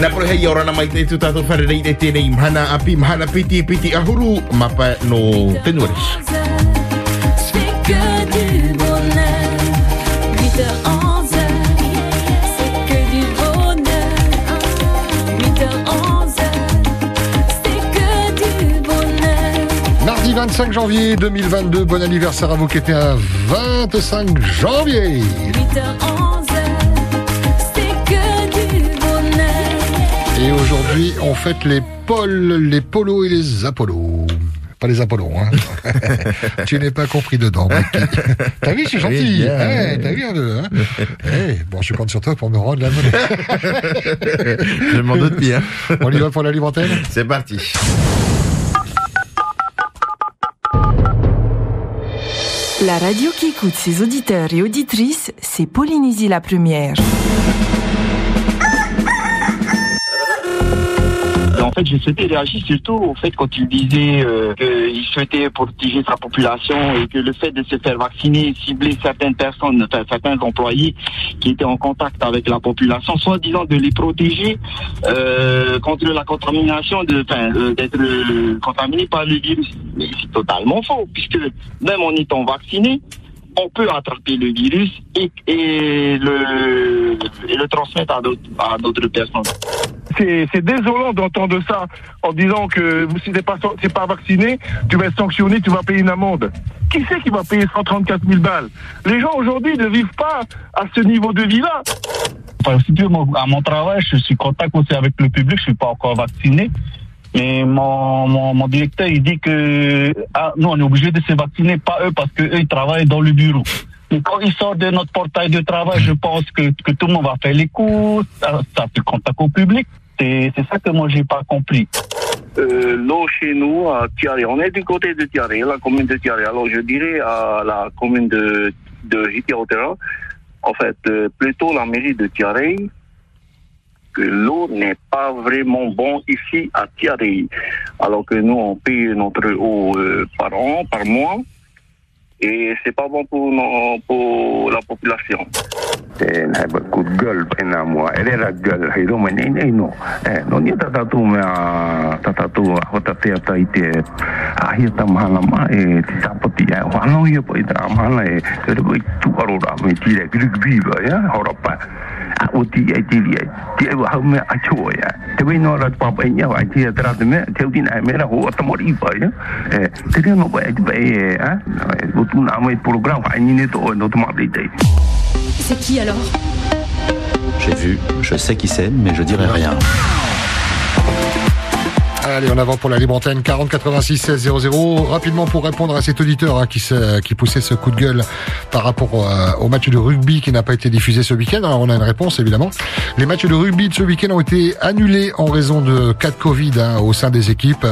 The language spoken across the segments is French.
Na pore hei ora na mai te tu tātou whare rei te tēnei mhana api mhana piti piti ahuru mapa no tenuaris. 25 janvier 2022, bon anniversaire à vous qui étiez un 25 janvier. 8h11, c'est que du bonheur. Et aujourd'hui, on fête les pôles, les polos et les apollos. Pas les Apollons, hein. tu n'es pas compris dedans. T'as vu, c'est gentil. bien. Eh, T'as vu un peu, hein. Eh, bon, je compte sur toi pour me rendre la monnaie. Je m'en doute bien. On y va pour la libre antenne C'est parti. La radio qui écoute ses auditeurs et auditrices, c'est Polynésie la première. Fait, j'ai souhaité réagir surtout au fait quand il disait euh, qu'il souhaitait protéger sa population et que le fait de se faire vacciner ciblait certaines personnes, certains employés qui étaient en contact avec la population, soi-disant de les protéger euh, contre la contamination, euh, d'être contaminés par le virus. Mais c'est totalement faux, puisque même en étant vacciné, on peut attraper le virus et, et le, et le transmettre à d'autres, à d'autres personnes. c'est c'est désolant d'entendre ça en disant que si t'es pas pas vacciné, tu vas être sanctionné, tu vas payer une amende. Qui c'est qui va payer 134 000 balles? Les gens aujourd'hui ne vivent pas à ce niveau de vie-là. Enfin, si tu veux, à mon travail, je suis en contact aussi avec le public, je suis pas encore vacciné. Mais mon, mon, mon directeur, il dit que ah, nous, on est obligé de se vacciner, pas eux, parce que eux, ils travaillent dans le bureau. Et quand ils sortent de notre portail de travail, je pense que, que tout le monde va faire les courses, ça, ça fait contact au public. C'est c'est ça que moi, j'ai pas compris. Euh, l'eau chez nous, à Tiaré, on est du côté de Tiaré, la commune de Tiaré. Alors je dirais à la commune de, de Jitiaotera, en fait, euh, plutôt la mairie de Tiaré, que l'eau n'est pas vraiment bon ici à Tiaré. Alors que nous, on paye notre eau euh, par an, par mois, et c'est pas bon pour, nos- pour la population. C'est qui alors? J'ai vu, je sais qui c'est, mais je dirai rien. Allez, en avant pour la libre antenne 40 86 16 00. Rapidement pour répondre à cet auditeur hein, qui, qui poussait ce coup de gueule par rapport euh, au match de rugby qui n'a pas été diffusé ce week-end. Alors, on a une réponse évidemment. Les matchs de rugby de ce week-end ont été annulés en raison de cas de Covid hein, au sein des équipes.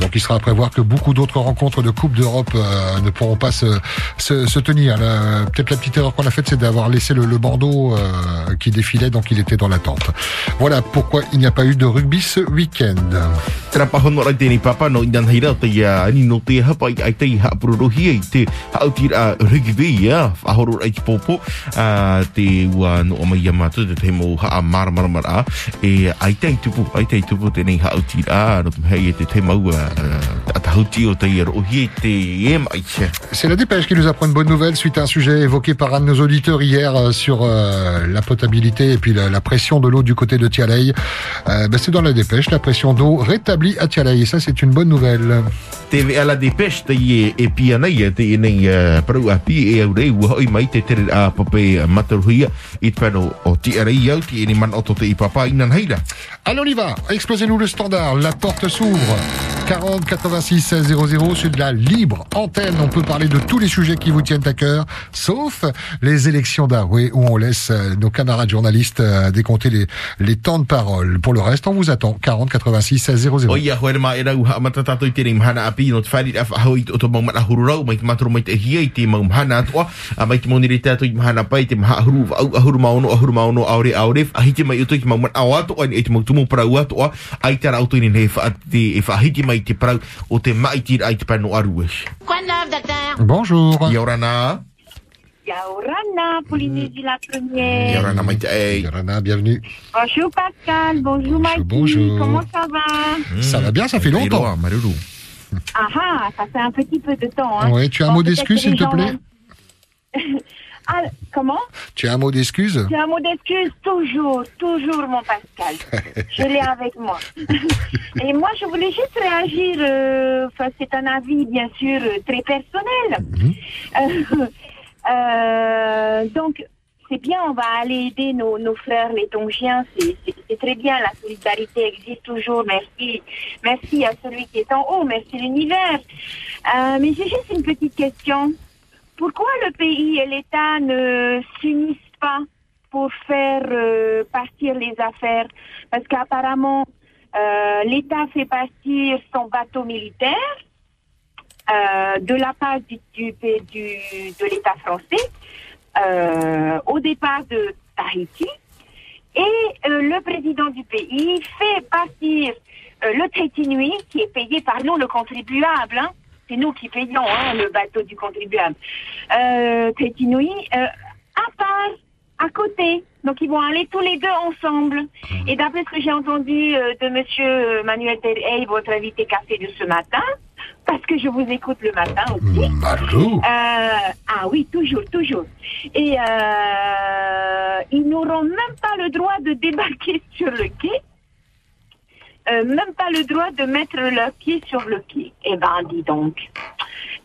Donc il sera à prévoir que beaucoup d'autres rencontres de Coupe d'Europe euh, ne pourront pas se, tenir. Peut-être la petite erreur qu'on a faite, c'est d'avoir laissé le, bandeau euh, qui défilait, donc il était dans l'attente. Voilà pourquoi il n'y a pas eu de rugby ce week-end. E e e e che C'est la dépêche qui nous apprend une bonne nouvelle suite à un sujet évoqué par un de nos auditeurs hier euh, sur euh, la potabilité et puis la, la pression de l'eau du côté de Tialei. Euh, ben, c'est dans la dépêche, la pression d'eau rétablie à Tialei. Et ça, c'est une bonne nouvelle. te ve ala de pes te ie e pia nei e te nei uh, paru a pi e au rei ua hoi mai te tere a pape mataruhia i te pano o ti arei au ti eni man oto te i papa inan heira Allez, on y va. Explosez-nous le standard. La porte s'ouvre. 40 86 16 00 sur de la libre antenne. On peut parler de tous les sujets qui vous tiennent à cœur, sauf les élections d'Aroué où on laisse euh, nos camarades journalistes euh, décompter les, les temps de parole. Pour le reste, on vous attend. 40 86 16 00 te prau o te maitir ai te pano. E. Bonjour. Yaurana. Yaurana, Polynésie la première. Yaurana bienvenue. Bonjour Pascal, bonjour, bonjour Bonjour. Comment ça va? Hmm. Ça va bien, ça fait longtemps. Ah, ah ça fait un petit peu de temps. Hein. Ouais, tu as un mot d'excuse s'il te plaît ah, comment? Tu as un mot d'excuse? J'ai un mot d'excuse toujours, toujours mon Pascal. je l'ai avec moi. Et moi, je voulais juste réagir. euh, c'est un avis, bien sûr, très personnel. Euh, euh, donc, c'est bien, on va aller aider nos, nos frères les Tongiens. C'est très bien, la solidarité existe toujours. Merci, merci à celui qui est en haut. Merci l'univers. Mais j'ai juste une petite question. Pourquoi le pays et l'État ne s'unissent pas pour faire euh, partir les affaires? Parce qu'apparemment, euh, l'État fait partir son bateau militaire euh, de la part du, du- de l'État français au départ de Tahiti. Et le président du pays fait partir le Nui, qui est payé par nous, le contribuable. hein. C'est nous qui payons hein, le bateau du contribuable. Euh, Tahiti Nui, euh, à part, à côté. Donc ils vont aller tous les deux ensemble. Et d'après ce que j'ai entendu euh, de Monsieur Manuel Terrey, votre invité café de ce matin, parce que je vous écoute le matin aussi. Euh, ah oui, toujours, toujours. Et euh, ils n'auront même pas le droit de débarquer sur le quai. Euh, même pas le droit de mettre leurs pieds sur le quai. Eh ben, dis donc.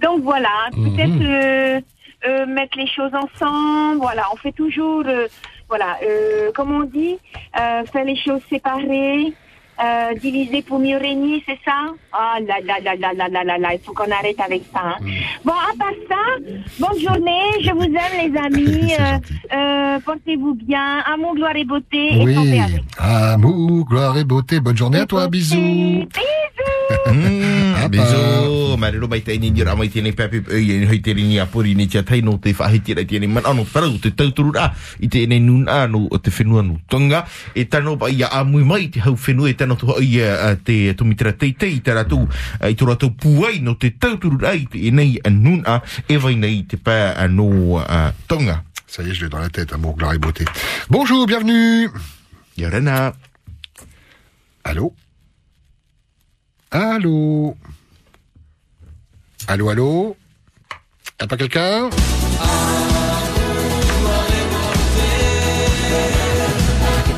Donc voilà, peut-être euh, euh, mettre les choses ensemble. Voilà, on fait toujours, euh, voilà, euh, comme on dit, euh, faire les choses séparées. Euh, diviser pour mieux régner, c'est ça? Ah là là là là là là là là, il faut qu'on arrête avec ça. hein. Bon, à part ça, bonne journée, je vous aime les amis, euh, euh, portez-vous bien, amour, gloire et beauté, et santé Oui. avec. Amour, gloire et beauté. Bonne journée à toi. Bisous. Bisous Mm, Apa? Bezo, maruru mai tai ni dira mai tēnei pepe e ni hoi te rini a pori ni tia tai no te whahiti rai tēnei man ano parau te tauturu rā i tēnei nun anu o te whenua nu tonga e tano pa ia amui mai te hau whenua e tano tu hoi te tumitira teitei te ratu i tu ratu puai no te tauturu rai te nei a nun a e vai nei te pā a no tonga Ça y est, je l'ai dans la tête. Amour, gloire et beauté. Bonjour, bienvenue. Allô? Allô Allô, allô Y'a pas quelqu'un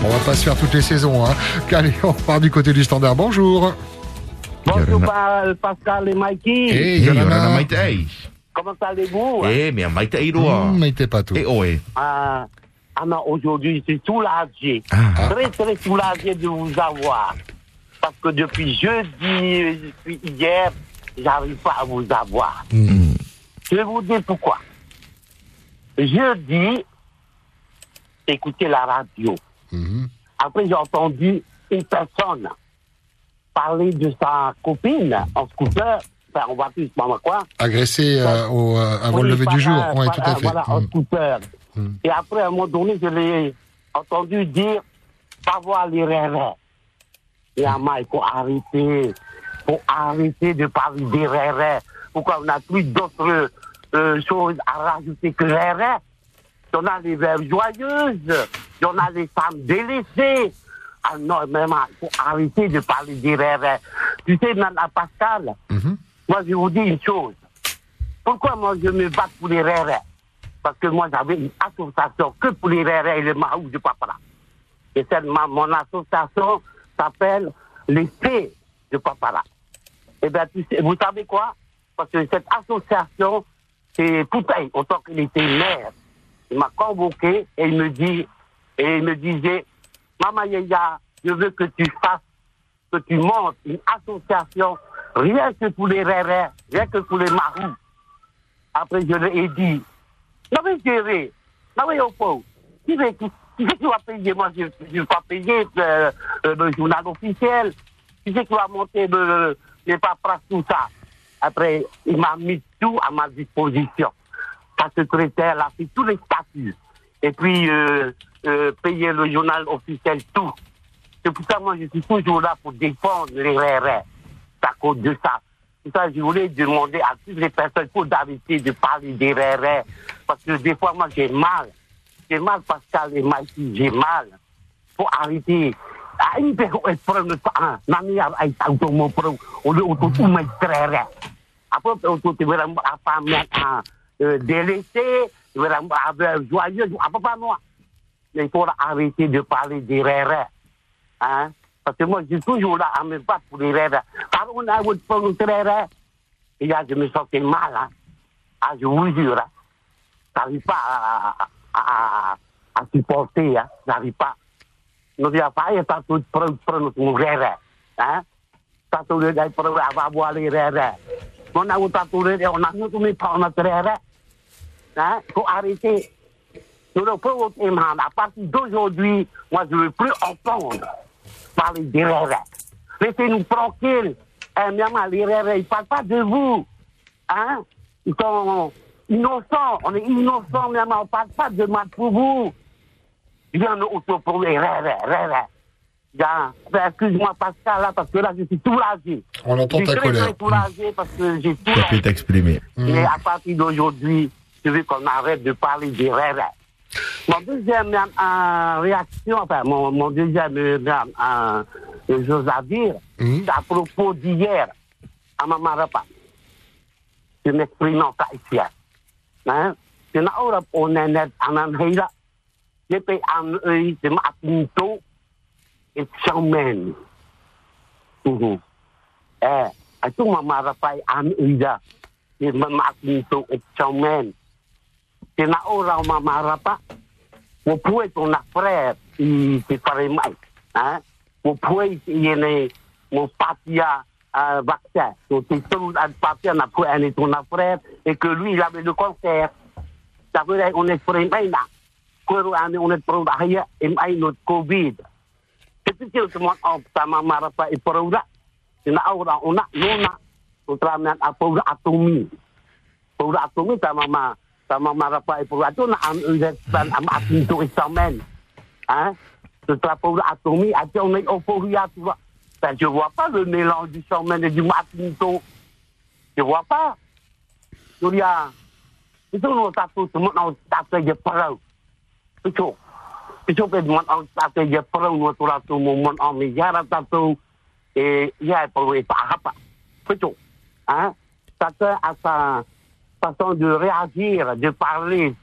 On va pas se faire toutes les saisons, hein. Allez, on repart du côté du standard. Bonjour. Bonjour, Pa- Pascal et Mikey. Hey, Yorana. rana mai te ei Comment allez-vous? E mea mai te ei roa Hmm, mais t'es pas tout. e oe Ah, ah non, aujourd'hui, je suis soulagé. ah, Très, très soulagé de vous avoir. Parce que depuis jeudi, depuis hier, j'arrive pas à vous avoir. Hmm. Je vais vous dire pourquoi. Jeudi, écoutez la radio. Mhm. Après, j'ai entendu une personne parler de sa copine en scooter. Enfin, on va plus, maman quoi? Agressé euh, au, euh, avant le lever du jour. Oui, tout à fait. Voilà, en Hmm. scooter. Hmm. Et après, à un moment donné, je l'ai entendu dire pas voir les rêves. Et à moi, il faut arrêter. Il faut arrêter de parler des rêves. Pourquoi on n'a plus d'autres euh, choses à rajouter que les rêves On a les rêves joyeuses. On a les femmes délaissées. Ah non, vraiment, il faut arrêter de parler des rêves. Tu sais, Nana Pascal, Mhm. moi, je vous dis une chose. Pourquoi moi je me bats pour les rêves Parce que moi j'avais une association que pour les rêves et les mahou de Papara. Et ma- mon association s'appelle fées de Papara. Eh bien, vous savez quoi? Parce que cette association, c'est Poutaille, autant qu'il était maire. Il m'a convoqué et il me dit, et il me disait, Maman Yaya, je veux que tu fasses, que tu montes une association, rien que pour les rérés, rien que pour les marous. Après, je lui ai dit, non mais qui va payer? Moi, je ne vais pas payer euh, euh, le journal officiel. Qui c'est qui va monter le, les paperasses, tout ça? Après, il m'a mis tout à ma disposition. Sa secrétaire a fait tous les statuts. Et puis, euh, euh, payer le journal officiel, tout. C'est pour ça, moi, je suis toujours là pour défendre les RRR. C'est à cause de ça. tout ça, je voulais demander à toutes les personnes pour d'arrêter de parler des rérés. Parce que des fois, moi, j'ai mal. J'ai mal, Pascal et j'ai mal. Pour arrêter. Kok espron ah, nami ya ai tahu tu mau pro, tiba apa mek ah, moi. Il faut arrêter de parler des rérés. Hein? Parce que moi, j'ai toujours là, en même pas pour les rérés. Quand on a votre pour les rérés, et là, je me sentais mal. Hein? Ah, je vous jure. Hein? J'arrive pas à, à, à supporter. Hein? J'arrive pas. Nous disons pas, il y a pas tout pour pour nous rérés. Hein? Satu dia dari perlu apa buat les rérés. On a eu satu dia, on a nous tous mes parents notre rérés. Hein? Faut arrêter. Nous ne pouvons pas, à partir d'aujourd'hui, moi, je ne veux plus entendre parler des rérés. Laissez-nous tranquilles. Eh, Myanmar, les rérés, ils ne parlent pas de vous. Hein? Ils sont innocents. On est innocents, Myanmar. On ne parle pas de moi pour vous. Il y en a autour pour les. Bien, ben, excuse-moi Pascal là parce que là je suis soulagé. On entend je suis ta colère. très soulagé parce que j'ai tout Ça peut t'exprimer. mais à partir d'aujourd'hui, je veux qu'on arrête de parler des rêves. Mon deuxième euh, réaction, enfin, mon, mon deuxième euh, euh, chose à dire, c'est à propos d'hier, à Mamarapa. Je m'exprime en haïtien. Hein? C'est na ora on est net en un heila. Je peux en eux, c'est ma pinto et chamen. Mhm. Eh, itu Mamarapa en eux, c'est ma pinto et chamen. C'est na ora Mamarapa. Mo pue ton frère, il te paraît mal. Hein? Mo pue, il est, mon patia, euh, vaccin. Donc, c'est tout un n'a pue, un ton frère, et que lui, il avait le cancer. Ça veut dire, on est pour un bain, Kuru ane on est pour un haya, et un notre Covid. C'est tout ce que moi, en sama marapa, et pour un C'est na ora, on a, non, a, Ultraman, a. Pour atomi. Pour atomi, sama ma, et et Ben, je vois pas le mélange du samen et du matinto. Je vois pas. Julia, itu no satu semut no satu je perau. Itu. On je tu mon ya. Hein? Chacun a façon de réagir, de parler.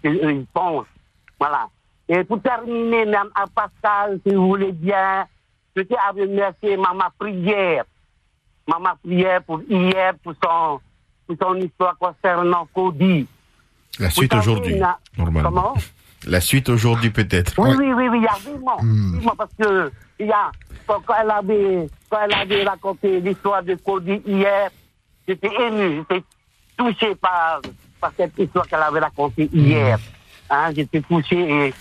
Voilà. Et pour terminer, même à Pascal, si vous voulez bien, je tiens à remercier Maman Prière. Maman Prière pour hier, pour son, pour son histoire concernant Cody. La suite aujourd'hui, normalement. Comment? La suite aujourd'hui peut-être. Oui, oui, oui, oui, a vraiment. vraiment, parce que il y a, quand, elle avait, quand elle avait raconté l'histoire de Cody hier, j'étais ému, j'étais touché par, par cette histoire qu'elle avait racontée hier. Hein, j'étais touché et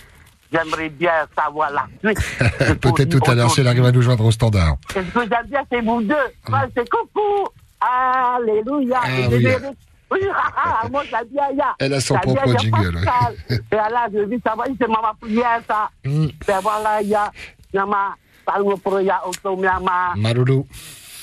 j'aimerais bien savoir la suite. Peut-être tout à l'heure si elle arrive à nous joindre au standard. et ce que j'aime bien, c'est vous deux. Moi, c'est coucou. Alléluia. Ah oui. ah, ah, moi, j'aime bien, ya. Elle a son propre jingle. Et là, je dis, ça va, c'est maman prière, ça. Mm. Et voilà, ya. Yama, salmo pro ya, auto, yama. Maloulou.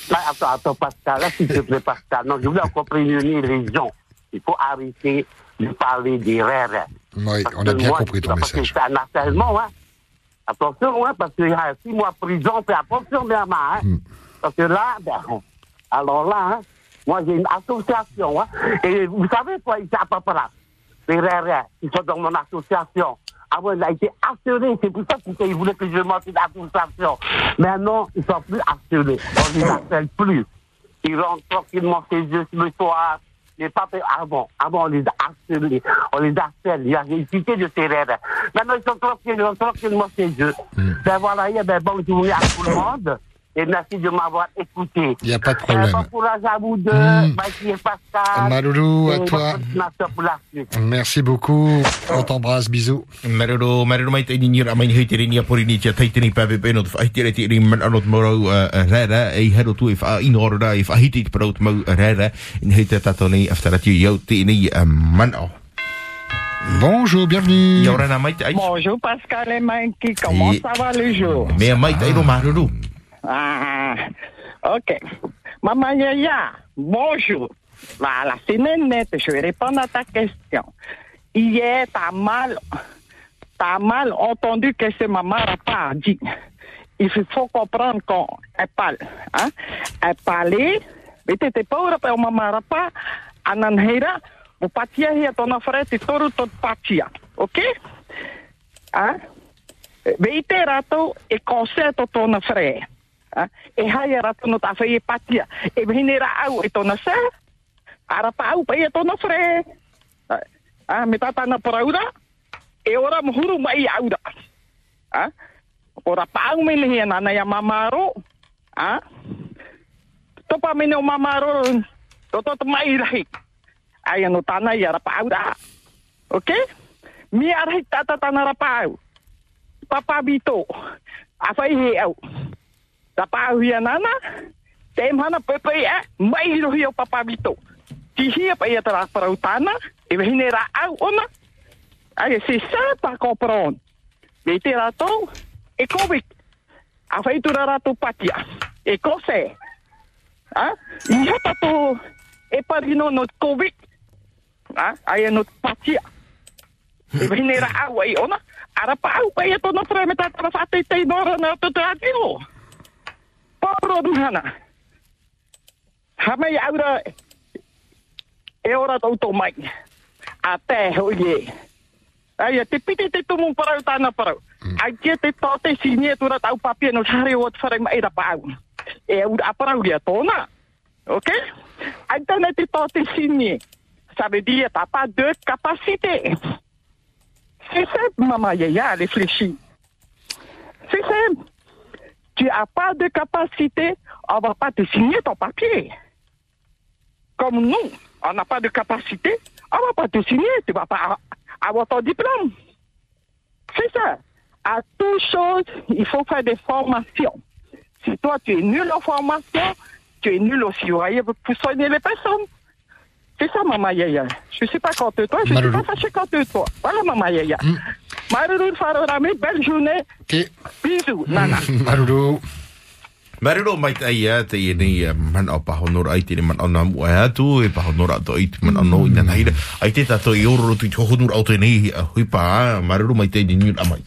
Là, attends, attends, Pascal. Là, s'il te plaît, Pascal. Non, je voulais encore prévenir les gens. Il faut arrêter de parler des rêves. Oui, on a bien moi, compris ton message. C'est un harcèlement, hein. Attention, hein, parce qu'il y a six mois de prison, fais attention, bien, hein. Hmm. Parce que là, ben, alors là, hein, moi, j'ai une association, hein. Et vous savez quoi, ici à Papara, les rérés, ils sont dans mon association. Avant, il a été assuré, c'est pour ça qu'ils voulaient que je monte une association. Maintenant, ils sont plus assurés. On les appelle plus. Ils rentrent tranquillement chez eux le soir. Les papes, avant, avant, on les a harcelés. On les harcèle. Il y a une cité de rêves. Maintenant, ils sont sont tranquillement chez eux. Ben voilà, eh ben, bonne journée à tout le monde. Et merci de m'avoir écouté. Il n'y a pas de Euh, problème. bon courage à vous deux, Mm. Et Pascal. Maloulou, à Et toi. continuation pour la suite. Merci beaucoup. On t'embrasse. Bisous. Marero, marero mai te ni ra mai hei te rini a pori ni tia taite ni pape pe no te whai te re te rini man anot morau rara e hero tu e wha ino ora e wha hiti te parau te mau rara in hei te tato nei aftarati iau te ni man o. Bonjour, bienvenue. Ia ora nā mai te ai. Bonjour Pascal et Mikey, comment Et- ça va le jour Mea mai te airo maruru. Ah, ok. Maman Yaya, bonjour. La semaine nette, je vais répondre à ta question. Hier, t'as mal, t'as mal entendu que c'est maman Rapa a dit. Il faut comprendre quand elle parle. Hein? Elle parlait, mais t'étais pas au maman Rapa, ananheira, o patia hier ton frère, tu toru tot patia. OK? Hein? Veite rato e concerto tona frère. Hein? E hai no ta fai e patia. E vini ra au e tona se. Ara pa au pa e tona frère. Ah, me tata na paraura. E ora muhuru mai aura. Ah? Ora pa au me lehi na ya mamaro. Ah? Topa me o mamaro. Toto to mai rahi. Ai no tana ya ra pa aura. OK? Mi arahi tata tana ra pa au. Papa Bito. Afai he au. Tapa hia nana. Tem hana pepe e. Mai hiro hio Papa Bito. Ti hia pa ia tara para utana. E vehine ra au ona. Ai, c'est ça pas comprendre. Mais t'es rato. E Covid. Afai tu ra rato patia. E kose. Ah? Ia tato. E parino no Covid. Ah? Ai no patia. E vehine ra au ai ona. Ara pa au pa ia tono fra me tata fa te te nora na to te atio. Poro hana. Hama ia aura e ora tau to mai. A te ho ye. Ai te piti te tumu parau tana parau. Ai ke te to te sinie tu ra tau papia no sare o te mai ra pa au. E ura aparau ia tona. OK? Ai tana te to te sinie. Ça veut dire t'as pas de capacité. C'est simple, maman Yaya, réfléchis. C'est simple. Tu n'as pas de capacité, on ne va pas te signer ton papier. Comme nous, on n'a pas de capacité, on ne va pas te signer, tu ne vas pas avoir ton diplôme. C'est ça. À toute chose, il faut faire des formations. Si toi, tu es nul en formation, tu es nul aussi, voyez, pour soigner les personnes. C'est ça, maman Yaya. Je ne suis pas contre toi, je ne suis pas fâché contre toi. Voilà, maman Yaya. Maruru Farorame, belle journée. Bisous, nana. Maruru. Marero mai tai te i nei uh, man au pahonora ai te ne man au na mua e atu e pahonora ato i te man au no i nana hira ai te tato i tu i te honura au te nei a hui pa marero mai te ni amai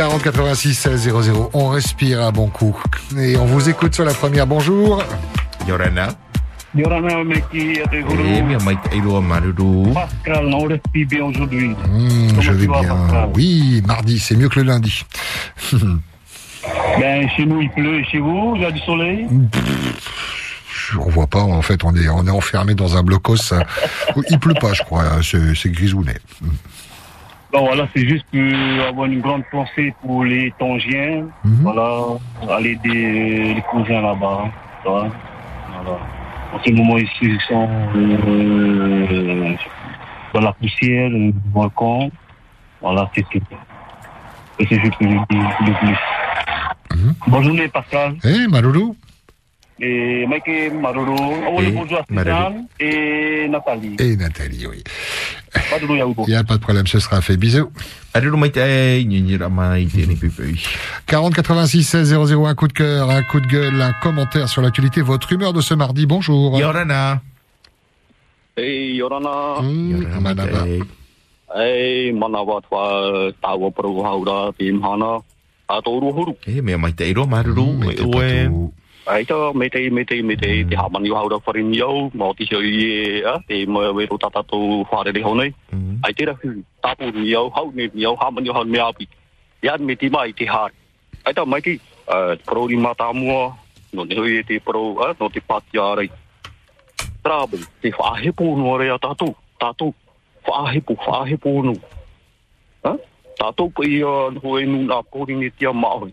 40 86 16 00. On respire à bon coup. Et on vous écoute sur la première. Bonjour. Yorana. Yorana Meki. Pascal, on respire bien aujourd'hui. Hmm, je vais bien. Oui, mardi, c'est mieux que le lundi. Ben, chez nous, il pleut. Et chez vous, il y a du soleil on voit pas, en fait, on est, on est enfermé dans un blocos. Il pleut pas, je crois. C'est c'est grisounet. Bon, voilà, c'est juste pour avoir une grande pensée pour les Tongiens. Voilà, aller des les cousins là-bas. hein. Voilà. En ce moment, ici, ils sont euh, dans la poussière, le volcan. Voilà, c'est tout. Et c'est juste que je dis de plus. Bonne journée, Pascal. Eh, Maruru Et Mike Maruru. Oh, Et bonjour à Suzanne et Nathalie. Et Nathalie, oui. Il n'y a pas de problème, ce sera fait. Bisous. Marero mai te ai ni ni mai te ne pipei. 40 86 16 00, un coup de cœur, un coup de gueule, un commentaire sur l'actualité, votre humeur de ce mardi. Bonjour. Yorana. Hey, Yorana. Yorana Manaba. Hey, manawa twa tawa pro haura hana. Huru. Oe. ai to me te me te me te te ha man yo ha for in yo mo ti yo ye a te mo we ro tata to ha re de honai ai te ra hu ta pu yo ha ni yo ha man yo ha me a ya me ti mai ti ha ai to mai ki pro ri mata mo no ne hoye te pro a no te pat ya re trabu te fa he pu no re ta tu ta tu fa he pu fa he pu no. Ha ta tu ko yo ho e nu na ko ni ti ma ho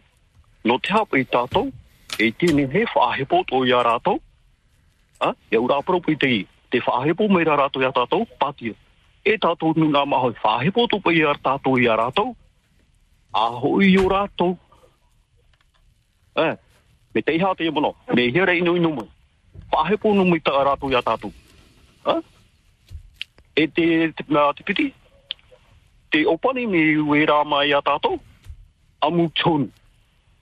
no te ha pe ta tu e tēne he whaahepo tō ia rātou. A, ia ura aparo pui te i. Te whaahepo mai rā rātou ia tātou, pātia. E tātou nu ngā mahoi whaahepo tō pui ia tātou ia rātou. A hoi o rātou. A, me te iha te mono, me hera inu inu mai. Whaahepo nu mai tā rātou ia tātou. A, e te, te, te, te piti. Te opani me ue rā mai ia tātou. Amu tonu.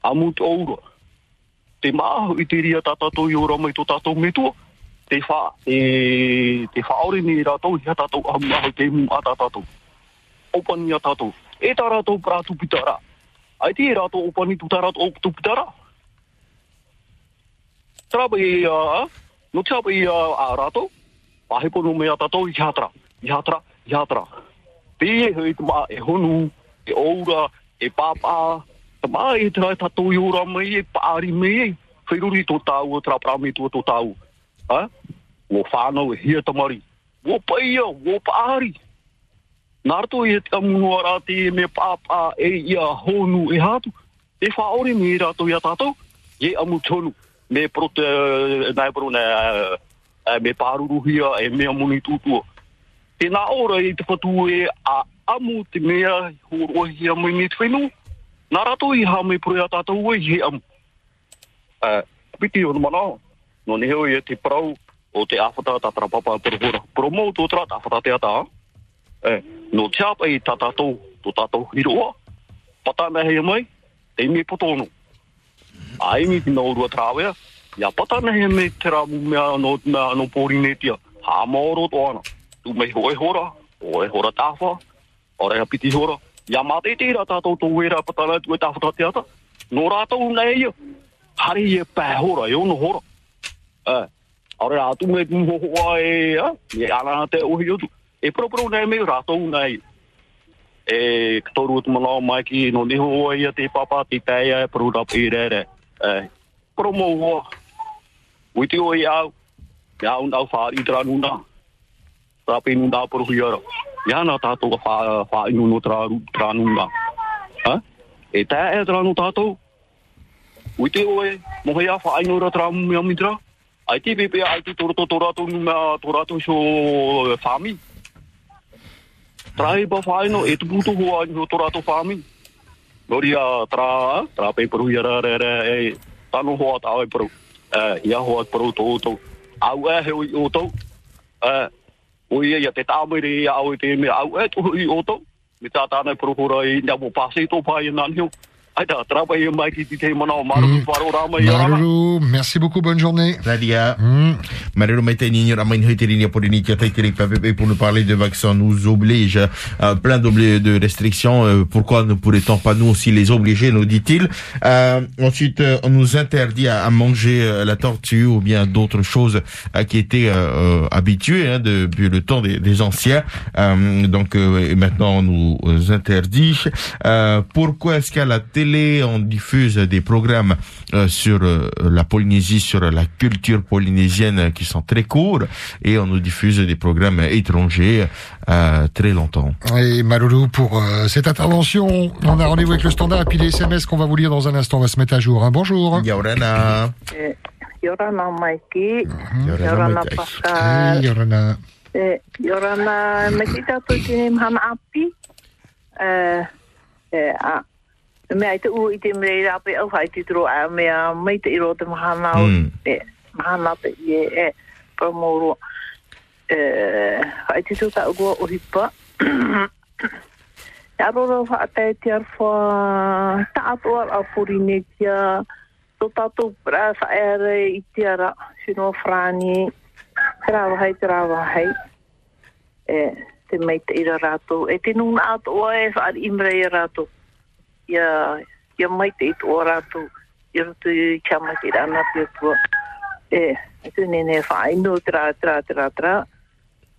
amu te. Te māhu i te ria tātātou i ora mai tō tātou metua. Te whā, e, te whaore ni rātou, hea tātou a māhu te mu a tātou. Opani a tātou. E tā rātou prātu pitara. Ai te e rātou opani tu tā rātou tu pitara. I uh, no traba i uh, a rātou. Pahe pono me a tātou i hātara, I hātara, i hātara. Te e hei te e honu, e oura, e pāpā. Te maa e te e tātou i ora mai e pāri mai e. Whiruri tō tāu o traprami tō tō tāu. Ha? Wō whānau e hia tamari. Wo paia, wo pāri. Nārto e te amunua rā te me pāpā e ia honu e hātu. E whaore me rātou ia tātou. Ye amu tonu. Me prote, nai pro ne, me pāruruhia e mea muni tūtua. Tēnā ora i te whatu e a amu te mea horohia mai me te whenua. Nā rato i hā me pure a tātou e he am. Uh, piti o mana, no ne heo i e te parau o te awhata tātara papa purhora. Promo tō tra tāwhata te ata. Eh, no te apa i tā tātou, tō tātou hiroa. Pata na mai, te me potono. Ai mi tino orua trawea, ia pata na hea me te ramu mea no, mea no pōri netia. Hā maoro tō ana. Tu mei hoi hora, hoi hora tāwha, ora hea piti hora. Ia mate te ra tātou tō wera patana tu e tāwhata te ata. No rātou nei ia. Hari e pē hora, e ono hora. Eh, ora atu me tu ho hoa e, ah, e ana te ohi otu. E pro pro nei me rātou nei. E katoru tu mana mai ki no ni hoa ia te papa te pēia e pro rap i re re. Eh, pro mo hoa. Uiti o i au. Me au nau whaari tra nuna. Rapi nuna pro hiara. Ia na tātou ka wha, wha inu no tra, tra nuna. Ha? E tā e tra no tātou? Uiti o e, mohe a wha inu ra tra mea mitra? Ai te pepe ai te toro to rato numa to rato so fami. Trai ba wha inu e tu puto hoa inu to rato fami. Nori a tra, tra pe peru ia ra re re e tano hoa ta ai peru. Eh, ia hoa peru to to. Au e he ui o to. o ia ia te tāmere ia au e te mea au e tuhu i oto, me tātāna i prokura i nga mō pāsi tō pāi i mm. Maruru, merci beaucoup, bonne journée. Radia. Marero Maitani, Ramain Hoiterini, Apollonitia, Taitiri, Pape, pour nous parler de vaccins, nous oblige, euh, plein de restrictions. euh, pourquoi ne pourrait-on pas nous aussi les obliger, nous dit-il. Euh, ensuite, euh, on nous interdit à, à manger la tortue ou bien d'autres choses euh, qui étaient euh, habituées hein, depuis le temps des, des anciens. Euh, donc, euh, et maintenant, on nous interdit. Euh, pourquoi est-ce qu'à la télé, on diffuse des programmes euh, sur euh, la Polynésie, sur la culture polynésienne euh, qui sont très courts et on nous diffuse des programmes étrangers euh, très longtemps. Et Maloulou pour euh, cette intervention. On a rendez-vous avec le standard et puis les SMS qu'on va vous lire dans un instant. On va se mettre à jour. hein. Bonjour. Yorana. E, Yorana Maiki, Yorana. Pascal, Hey, Yorana. Yorana mea i te u i te mrei rape au hai te tro a mea mai te iro te mahana o Mm. e, mahana te i e, e, pramoro. E, hai te tā ugua o hipa. E aroro whaatai te arwha tātua a Purinetia, tō tātou pra whaere i te ara, sino frani, te rawa hei, te rawa hei. E, te mei te ira rātou. E te nuna ato o e whaari imrei a rātou. Ia, ia mai te ito o rātou. Ia rutu i kia mai te rana pia atua. E, e tu nene whaai tra, tra, tra, tra.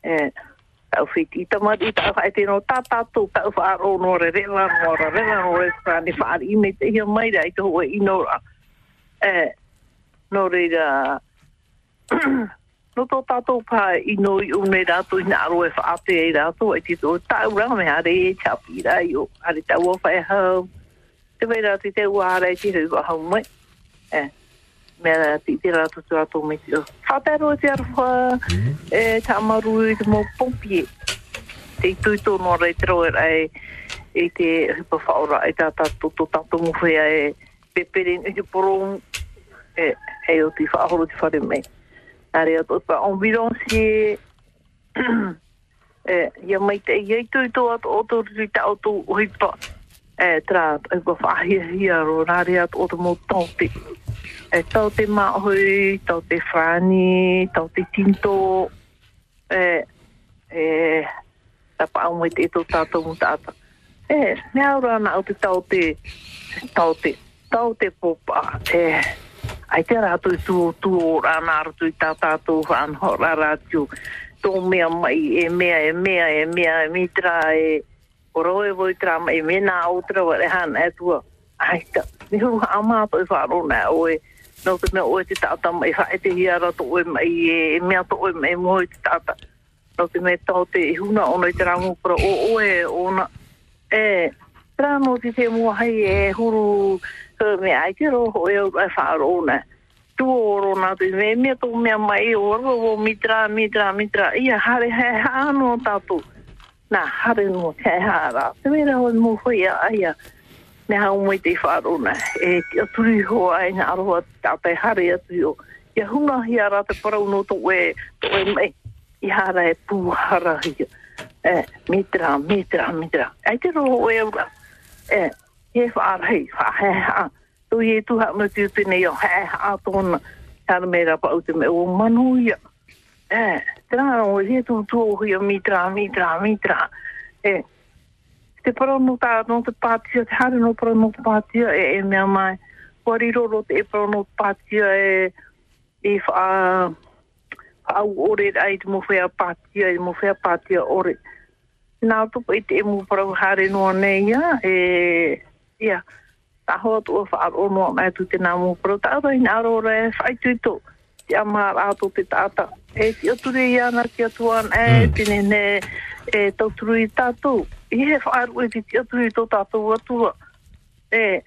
E, tau whiti i tamari, i tau whaai tēnō tā tātou, tau whaaro no re re la no ra re la no re whaani whaari i me te hia mai rei, te hoa i no ra. E, no reira, no tō tātou pā i noi o unei rātou i nā aro e whaate e rātou e tito tāu ranga me hare e tāpi rā i o hare tau o whae hau. Te wei rātou i te ua hare e hau a hau mai. E, me rā ti te rātou tu rātou me tio. Whātero e te arwha e tā maru i te mō pompi e. Te i tui tō rei te roe rai e te hupa whaora e tā tātou tō tātou mwhea e peperen i te porong e hei o te whaahoro te whare mei. Are o tō si e ia mai te iei tui tō ato o tō rui ta o tō hipa E tra, e ko whahia hia ro rāre at o tō mō tōte E tau te mahui, tau te whāni, tau te tinto, e, e, tapa au mai te tō tātou mu tāta. E, mea ora ana au te tau te, tau te, tau te popa, e, ai te rātou i tū, tū o rāna aratu i tā tātou whanho rā rātou, tō mea mai, e mea, e mea, e mea, e mitra, e, oro e voi tra mai, e mena outra wa e hana e tua, ai ta, ni hu ha mātou i whāro nā, oe, no te mea oe te tāta mai, whae te hiara tō oe mai, e, mea tō oe mai, mo i te tāta, no te mea tau te huna ono i te rangu kura, o oe, ona, e, trano ti te mua hai e huru, E, he me ai te roho e au ai whaaro tu oro nā te me mea tō mea mai, o ro o mitra, mitra, mitra, ia hare he hāno tātou, nā hare no te hara. Te mera hoi mō hui a aia, me hau mai te wharona. E te aturi ho ai ngā aroha tātai hare atu o. Ia hunga hi ara te parau no tō e, tō e mai. I hara e pūhara hi. E, mitra, mitra, mitra. Ai te roho e ura. E, he whaarhei, whahe tu ye tu ha tuha mo te o he ha tōna. Hara mera pa au te me o manuia. Eh, tērā o he tu tu o hui o mitra, mitra, mitra. E, te parono tā, no te pātia, te hare no parono te pātia, e, e mea mai. Wari roro te e parono te pātia, e, e wha, au ore ai te mowhea pātia, e mowhea pātia ore. Nā tupu i te e mo para hare noa nei, ia, e, ia, tā hoa tu wha aro noa mai tu te nā mo para, tā aro i nā aro re, whai tu to, te ama ato te tāta. E ti ature i ana ki atuan, e tine ne, e tauturu i tātou. I he whaaru e ti ti aturu i tō tātou atua. E,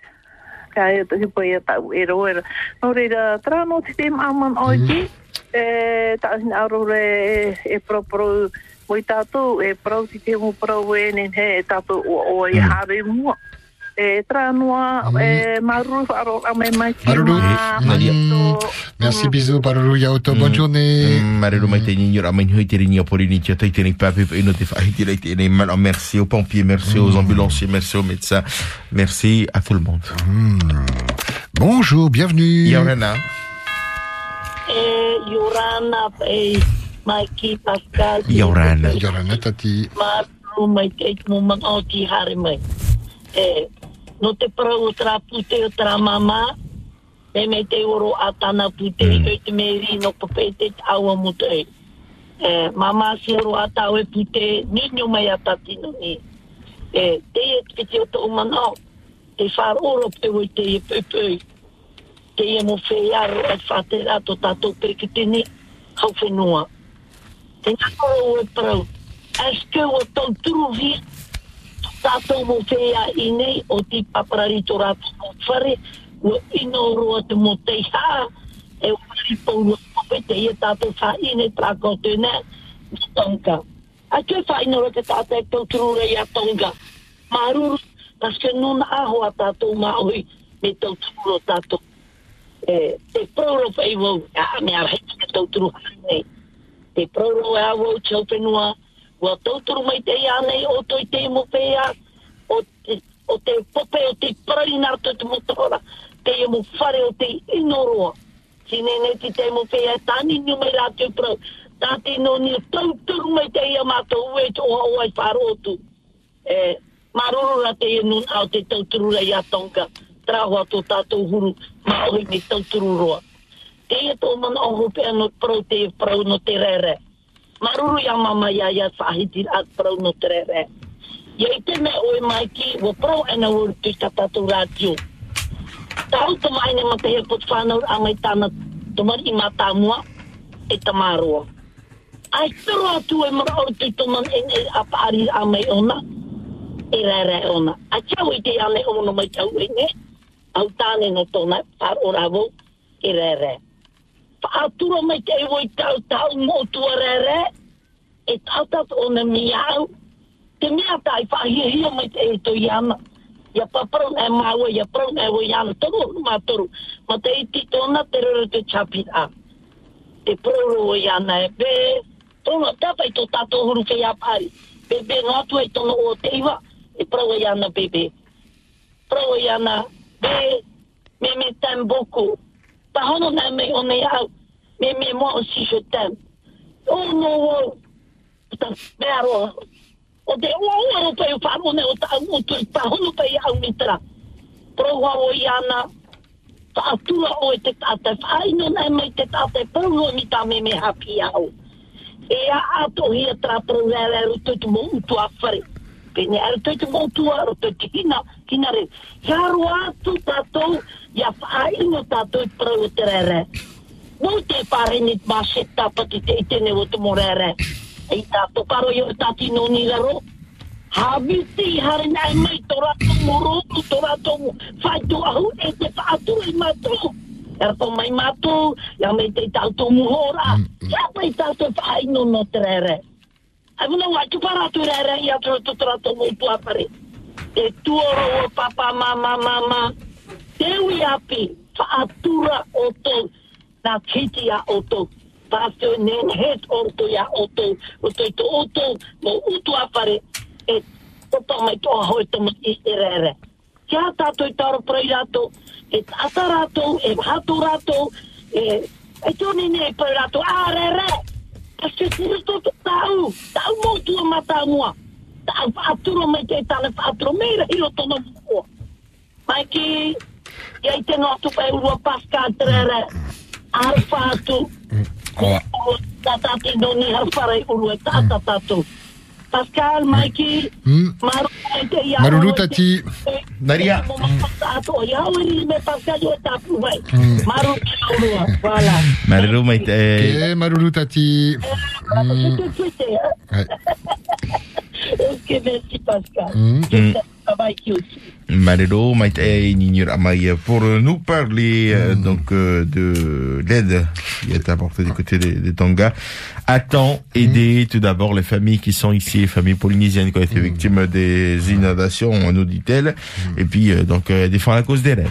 ka e te hipa i a tau e ro era. Nō reira, tra no te te maman o ti, e, ta hina aro re e, e propro mo i tātou, e prau ti te mo prau e nen he e tātou o, o hare mua. E e maruru whaaro a me mai ki Maruru. ma, Mm. Merci, bisous, Parolu Yaoto. Bonne journée. Mare mai te ni ora mai hui te ringa por ni te te ni pape e no te fai te te ni mal merci aux pompiers merci aux ambulanciers merci aux médecins merci à tout le monde Bonjour, bienvenue. Yorana e Yorana e mai ki Pascal. Yorana Yorana tati. Maru mai te mo man no te pra o tra pute tra mama. Me te oro atana pute mm. e te meri no pape te awa mo te. E mama si oro pute ni mai ni. E te e te oro e pepe. Te e mo wheiaro e whatera to. Hau whenua. Te o e o tau turu Tātou mo whea i nei o ti papararito rātu mo whare. O ino roa te mo te ha. E o kope te ia tātou i. Tonga. A ke wha ino roa te tātou tau turu rei a tonga. Maruru. Paske nuna aho a tātou maoi me tau turu o tātou. E, te whai wau. A te te e whenua, wa tauturu mai te ia nei o toi te mo pēa, o te, o te pope o te prainarto te motora, te ia mo whare o te inoroa. Sine nei ti te mo pēa, tāni ni mai rā prau, tāti no ni tauturu mai te ia mātou ue te oha oai wharotu. E, maroro ra te ia nun au te tauturu rei ia tonga, trahua tō tātou huru, maohi ni tauturu roa te ia tō mana o hope ano prau te prau no te rere. Maruru ia mama ia ia whahiti at prau no te rere. Ia i te me oe mai ki, wa prau ana uru tui tatatu rātio. Tau to mai ne mate he pot whanau angai tāna tomar i mata mua e tamaro Ai tero atu e mara uru tui toman e ne apaari a mai ona, e rere ona. A chau i te ane ono mai tau e ne, au tāne no tōna, par oravo, e rere whaatura mai te iwo i tau tau mō tua rere, e tau o miau, te mea tai whahia hia mai te e to iana. Ia paparau e maua, ia parau e wo iana, toru o ma toru, ma te iti tōna te rere te chapira. Te parau o iana e be, tōna tawhai tō tātou huru ke ia pari, be be ngātu e tono o te iwa, e parau iana bebe. pro yana, mais, mais, mais t'aime beaucoup. Ta hono na me o nei au. Me me mo o si je tem. O no o. Ta pero. O de o o no pe pa mo ne o ta mo tu ta hono pe au mitra. Pro wa o yana. Ta tu la o te ta te fai no na me te ta te pro lo mi ta me me hapi au. E a ato hi tra pro le le tu mo tu afare. Whare. Pene e te tu mo utu a o te hina, hina re. Haro atu tatou, ia whaino tatou pro o te rere. Mo te pare ni mase tapati te itene o te morere. Ei tato karo yo tati no ni laro. Habiti hari nai mai tora to moro tu tora to fai tu ahu e te paatu i matu. Er to mai matu, ya me te tau to muhora. Ya mai tau to fai no no trere. Ai muna wa tu para tu rere ya tu tu tora to mo tu apare. Te tuoro o papa mama mama. Te ui api fa atura o to na kiti a o to. Pasto nen het orto ya oto, oto to oto, mo utu apare, e toto mai to hoi to mo isterere. Kia tato i taro prei rato, e tata rato, e hatu rato, e e toni ne prei rato, a re re, pasto tiro to to tau, tau mo tua mata mua, tau aturo mai te tale aturo meira hiro tono mua. Mai ki, te urua Oa. Tatati doni tata tatu. Pascal, Mikey, Maru, ia. Marulu tati. Naria. Tato, ia uri me Pascal yo tapu vai. Maru ulu, voilà. Maruru mai te... Ok, Marulu tati. Mm. Ouais. Ok, merci Pascal. Mm. Je t'aime, travail aussi. Amaya pour nous parler euh, donc euh, de l'aide qui est apportée du côté des, des Tonga. Attends, aider tout d'abord les familles qui sont ici, les familles polynésiennes qui ont été victimes des inondations, nous dit-elle, et puis euh, donc défendre la cause des raids.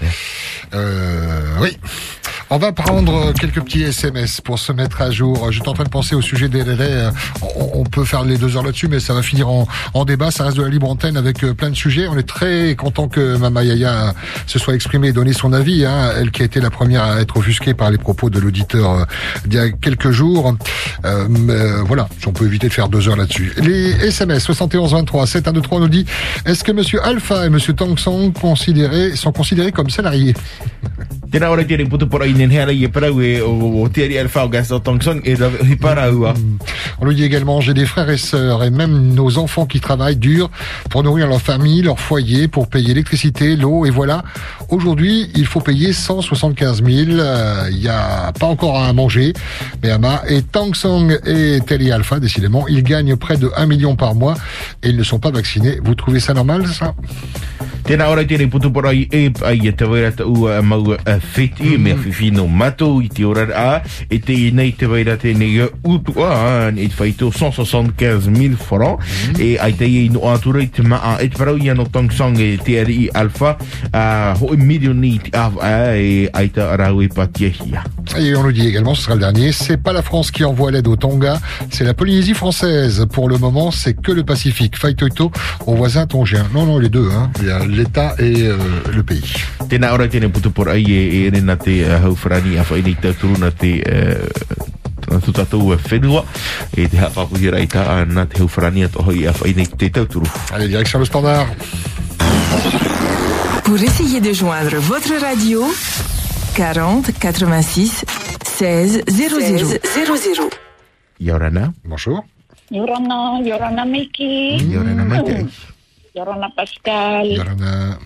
Euh, oui. On va prendre quelques petits SMS pour se mettre à jour. J'étais en train de penser au sujet des délais. Euh, On, peut faire les deux heures là-dessus, mais ça va finir en, débat. Ça reste de la libre antenne avec euh, plein de sujets. On est très content que Mama Yaya se soit exprimée et donné son avis. Hein. Elle qui a été la première à être offusquée par les propos de l'auditeur euh, d'il y a quelques jours. Euh, mais, euh, voilà, on peut éviter de faire deux heures là-dessus. Les SMS 71 23 7123 nous dit est-ce que Monsieur Alpha et Monsieur Tang sont sont considérés comme salariés? Tēnā ora tēnei putu pora i nen hea rei e parau e o, o te ari alfa o gasa o Tongsong e da hi parau a. On lui dit également, j'ai des frères et sœurs et même nos enfants qui travaillent dur pour nourrir leur famille, leur foyer, pour payer l'électricité, l'eau et voilà. Aujourd'hui, il faut payer 175 000. Euh, Il n'y a pas encore à manger. Mais Ama et Tang Song et Telly Alpha, décidément, ils gagnent près de 1 million par mois et ils ne sont pas vaccinés. Vous trouvez ça normal, ça? Ora putu e ai te mau a whiwhino matou i te ora a e te i nei te waira tēnei a utu a e te whaito 175,000 francs e ai te i no atura i te maa e te parau i ano tong song e te ari i alfa a ho e milioni i te awa e ai ta arau e patia hia. Et on nous dit également, ce sera le dernier, c'est pas la France qui envoie l'aide au Tonga, c'est la Polynésie française. Pour le moment, c'est que le Pacifique. Faitoito aux voisins tongien. Non, non, les deux, hein. Il y a l'État et euh, le pays. Tēnā ora tēnei putu pora i e, e rena te uh, hauwharani a whainei tauturu na te uh, na tu tatou uh, whenua e te hapapuhira i ta a na te hauwharani a tohoi a whainei te tauturu. Allez, direction le standard. Pour essayer de joindre votre radio, 40 86 16 00 00. Yorana. Bonjour. Yorana, Yorana Miki. Yorana Maite. Yorana Pascal. Yorana.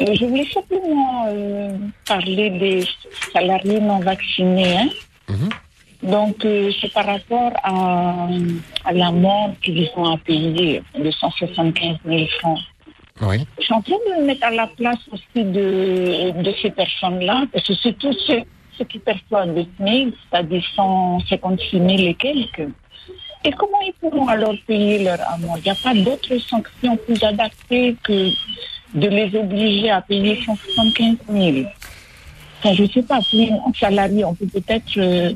Euh, je voulais simplement euh, parler des salariés non vaccinés. hein. Donc, euh, c'est par rapport à, à l'amende qu'ils ont à payer de 175 000 francs. Oui. Je suis en train de me mettre à la place aussi de, de ces personnes-là, parce que c'est tous ceux, ceux qui perçoivent le SMIC, c'est-à-dire 156 000 et quelques. Et comment ils pourront alors payer leur amende? Il n'y a pas d'autres sanctions plus adaptées que de les obliger à payer 175 000. Enfin, je ne sais pas, plus un salarié, on peut peut-être... euh,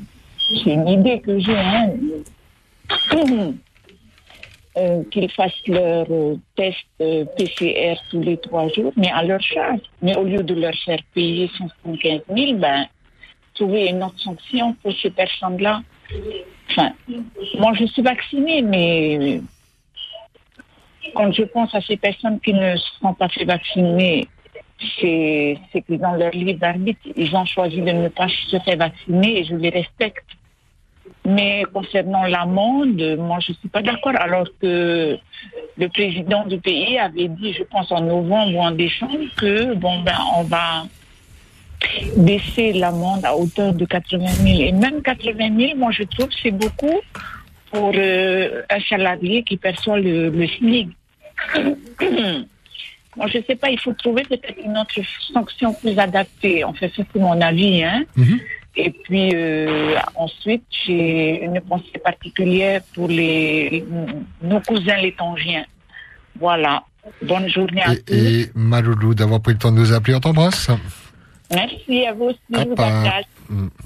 c'est une idée que j'ai. Hein. euh, qu'ils fassent leur euh, test euh, PCR tous les trois jours, mais à leur charge. Mais au lieu de leur faire payer 175 000, ben, trouver une autre sanction pour ces personnes-là. Enfin, moi je suis vaccinée, mais quand je pense à ces personnes qui ne sont pas fait vacciner, c'est que dans leur libre d'arbitre, ils ont choisi de ne pas se faire vacciner et je les respecte. Mais concernant l'amende, moi je ne suis pas d'accord, alors que le président du pays avait dit, je pense en novembre ou en décembre, que bon ben on va baisser l'amende à hauteur de 80 000. Et même 80 000, moi je trouve c'est beaucoup pour euh, un salarié qui perçoit le, le SMIC. moi je ne sais pas, il faut trouver peut-être une autre sanction plus adaptée. En fait, c'est mon avis. Hein. Et puis euh, ensuite, j'ai une pensée particulière pour les nos cousins les. Voilà. Bonne journée à tous. Et Maloulou d'avoir pris le temps de nous appeler. On t'embrasse. Merci à vous aussi.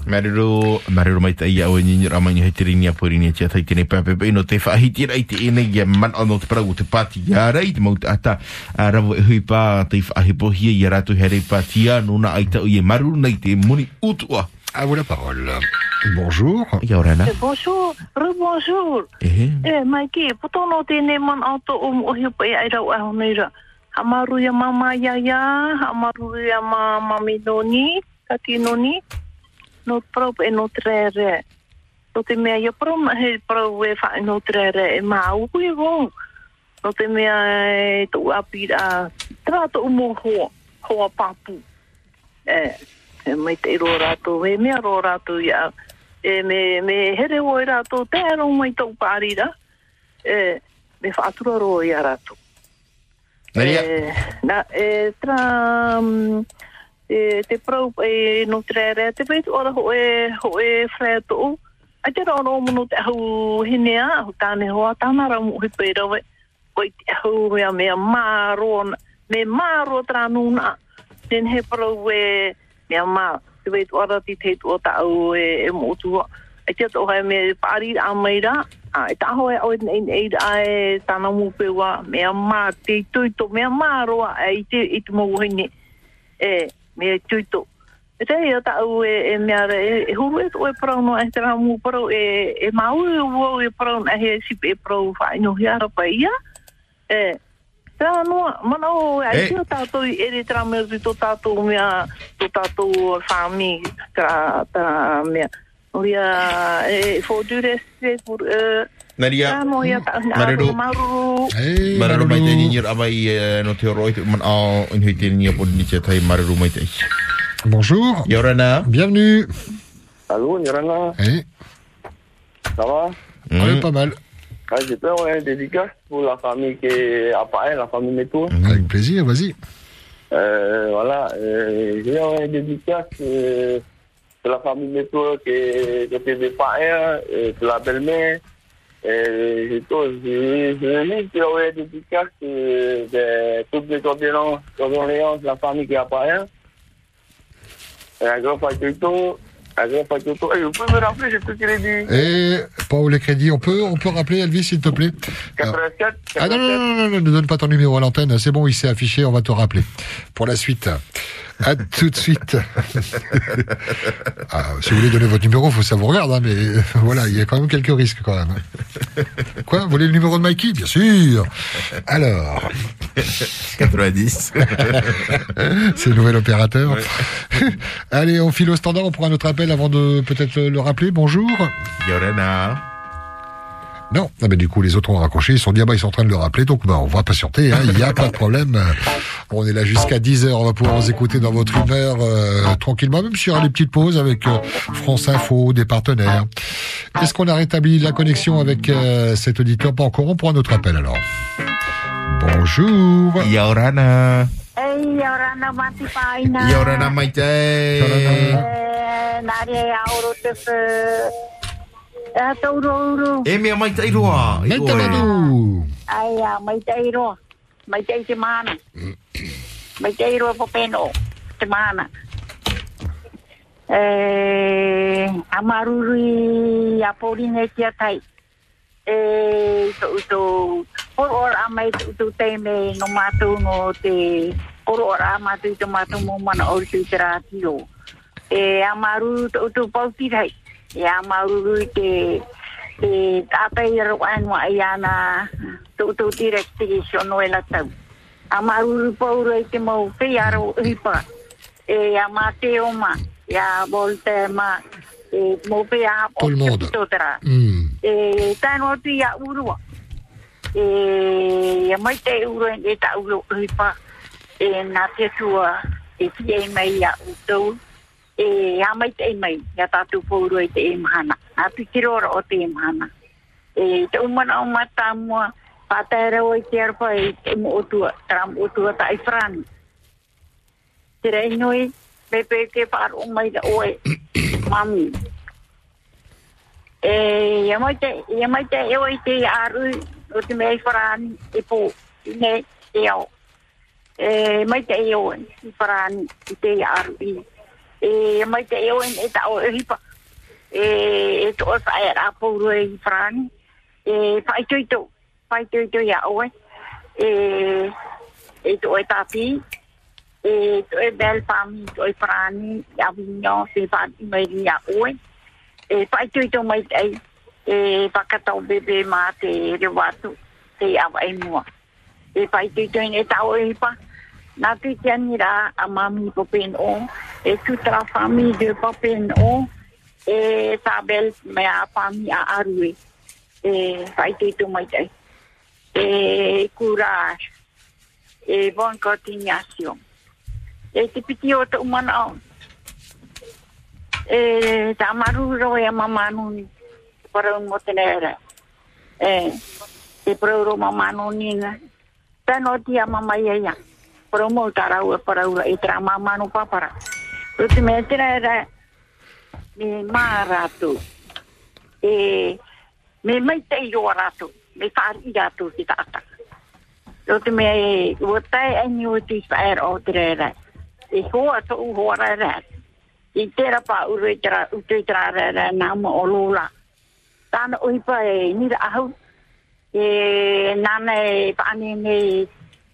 mariro mai tai au ni rama ni hitiri ni apori ni tia tai tene pepe pe no te whahiti rai te ene ia man ono te parau te pati ia rai te mauta ata a rawo e hui pā te whahe pohia ia ratu here patia nuna ai tau ia maru nei te muni utua. À vous la parole. Bonjour. Eh, Bonjour, rebonjour. Eh, Eh, Maiki, potono tēnei man auto o mo pa rau. Hamaru ia mama ia ia, hamaru ia ma mami noni, kati noni, no prau e no trere. No te mea ia pro he pro e wha no trere e ma au hui wong. No te mea e tu apira, tra to umo hoa, hoa papu. Eh, e mai te ro rato, e mea ro rato ia, e me, me here o i rato, te ero mai tau pārira, e me whaatura ro i a. Maria. E, na, e tra, um, e, te prau e no trere, te peitu ora ho e, ho e whreato o, ai te rao mono te ahu hinea, ahu tāne hoa, tāna rao mu hipe rawe, Koi te ahu mea mea māro, me māro tra nuna, ten he prau e mea mā, te peitu ora ti te tu o ta au e, e mo tua, ai te tau hai me pāri a meira, a e taho e au e nei ai tāna mo pewa, mea mā, te tuito, mea mā roa, e i te, i te hini, e, mea tuito. E te ia ta au e, e mea re, e, e huru e to e parau no e te rā mu parau e, e mau e uau e parau na he sipe e parau whae no hiara pa ia. E, te rā noa, mana o e E. ai te o tātou i ere mea ri tō tātou mea, tō tātou whāmi, rā mea. O ia, fōdure se, por, Naria. Rā no ia ta, Maruru. maru. Hey, Mararu mai te Maloulou. ni rama i eh, no te roi te man au in hui te ni apori ni tia tai mararu mai te. Bonjour. Ia orana. Bienvenue. Allô, Nirana, Eh, ça va? Ouais, pas mal. Ah, J'ai peur, ouais, dédicace pour la famille qui est à Paris, la famille Méto. Avec plaisir, vas-y. Euh, voilà, euh, j'ai un dédicace euh, pour la famille Méto qui est côté de Paris, euh, pour la belle-mère. Et j'ai tout, je je juste un dédicace euh, de toutes les condoléances, de la famille qui est à Paris. Et un grand facteur, un grand facteur. Et vous pouvez me rappeler, j'ai tout crédit. Et pas où les crédits. On peut, on peut rappeler Elvis, s'il te plaît? Alors- 87, Ah non, non, non, non, non, ne donne pas ton numéro à l'antenne. C'est bon, il s'est affiché, on va te rappeler. Pour la suite. À tout de suite. Ah, si vous voulez donner votre numéro, faut que ça vous regarde, hein, mais euh, voilà, il y a quand même quelques risques quand même. Quoi Vous voulez le numéro de Mikey? Bien sûr. Alors. 90. C'est le nouvel opérateur. Allez, on file au standard, on prend un autre appel avant de peut-être le rappeler. Bonjour. Ia orana. Non, ah ben, du coup les autres ont raccroché, ils sont dit ah bah, ils sont en train de le rappeler, donc bah, on va patienter, hein, il n'y a pas de problème. On est là jusqu'à 10h, on va pouvoir vous écouter dans votre humeur euh, tranquillement, même sur les petites pauses avec euh, France Info, des partenaires. Est-ce qu'on a rétabli la connexion avec euh, cet auditeur? Pas encore, on prend un autre appel alors. Bonjour. Ia orana. Ei, orana mati paina. Ia orana mai te. E tauro uru. E mea mai tairoa. Mai tai. Ai a mai tairoa. Mai tai te mana. Mai tai roa po peno. Te mana. E, a maruri a pori ne kia tai. E, to uto. Por or a mai tu te me no matu no te. Por or a matu i te matu mo mana ori te rātio. E, a to uto pauti tai ya mauru te te tata i ro anwa i ana tu tu direction i so no ela tau a mauru pauru i te mau pe ya ro hipa e a mate ma ya volte ma e mo pe a o to tra e tan o ti ya uru e ya mai te uru e ta uru hipa e na te tua e ti mai ya uru E ia mai te mai ia tatu pouru e te e mahana. A tu kirora o te e. E te umana o mata mua pātera o i te arpa e te mo otua, tram otua ta i frani. Te rei noi, pepe ke par o mai da oe, mami. E ia mai te, ia mai te eo i te aru o te mei wharani e i ne te ao. E mai te i wharani i te aru i. E ia mai te eo i e ta o e hipa. E e to o sa e ra pōru e i wharani. E whai tui tō, whai tui tui a oe. E e to e tāpi. E to e bel pami, to e wharani, i avignon, se whani mai ri a oe e pai tui tō mai tei e whakatau bebe mā te re watu te awa e mua. E pai tui tui ne tau e hipa. Nā tui te anira a mami po pen o, e tutra fami de po pen o, e tabel me a fami a arue. E pai tui tō mai tei. E courage. E bonne continuation. E te piti o te umana o. e ta maru ro e mama nu para un motenera e e pro ro mama nu ni na ta no ti a mama ia ia pro mo tara u para u e tra mama Tu te metera era me maratu. E me mai te yo ratu, me far i ratu ki ta ata. Tu te me o tai ani o ti fair o tre era. E ho to u hoa ra ra. I tērā pa uru e tērā utu e tērā ra ra na mo o lula. Tāna ui pa e ni ahau. E nāna e pa nei ne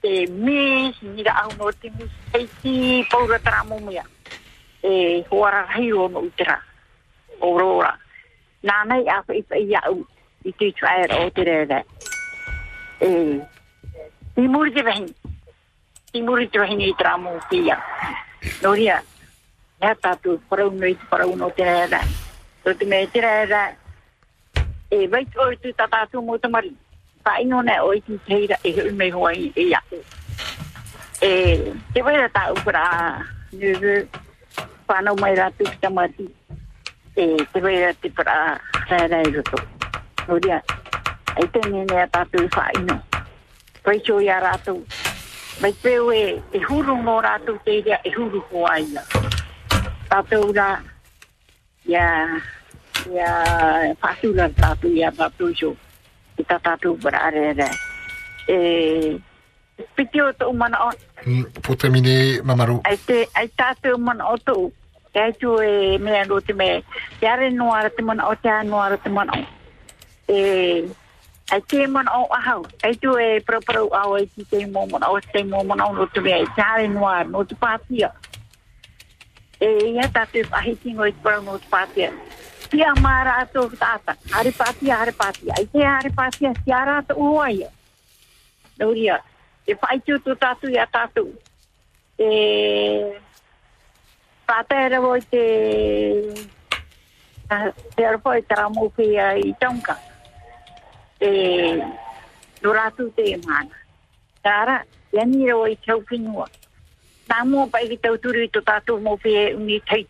te mis, ni ra ahu no te mis. E ti paura tra mo. Mm e hoara hai o no utera. Aurora. Nā mai a i ipa i au i te tuai o te rere. E i muri te vahin i muri te vahin i tra mō pia. No ria tatu tātou parau nui te parau o te rere. Da so te me te rea da e vaitu o tu tātātou mō tamari pa ino ne o i te teira e hui mei hoa i ia e te vaira tā upura nui whanau mai rā pēk tamati. E, te wei rā para pra rā rā i roto. Nō rea, ai te nene a tātou i whaino. Pai chō i a rātou. Mai peo e, e huru mō rātou te rea, e huru ko aina. Tātou rā, ia, ia, pātou rā tātou i a tātou chō. I tātou pra rā rā. E, piti o tō mana o, Mm, Pour terminer, Mamaru. ai te, ai tātou mana o tō, te ai tū e mea ro te me, te are noara te mana o, te are noara te mana o. E, ai te mana o ahau, ai tū e praparau au ai ki te mō mana o, te mō mana o no te mea, te are noara, no te pātia. e ia tātou pahitingo i parau no te pātia. Tia mara ato tāta, hare pātia, hare pātia. Ai te hare pātia, si ara ato ua ia. Nauria, e fai tu tu tatu ya tatu e pata era voi te te era voi ta mo fi ai tonka e duratu te mana tara yani ro i chau ki nu mo pai ki tau turu i tu tatu mo fi e uni tei.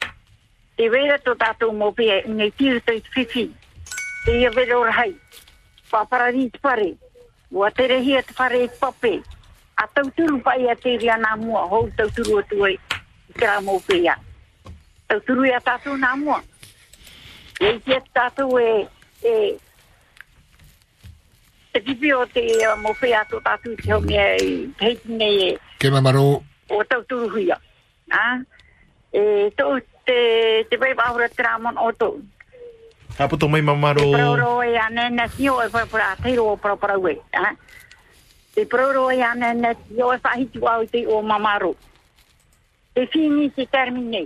Te vera tu tatu mo fi e uni ti tu fifi te ia vera ora hai pa paradis pare Wa tere hi te whare popi pape, a tauturu pai a te ria nā mua, hou tauturu a tuai i te rā mou pia. Tauturu i a tātou nā mua. E i tia tātou e, e, te kipi o te mō pia tō tātou te hongi e heiti nei e. Ke mamaro. O tauturu huia. Nā? E tō te, te pai pāhura te rā o tō. Hapu tō mai mamaro. Te pāhura o e anena, si o e pāhura a teiro o pāhura ue. Nā? Te e ane na e whahitu au te o mamaro. Te fini se termine.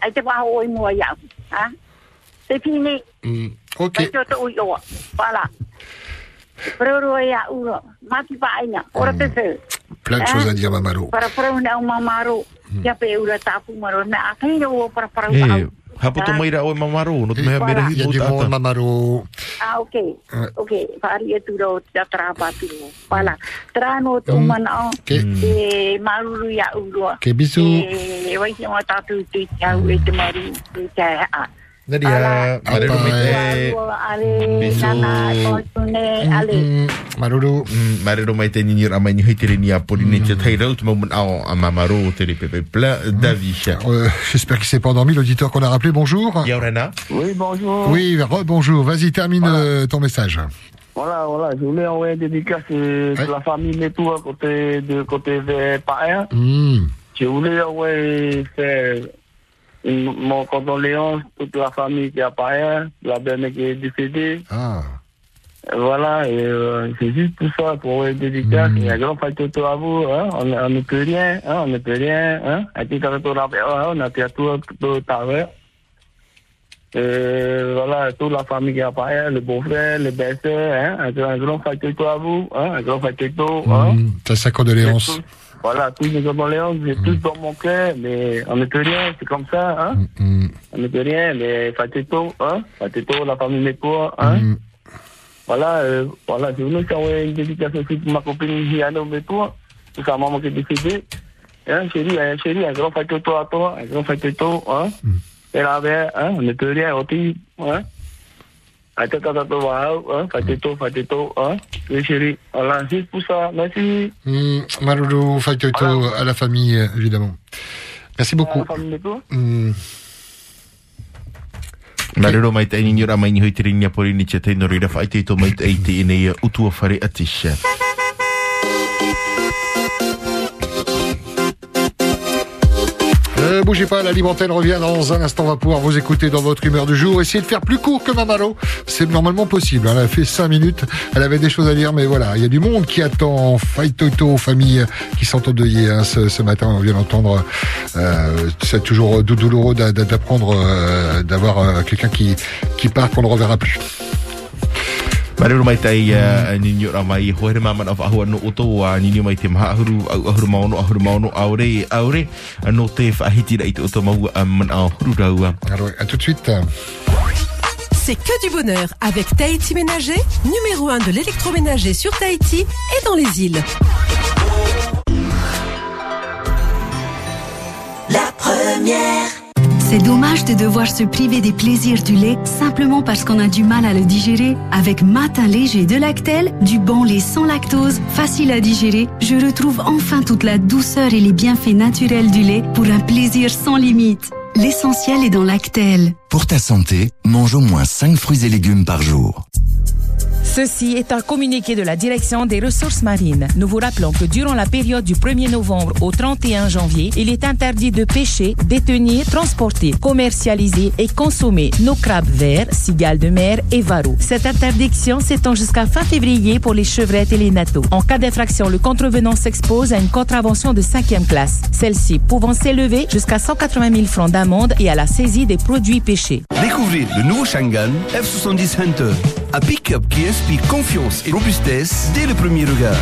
Ai te waho oi mua iau. Ha? Te fini. Mm, ok. Te to ui oa. Voilà. Te prauro e a uro. Mati pa aina. Ora te se. Plein de choses à dire, Mamalo. Para prauro na o mamaro. Ia pe ura tapu maro. Na a kaina o para prauro Eh, au. Hapa tu mai ra o mamaro, no te mea mera Il y a hipo du monde, tata. Mamalo. Ah, ok. Ouais. Ok. Pari e tu ro te trapa tu. Voilà. Trano tu mana o. Ok. E maruru ya uro. Ok, bisous. E wai se wa tatu tu tau e te maru tu te a. Nadia. Maruru. Mm, mare ro mai te ni ra mai ni hitere ni a poline te tai rau tu mo au a mamaro te re pepe pla davisha. Euh, J'espère qu'il s'est pas endormi, l'auditeur qu'on a rappelé. Bonjour. Yaurana. Oui, bonjour. Oui, bonjour. Vas-y, termine euh, ton message. Voilà, voilà, je voulais envoyer une dédicace euh, de la famille Métou à côté de côté de Paer. Mm. Je voulais envoyer faire mon condoléance toute la famille qui Paer, la belle qui est décédée. Ah. Voilà, et euh, c'est juste tout ça pour envoyer une dédicace. Et un grand photo à vous, hein, on, on ne peut rien, hein, on ne peut rien, hein. Tout hein, on a tout, tout à l'heure. Euh, voilà, toute la famille qui a parlé, le beau-frère, le belle-sœur, hein, un, grand- un grand photo à vous, hein, un grand photo, hein. Mm, T'as sa condoléance. Tous- Voilà, tous les condoléances, j'ai tous dans mon cœur, mais on ne peut rien, c'est comme ça, hein. Mm. On ne peut rien, mais Fatito, hein, Fatito, la famille Mépois, hein. Voilà, euh, voilà, je voulais savoir une dédicace aussi pour ma copine Hiano Mépois, pour sa maman qui est décédée. Hein, chérie, hein, chérie, un grand Fatito à toi, un grand Fatito, hein. Elle avait, hein, on ne peut rien aussi, hein. Attends, attends, attends, wow, hein, Fatito, Fatito, hein. Oui, chérie, voilà, juste pour ça, merci. Mm, Maruru, Faitoto, à la famille, euh, évidemment. Merci beaucoup. Mm. Ro mai ni ra mai ni hitere ni rira to mai nei utua whare atisha. Euh, bougez pas, la revient dans un instant. On va pouvoir vous écouter dans votre humeur du jour. Essayez de faire plus court que Mamalo. C'est normalement possible. hein. Elle a fait 5 minutes. Elle avait des choses à dire, mais voilà. Il y a du monde qui attend. Fight Toto, famille qui sont endeuillées hein, ce, matin. On vient d'entendre. Euh, c'est toujours dou- douloureux d'a- d'a- d'apprendre euh, d'avoir quelqu'un qui, qui part qu'on ne reverra plus. Mare ro mai tai ni ni ra mai ho here mama na fa ho no oto a ni ni mai te maha huru au ahuru maono ahuru maono aure aure no te fa hiti ra i te oto mau a man a huru raua. Alors, à tout de suite. C'est que du bonheur avec Tahiti Ménager, numéro 1 de l'électroménager sur Tahiti et dans les îles. La première. C'est dommage de devoir se priver des plaisirs du lait simplement parce qu'on a du mal à le digérer. Avec Matin léger de Lactel, du bon lait sans lactose, facile à digérer, je retrouve enfin toute la douceur et les bienfaits naturels du lait pour un plaisir sans limite. L'essentiel est dans Lactel. Pour ta santé, mange au moins 5 fruits et légumes par jour. Ceci est un communiqué de la Direction des ressources marines. Nous vous rappelons que durant la période du 1er novembre au 31 janvier, il est interdit de pêcher, détenir, transporter, commercialiser et consommer nos crabes verts, cigales de mer et varrots. Cette interdiction s'étend jusqu'à fin février pour les chevrettes et les natos. En cas d'infraction, le contrevenant s'expose à une contravention de cinquième classe. Celle-ci pouvant s'élever jusqu'à 180 000 francs et à la saisie des produits pêchés. Découvrez le nouveau Shangan F70 Hunter. Un pick-up qui inspire confiance et robustesse dès le premier regard.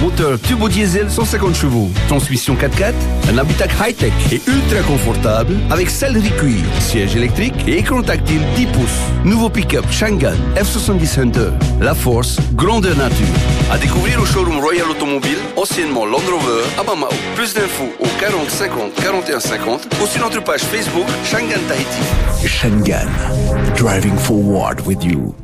Moteur turbo diesel 150 chevaux, transmission 4x4, un habitacle high-tech et ultra confortable avec sellerie cuir, siège électrique et écran tactile 10 pouces. Nouveau pick-up Shangan F70 Hunter. La force, grandeur nature. À découvrir au showroom Royal Automobile, anciennement Land Rover, à Bamao. Plus d'infos au 40 50 41 50 ou sur notre page Facebook Shangan Tahiti. Shangan, driving forward with you.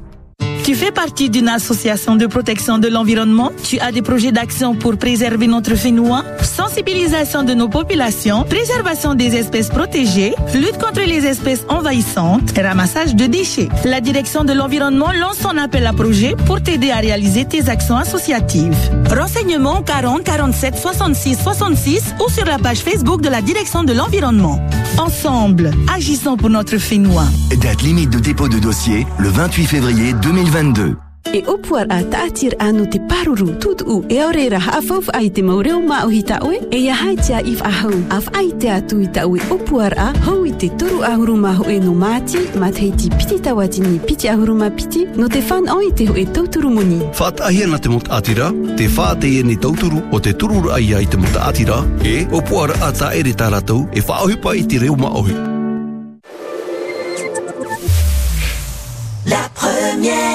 Tu fais partie d'une association de protection de l'environnement? Tu as des projets d'action pour préserver notre fénois? Sensibilisation de nos populations, préservation des espèces protégées, lutte contre les espèces envahissantes, ramassage de déchets. La direction de l'environnement lance son appel à projet pour t'aider à réaliser tes actions associatives. Renseignements 40 47 66 66 ou sur la page Facebook de la direction de l'environnement. Ensemble, agissons pour notre fénois. Date limite de dépôt de dossier, le 28 février 2022. e upuar a taatir anu te paruru tut u e orera haafauf ai te maureo ma o hita oe e ia haitia if a hau af ai te atu i ta ue upuar a hau i te toru ahuruma ho e no mati ma te heiti piti tawatini piti ahuruma piti no te fan o i te ho e tauturu moni Whaat ahia na te mot atira, te wha te e ni tauturu o te tururu ai ai te mot atira, e o puara a ta ere tā rātou, e whaohipa i te reo maohi. La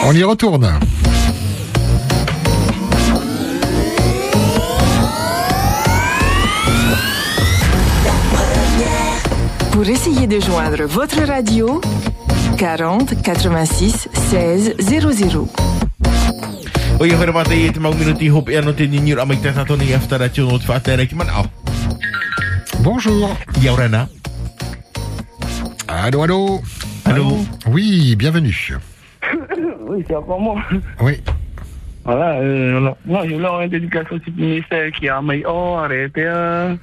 On y retourne. Pour essayer de joindre votre radio, 40 86 16 00. O ia hore mata i te mau minuti e te aftara tio no au. Bonjour. Ia orana. Allô, allô. Allô. Oui, bienvenue. Oui, c'est encore moi. Oui. Voilà, euh, voilà. Moi, je voulais avoir une le ministère qui a mis oh, arrêtez.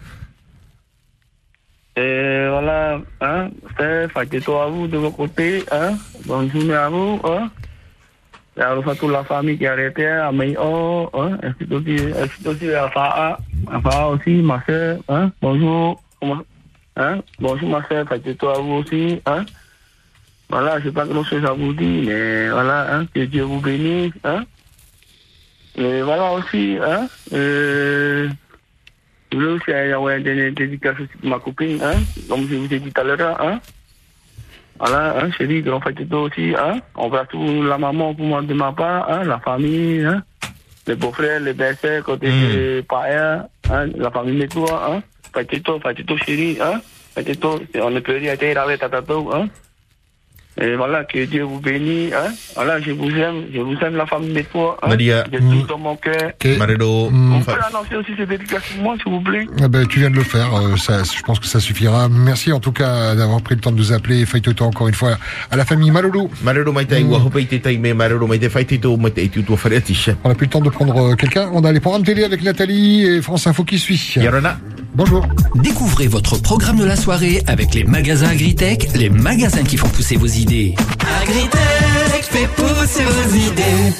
Et voilà, hein, c'est fait toi à vous de votre côté, hein. Bonne journée à vous, hein. Et alors, ça, toute la famille qui a arrêté, à mis oh, hein. Et c'est aussi, c'est aussi à Fa'a, à Fa'a aussi, ma soeur, hein. Bonjour. Comment- Hein? Bonjour, ma soeur, fait toi à vous aussi, hein. Voilà, je sais pas grand chose à vous dire, mais voilà, hein, que Dieu vous bénisse, hein. Et voilà aussi, hein, euh, je voulais aussi avoir une dernière dédicace aussi pour ma copine, hein, comme je vous ai dit tout à l'heure, hein. Voilà, hein, chérie, grand frère Tito aussi, hein. On va tout la maman pour moi de ma part, hein, la famille, hein. Les beaux-frères, les belles-sœurs, côté des parents, hein, la famille métro, hein. Fatito, Fatito chérie, hein. Fatito, on ne peut rien dire avec Tatato, hein. Et voilà, que Dieu vous bénisse, hein. Voilà, je vous aime, je vous aime la famille métro, hein. Maria. De tout dans mon cœur. Maredo. Vous pouvez annoncer aussi ces dédicaces pour moi, s'il vous plaît. Ah ben, tu viens de le faire, euh, ça, je pense que ça suffira. Merci en tout cas d'avoir pris le temps de nous appeler. Faites encore une fois à la famille Malolo. Malolo te tai me Malolo te i tūtua whare atisha. On n'a plus le temps de prendre euh, quelqu'un? On a les programmes télé avec Nathalie et France Info qui suit. Yarona. Bonjour. Découvrez votre programme de la soirée avec les magasins Agritech, les magasins qui font pousser vos idées. Agritech fait pousser vos idées.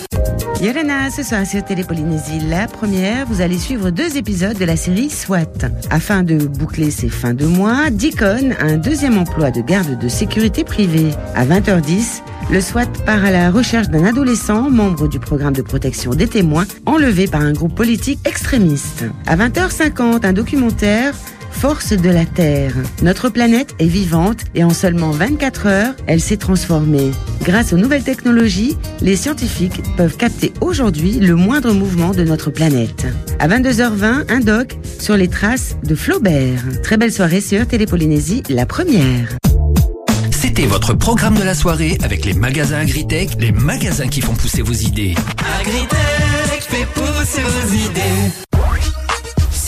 Yorana, ce soir sur Télépolynésie, la première, vous allez suivre deux épisodes de la série SWAT. Afin de boucler ses fins de mois, Deacon a un deuxième emploi de garde de sécurité privée. À 20h10, le SWAT part à la recherche d'un adolescent, membre du programme de protection des témoins, enlevé par un groupe politique extrémiste. À 20h50, un documentaire Force de la Terre. Notre planète est vivante et en seulement 24 heures, elle s'est transformée. Grâce aux nouvelles technologies, les scientifiques peuvent capter aujourd'hui le moindre mouvement de notre planète. À 22h20, un doc sur les traces de Flaubert. Très belle soirée sur Télépolynésie, la première. C'était votre programme de la soirée avec les magasins Agritech, les magasins qui font pousser vos idées. Agritech fait pousser vos idées.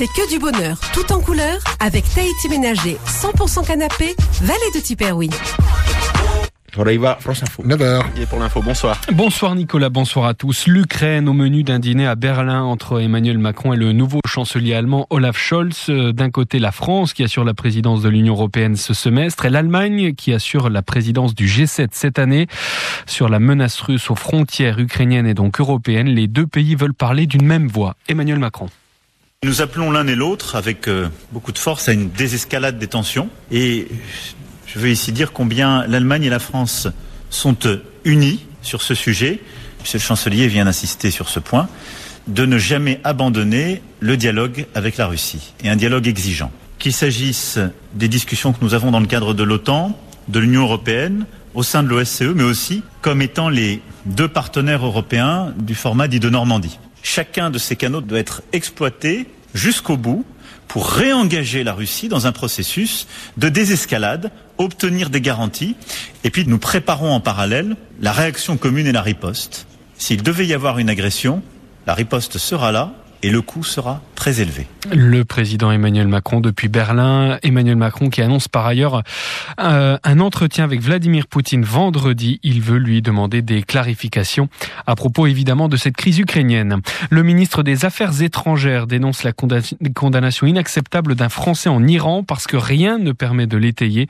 C'est que du bonheur, tout en couleur, avec Tahiti Ménager, 100% canapé, Vallée de Tiperoui. France Info. 9h. Et pour l'info, bonsoir. Bonsoir Nicolas, bonsoir à tous. L'Ukraine au menu d'un dîner à Berlin entre Emmanuel Macron et le nouveau chancelier allemand Olaf Scholz. Euh, D'un côté la France qui assure la présidence de l'Union européenne ce semestre et l'Allemagne qui assure la présidence du G7 cette année. Sur la menace russe aux frontières ukrainiennes et donc européennes, les deux pays veulent parler d'une même voix. Emmanuel Macron. Nous appelons l'un et l'autre avec euh, beaucoup de force à une désescalade des tensions et je veux ici dire combien l'Allemagne et la France sont euh, unis sur ce sujet. Monsieur le chancelier vient d'insister sur ce point de ne jamais abandonner le dialogue avec la Russie et un dialogue exigeant. Qu'il s'agisse des discussions que nous avons dans le cadre de l'OTAN, de l'Union européenne, au sein de l'OSCE, mais aussi comme étant les deux partenaires européens du format dit de Normandie. Chacun de ces canaux doit être exploité jusqu'au bout pour réengager la Russie dans un processus de désescalade, obtenir des garanties, et puis nous préparons en parallèle la réaction commune et la riposte. S'il devait y avoir une agression, la riposte sera là et le coût sera très élevé. Le président Emmanuel Macron depuis Berlin. Emmanuel Macron qui annonce par ailleurs euh, un entretien avec Vladimir Poutine vendredi. Il veut lui demander des clarifications à propos évidemment de cette crise ukrainienne. Le ministre des Affaires étrangères dénonce la condamnation inacceptable d'un Français en Iran parce que rien ne permet de l'étayer.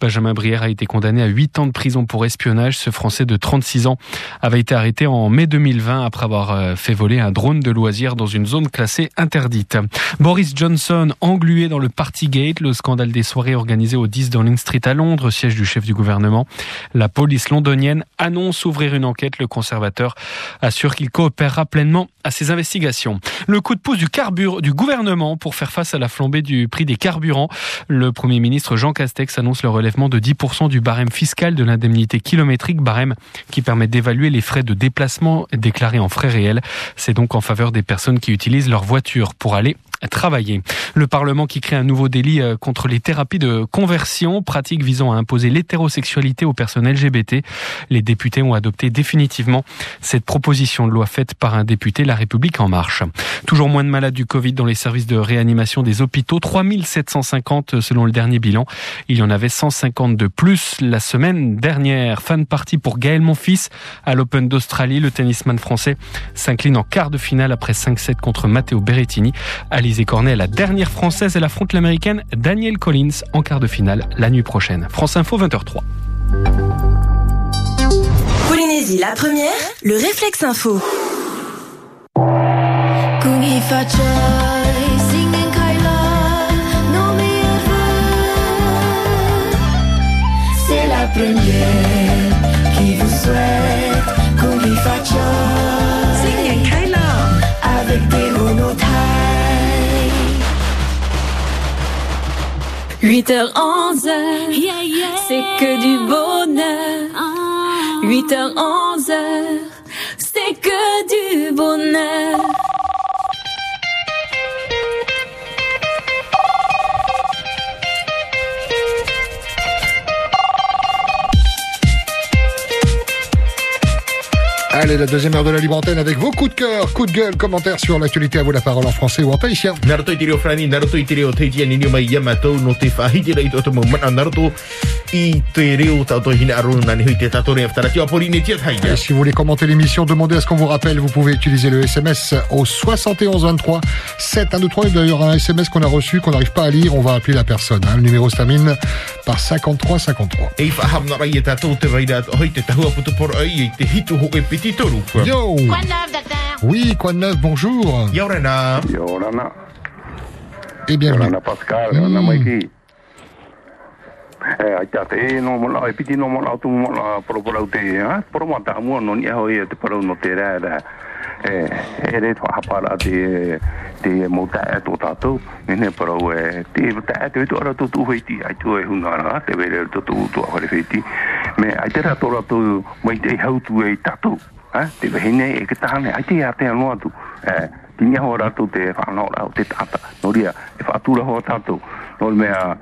Benjamin Brière a été condamné à 8 ans de prison pour espionnage. Ce Français de 36 ans avait été arrêté en mai 2020 après avoir euh, fait voler un drone de loisirs dans une zone zone classée interdite. Boris Johnson englué dans le Partygate, le scandale des soirées organisées au 10 Downing Street à Londres, siège du chef du gouvernement. La police londonienne annonce ouvrir une enquête. Le conservateur assure qu'il coopérera pleinement à ces investigations. Le coup de pouce du carburant du gouvernement pour faire face à la flambée du prix des carburants. Le Premier ministre Jean Castex annonce le relèvement de 10% du barème fiscal de l'indemnité kilométrique, barème qui permet d'évaluer les frais de déplacement déclarés en frais réels. C'est donc en faveur des personnes qui utilisent utilisent leur voiture pour aller travailler. Le Parlement qui crée un nouveau délit euh, contre les thérapies de conversion, pratique visant à imposer l'hétérosexualité aux personnes LGBT. Les députés ont adopté définitivement cette proposition de loi faite par un député La République en marche. Toujours moins de malades du Covid dans les services de réanimation des hôpitaux, 3750 selon le dernier bilan. Il y en avait 150 de plus la semaine dernière. Fan partie pour Gaël Monfils à l'Open d'Australie. Le tennisman français s'incline en quart de finale après 5-7 contre Matteo Berrettini. Alizé Cornet, la dernière française, elle affronte l'américaine Danielle Collins en quart de finale la nuit prochaine. France Info 20h03. Polynésie, la première, le réflexe info. C'est la première 8h11, c'est que du bonheur. 8h11, c'est que du bonheur. Allez, la deuxième heure de la libre antenne avec vos coups de cœur, coups de gueule, commentaires sur l'actualité. À vous la parole en français ou en tahitien. Naruto Et si vous voulez commenter l'émission, demandez à ce qu'on vous rappelle. Vous pouvez utiliser le SMS au 71 23 7 1 2 3. D'ailleurs, un SMS qu'on a reçu, qu'on n'arrive pas à lire, on va appeler la personne. hein. Le numéro se termine par 53 53. E whaham na rai e tatou te vaira hoi te tahua putu por ai e te hitu ho e piti toru. Yo Oui, quoi de neuf, bonjour Yorana Yorana. Eh bien, Yorana Pascal, Yorana Maiki. e ai ta te no mo la piti no mo la tu mo la pro pro te ha pro mo ta mo no ni ho ye te pro no te ra ra e e re to ha pa la te te mo ta e to ta tu ni ne pro e te ta e te to ra tu tu ho ti ai tu e hu na ra te ve re to tu tu ho re ti me ai te ra to ra tu mo te ha tu e ta tu ha te ve ne e ke ta ne ai te ya te no tu e ti ne ho ra tu te fa no ra te ta ta no ria e fa tu ra ho ta tu no me a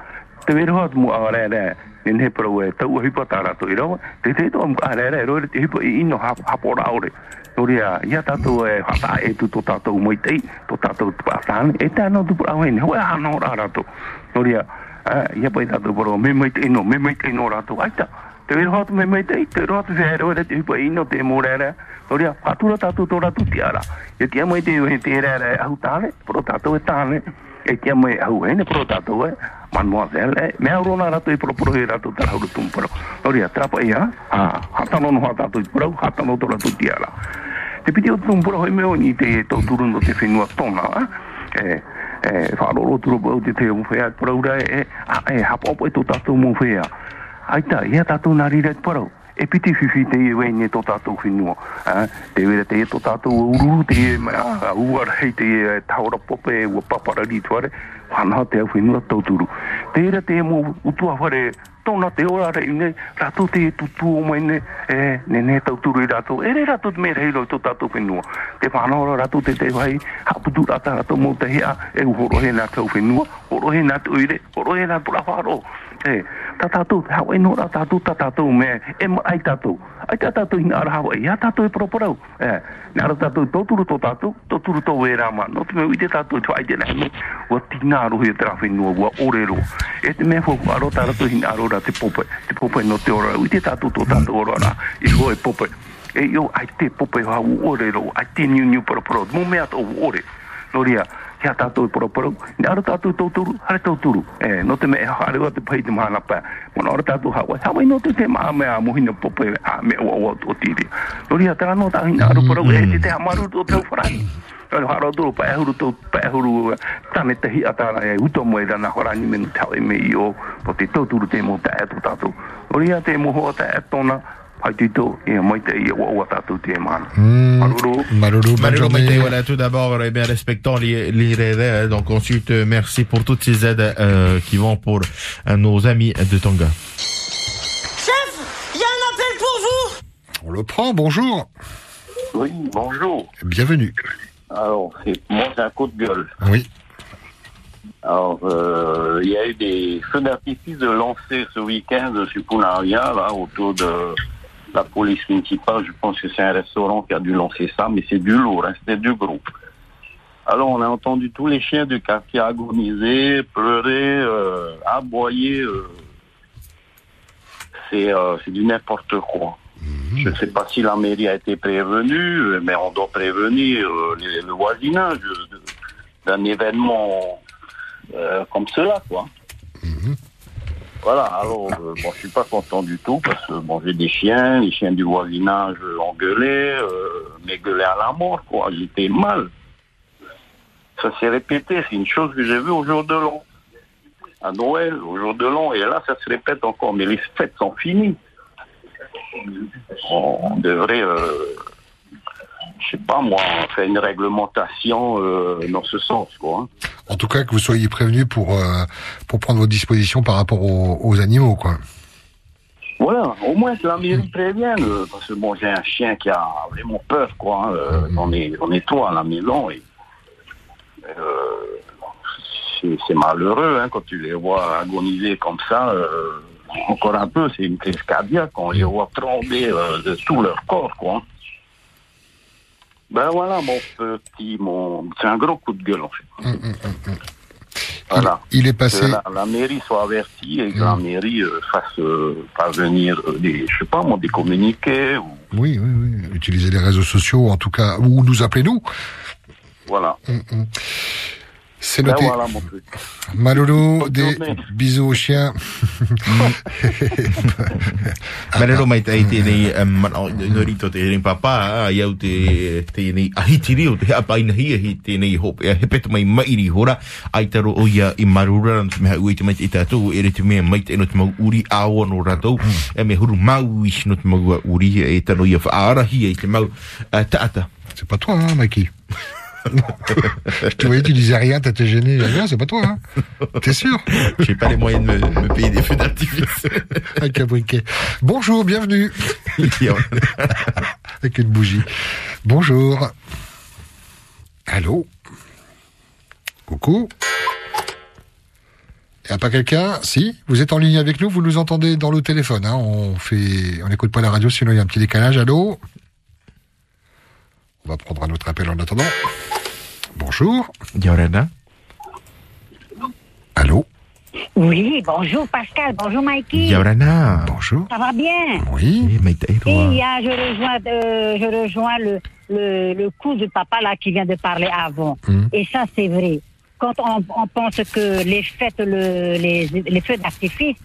te wera hat mu ara rea nin he pro e tau ahipa tara to iro te te to ara awa ro te hipa i ino hapora ore toria ya ia tātou e hata e tu tō tātou mai tei tō tātou tupa atane e tāna tupa awa ini hoa hana ora rato Toria, a ia pai tātou parau me mai tei no me mai tei no rato aita te wera hoa tu me mai tei te rato se hero e te hipa i ino te mo rea rea tātou tō rato ti ara. E tia mai te wehen te rea rea ahu tāne pro tātou e tāne. E tia mai ahu hene pro tātou e Mademoiselle, eh, me auro ratu i pro pro i ratu tra hulu tum pro. Tori a trapo ia, a hata no ha tato i pro, hata tora tuti ala. Te piti o tum pro hoi meo ni te e tau no te whenua tona, a? e eh, whaaroro turu pau te te umwhea i pro ura e, a, e, hapa opo e tō tato umwhea. Aita, ia tato nari rei pro e piti whiwhi te e wei ne tō tātou whenua. Uh, te wera te e tō tātou uru, te e uarei, te e taura pope e ua paparari tuare, whanau te au whenua tauturu. Te era te e mō utua whare tōna te ora rei ne, rātou te e tutu o mai ne, e, ne ne tauturu i rātou, e re rātou te mea heilo i tō tātou whenua. Te whanau ra rātou te te wai, haputu rāta rātou mō te hea, e uhoro he nā tau whenua, horo he nā tuire, horo he nā tura whāro. E, ta tātou, hau e no rā tātou, ta tātou me, e ma ai tātou. Ai tā tātou hina ara hau e, ia tātou e proporau. E, nā ara tātou tōturu tō tātou, tōturu tō e rā ma, no te me i te tātou ai te nai me, ua tina arohi e te rāwhenua, ua orero. E te mea fo aro tā rato hina aro rā te pope, te pope no te ora, i te tātou tō tātou ora rā, i hoa e pope. E yo, ai te pope hau orero, ai te niu niu proporau, mō mea tō ore. No ria, hea tātou i poroporo, ni ara tātou tauturu, hare tauturu. E, no te me e hare wa te pai te mahana pā. Mona ora tātou hawa, hawa i no te te maa mea mohina popo e a mea ua ua o tiri. No ria, tera no tā hina aru porau, e te te hamaru o tau wharani. Ai haro tō pa e huru tō pa e huru tane te hi atara e uto mo e rana horani menu tau e me i o po te tauturu te mo ta e tō tātou. No ria, te moho ta e tōna, e. Maïté, voilà, tout d'abord, eh bien, respectons les, les rêves. Donc, ensuite, euh, merci pour toutes ces aides euh, qui vont pour euh, nos amis de Tonga. Chef, il y a un appel pour vous On le prend, bonjour. Oui, bonjour. Bienvenue. Alors, c'est- moi, c'est un coup de gueule. Oui. Alors, euh, il y a eu des feux d'artifice de lancer ce week-end sur Punaria, là, autour de la police municipale. Je pense que c'est un restaurant qui a dû lancer ça, mais c'est du lourd, hein, c'était du gros. Alors, on a entendu tous les chiens du quartier agoniser, pleurer, euh, aboyer. euh. c'est euh, c'est du n'importe quoi. Je ne sais pas si la mairie a été prévenue, mais on doit prévenir les- le voisinage d'un événement comme cela, quoi. Voilà, alors, euh, bon, je suis pas content du tout, parce que, bon, j'ai des chiens, les chiens du voisinage ont gueulé, euh, mais à la mort, quoi, j'étais mal. Ça s'est répété, c'est une chose que j'ai vue au jour de l'an. À Noël, au jour de l'an, et là, ça se répète encore, mais les fêtes sont finies. On devrait, euh, je sais pas moi, faire une réglementation euh, dans ce sens, quoi. hein. En tout cas, que vous soyez prévenus pour, euh, pour prendre vos dispositions par rapport aux, aux animaux, quoi. Voilà, au moins que la mairie prévienne, euh, parce que bon, j'ai un chien qui a vraiment peur, quoi. hein, on, est, on est trois à la maison et c'est malheureux hein, quand tu les vois agoniser comme ça. encore un peu, c'est une crise cardiaque, on les voit trembler de tout leur corps, quoi. Ben voilà, mon petit, mon, c'est un gros coup de gueule en fait. Voilà. Il est Que passé. la, la mairie soit avertie et que la mairie euh, fasse euh, parvenir euh, des, je sais pas moi, des communiqués ou Oui, oui, oui. Utilisez les réseaux sociaux, en tout cas, ou nous appelez nous. voilà. C'est Ben noté. voilà mon truc. Maloulou, des bisous aux chiens. Malero mai tai te nei mana no rito te nei papa ai au te te nei ahitiri o te apa ina hia hi te nei hop e he mai ri hora ai taro o ia i marura me ha ui te mai te tatu e re te mea mai te no te mau uri awa no rato e me huru mau i no te mau uri e tano ia whaara hi e te mau eh, taata C'est pas toi, hein, Je te voyais, tu disais rien, t'étais gêné. Rien, c'est pas toi, hein T'es sûr J'ai pas les moyens de me, me payer des feux d'artifice. Avec un briquet. Bonjour, bienvenue. Avec une bougie. Bonjour. Allô Coucou Y a pas quelqu'un Si, vous êtes en ligne avec nous, vous nous entendez dans le téléphone. Hein. On fait, on n'écoute pas la radio, sinon il y a un petit décalage. Allô On va prendre un autre appel en attendant. Bonjour. Yorana. Allô Oui, bonjour Pascal, bonjour Mikey. Yorana. Bonjour. Ça va bien? Oui. mai tai Et il y a, je rejoins, euh, je rejoins le, le, le coup de papa là qui vient de parler avant. Et ça, c'est vrai. Quand on, on pense que les fêtes, le, les, les feux d'artifice,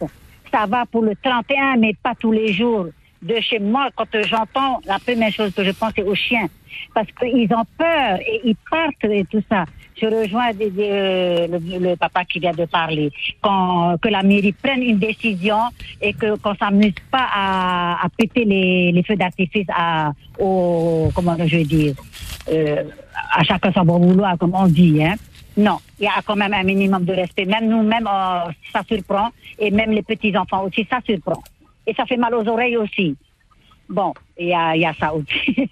ça va pour le 31, mais pas tous les jours. De chez moi, quand j'entends, la première chose que je pense, c'est aux chiens. Parce qu'ils ont peur et ils partent et tout ça. Je rejoins des- euh, le, le papa qui vient de parler. Quand, que la mairie prenne une décision et que qu'on s'amuse pas à, à péter les, les feux d'artifice à, au, comment je dire, euh, à chacun son bon vouloir, comme on dit, hein. Non, il y a quand même un minimum de respect. Même nous-mêmes, ça surprend. Et même les petits-enfants aussi, ça surprend. Et ça fait mal aux oreilles aussi. Bon, il y a, y a ça aussi.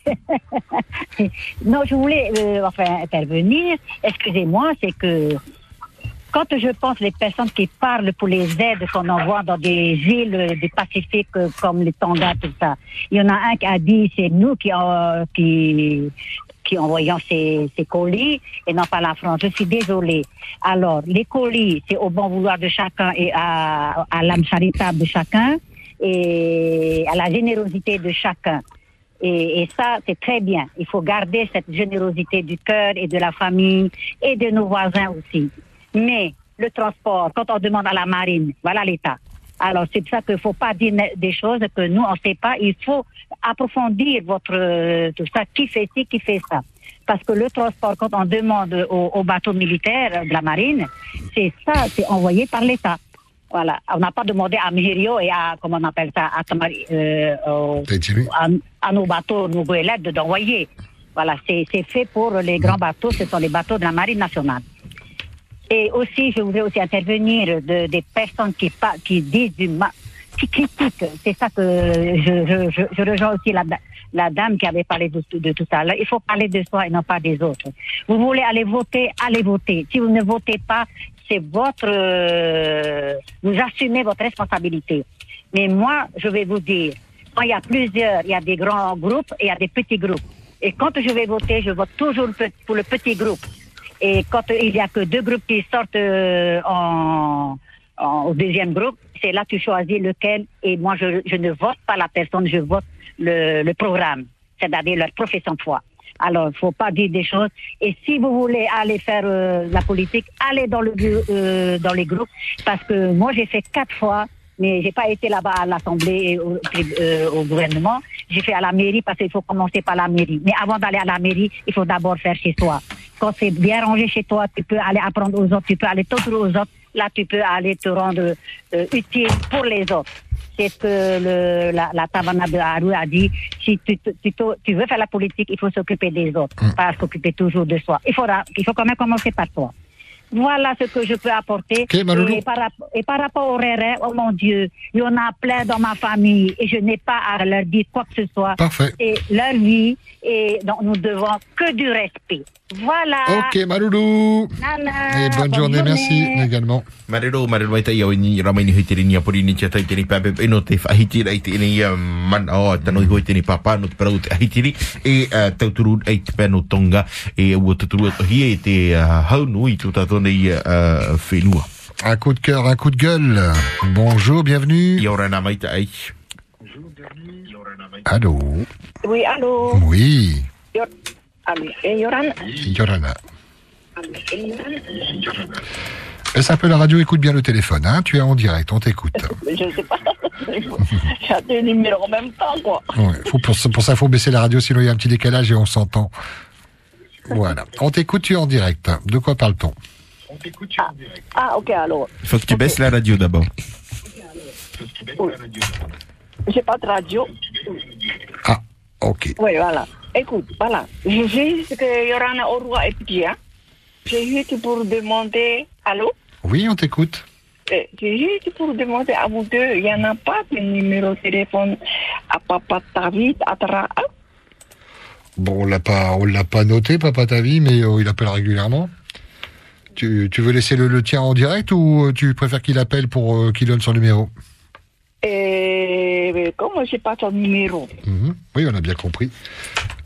non, je voulais euh, enfin intervenir. Excusez-moi, c'est que quand je pense les personnes qui parlent pour les aides qu'on envoie dans des îles du Pacifique euh, comme les Tonga, tout ça, il y en a un qui a dit c'est nous qui, euh, qui, qui envoyons ces, ces colis et non pas la France. Je suis désolée. Alors, les colis, c'est au bon vouloir de chacun et à, à l'âme charitable de chacun et à la générosité de chacun. Et, et ça, c'est très bien. Il faut garder cette générosité du cœur et de la famille et de nos voisins aussi. Mais le transport, quand on demande à la marine, voilà l'État. Alors, c'est pour ça qu'il ne faut pas dire des choses que nous, on ne sait pas. Il faut approfondir votre, euh, tout ça, qui fait ci, qui fait ça? Parce que le transport, quand on demande aux, aux bateaux militaires de la marine, c'est ça, c'est envoyé par l'État. Voilà. On n'a pas demandé à Mirio et à, comment on appelle ça, à, Tamari- euh, au- à, à nos bateaux, nos goélettes de- d'envoyer. Voilà, c'est fait pour les grands bateaux, ce sont les bateaux de la marine nationale. Et aussi, je voudrais aussi intervenir de, des personnes qui, qui disent du mal, qui critiquent. C'est ça que je, je, je, je rejoins aussi la, la dame qui avait parlé de, de tout ça. Là, il faut parler de soi et non pas des autres. Vous voulez aller voter, allez voter. Si vous ne votez pas, c'est votre, euh, vous assumez votre responsabilité. Mais moi, je vais vous dire, quand il y a plusieurs, il y a des grands groupes et il y a des petits groupes. Et quand je vais voter, je vote toujours pour le petit groupe. Et quand il y a que deux groupes qui sortent euh, en, au deuxième groupe, c'est là que tu choisis lequel. Et moi, je, je ne vote pas la personne, je vote le, le programme, c'est-à-dire leur profession de foi. Alors, il faut pas dire des choses. Et si vous voulez aller faire euh, la politique, allez dans le euh, dans les groupes, parce que moi j'ai fait quatre fois, mais j'ai pas été là-bas à l'Assemblée et au, euh, au gouvernement. J'ai fait à la mairie parce qu'il faut commencer par la mairie. Mais avant d'aller à la mairie, il faut d'abord faire chez soi. Quand c'est bien rangé chez toi, tu peux aller apprendre aux autres, tu peux aller t'offrir aux autres. Là, tu peux aller te rendre euh, utile pour les autres. C'est ce que le, la, la Tavana de Haru a dit? Si tu, tu, veux faire la politique, il faut s'occuper des autres, pas s'occuper toujours de soi. Il, faudra, il faut quand même commencer par toi. Voilà ce que je peux apporter. Et, par, rap- et par rapport aux rérés, oh mon Dieu, il y en a plein dans ma famille et je n'ai pas à leur dire quoi que ce soit. Parfait. Et leur vie, et donc nous devons que du respect. Voilà. Ok, Maloulou. Nana, Et bonne journée, merci également. Marero, marero mai tai au ni ramai ni hoi ni apori ni tia tai te ni pape e no te whahiti rai te ni uh, man o tano i hoi te ni papa no te parau te ahitiri e uh, tauturu ai te pēno tonga e ua tuturu e hi e te uh, haunu tato nei uh, whenua. Un coup de cœur, un coup de gueule. Bonjour, bienvenue. Ia ora nā mai te ai. Allô Oui, allô Oui, et Yorana. Allô, et Yoran Laisse un peu la radio, écoute bien le téléphone. Hein tu es en direct, on t'écoute. Je sais pas. J'ai deux numéros en même temps, quoi. Ouais, faut pour, ça- pour ça, il faut baisser la radio, sinon il y a un petit décalage et on s'entend. Voilà. On t'écoute, tu es en direct. De quoi parle-t-on? Ah, ok, alors. Faut que tu baisses la radio d'abord. Oui. J'ai pas de radio. Ok. Oui, voilà. Écoute, voilà. J'ai juste que Yoran au roi est petit, hein. J'ai juste pour demander. Allô? Oui, on t'écoute. Eh, J'ai juste pour demander à vous deux, il n'y en a pas de numéro de téléphone à Papa David, à Tara. hein? Bon, on l'a pas, on l'a pas noté, papa ta vie, mais euh, il appelle régulièrement. Tu, tu veux laisser le, le tien en direct ou euh, tu préfères qu'il appelle pour euh, qu'il donne son numéro? Et mais comment j'ai pas son numéro Mhm. Oui, on a bien compris.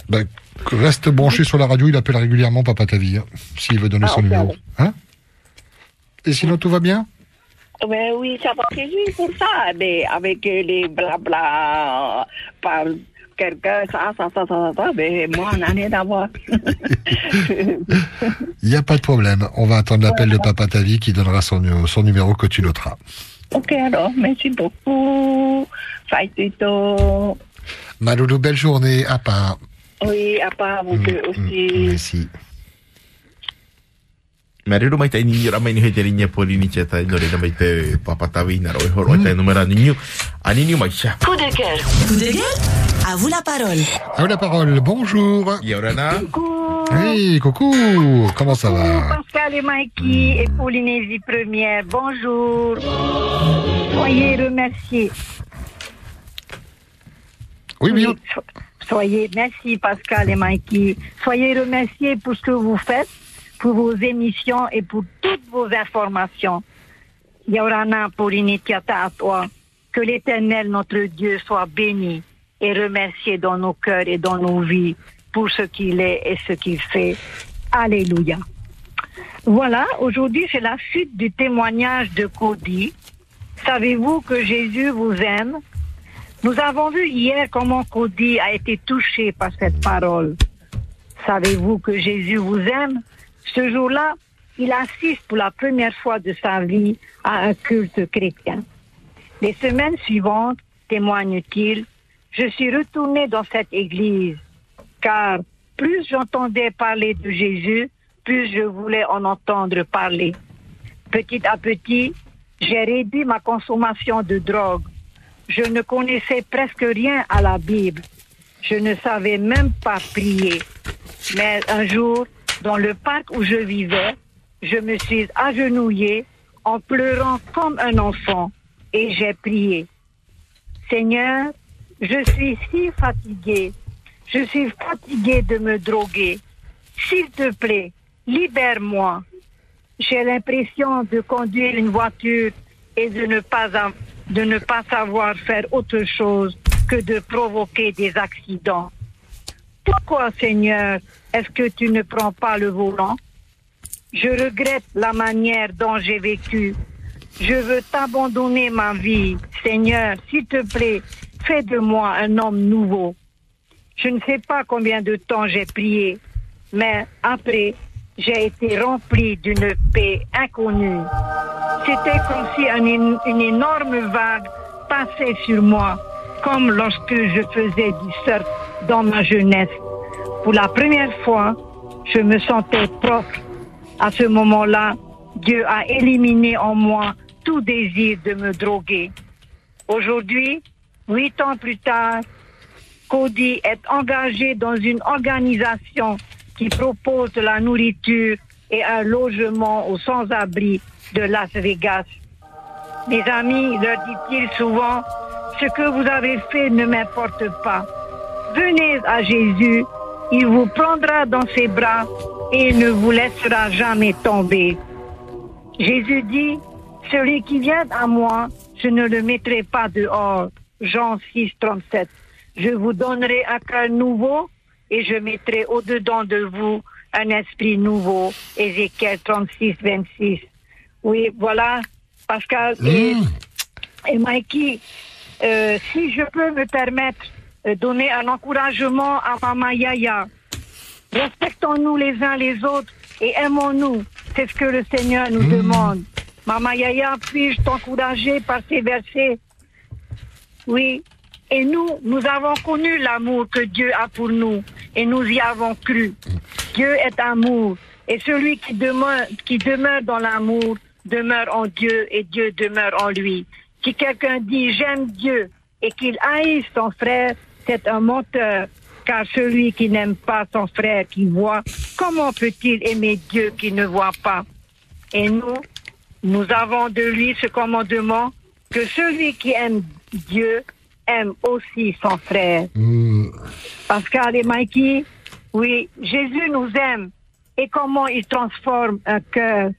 Ben, reste branché sur la radio, il appelle régulièrement papa ta vie, hein, s'il veut donner Ah, son numéro. Hein? Et sinon, tout va bien? Ben oui, ça va, juste pour ça. Mais avec euh, les blabla euh, par quelqu'un, ça, ça, ça, ça, ça, ben moi, on a rien à voir. Il n'y a pas de problème. On va attendre l'appel de papa ta vie qui donnera son, son numéro que tu noteras. Ok, alors, merci beaucoup. Faitito. Maloulou, belle journée. À part. Oui, à part vous deux aussi. Merci. Marero mai tai ni ramai ni hoi te ni apori ni tia tai no re mai te papatawi na roi horo tai numera ni niu. Ani niu mai sha. Coup de cœur. Coup de gueule? À vous la parole. À vous la parole. Bonjour. Yorana. Oui, coucou. Comment ça va? Pascal et Mikey et Polynésie Première, bonjour. Soyez remerciés. Oui, oui. so- Soyez, merci Pascal et Mikey. Soyez remerciés pour ce que vous faites, pour vos émissions et pour toutes vos informations. Yorana Porinitiata à toi. Que l'éternel, notre Dieu, soit béni et remercié dans nos cœurs et dans nos vies pour ce qu'il est et ce qu'il fait. Alléluia. Voilà, aujourd'hui c'est la suite du témoignage de Cody. Savez-vous que Jésus vous aime? Nous avons vu hier comment Cody a été touché par cette parole. Savez-vous que Jésus vous aime? Ce jour-là, il assiste pour la première fois de sa vie à un culte chrétien. Les semaines suivantes, témoigne-t-il, je suis retourné dans cette église, car plus j'entendais parler de Jésus, plus je voulais en entendre parler. Petit à petit, j'ai réduit ma consommation de drogue. Je ne connaissais presque rien à la Bible. Je ne savais même pas prier. Mais un jour, dans le parc où je vivais, je me suis agenouillée en pleurant comme un enfant et j'ai prié. Seigneur, je suis si fatiguée. Je suis fatiguée de me droguer. S'il te plaît, libère-moi. J'ai l'impression de conduire une voiture et de ne pas de ne pas savoir faire autre chose que de provoquer des accidents. Pourquoi, Seigneur, est-ce que tu ne prends pas le volant? Je regrette la manière dont j'ai vécu. Je veux t'abandonner ma vie. Seigneur, s'il te plaît, fais de moi un homme nouveau. Je ne sais pas combien de temps j'ai prié, mais après, j'ai été rempli d'une paix inconnue. C'était comme si un é- une énorme vague passait sur moi, comme lorsque je faisais du surf dans ma jeunesse. Pour la première fois, je me sentais propre. À ce moment-là, Dieu a éliminé en moi tout désir de me droguer. Aujourd'hui, huit ans plus tard, Cody est engagé dans une organisation qui propose de la nourriture et un logement aux sans-abri de Las Vegas. Mes amis, leur dit-il souvent, ce que vous avez fait ne m'importe pas. Venez à Jésus, il vous prendra dans ses bras et ne vous laissera jamais tomber. Jésus dit, celui qui vient à moi, je ne le mettrai pas dehors. Jean 6, 37. Je vous donnerai un cœur nouveau et je mettrai au-dedans de vous un esprit nouveau. Ézéchiel 36, 26. Oui, voilà, Pascal et, et Mikey, euh, si je peux me permettre donner un encouragement à Mama Yaya, respectons-nous les uns les autres et aimons-nous. C'est ce que le Seigneur nous demande. Mama Yaya, puis-je t'encourager par ces versets? Oui. Et nous, nous avons connu l'amour que Dieu a pour nous et nous y avons cru. Dieu est amour et celui qui demeure, qui demeure dans l'amour demeure en Dieu et Dieu demeure en lui. Si quelqu'un dit j'aime Dieu et qu'il haïsse son frère, c'est un menteur. Car celui qui n'aime pas son frère qui voit, comment peut-il aimer Dieu qui ne voit pas? Et nous, nous avons de lui ce commandement que celui qui aime Dieu aime aussi son frère. Pascal et Mikey, oui, Jésus nous aime. Et comment il transforme un cœur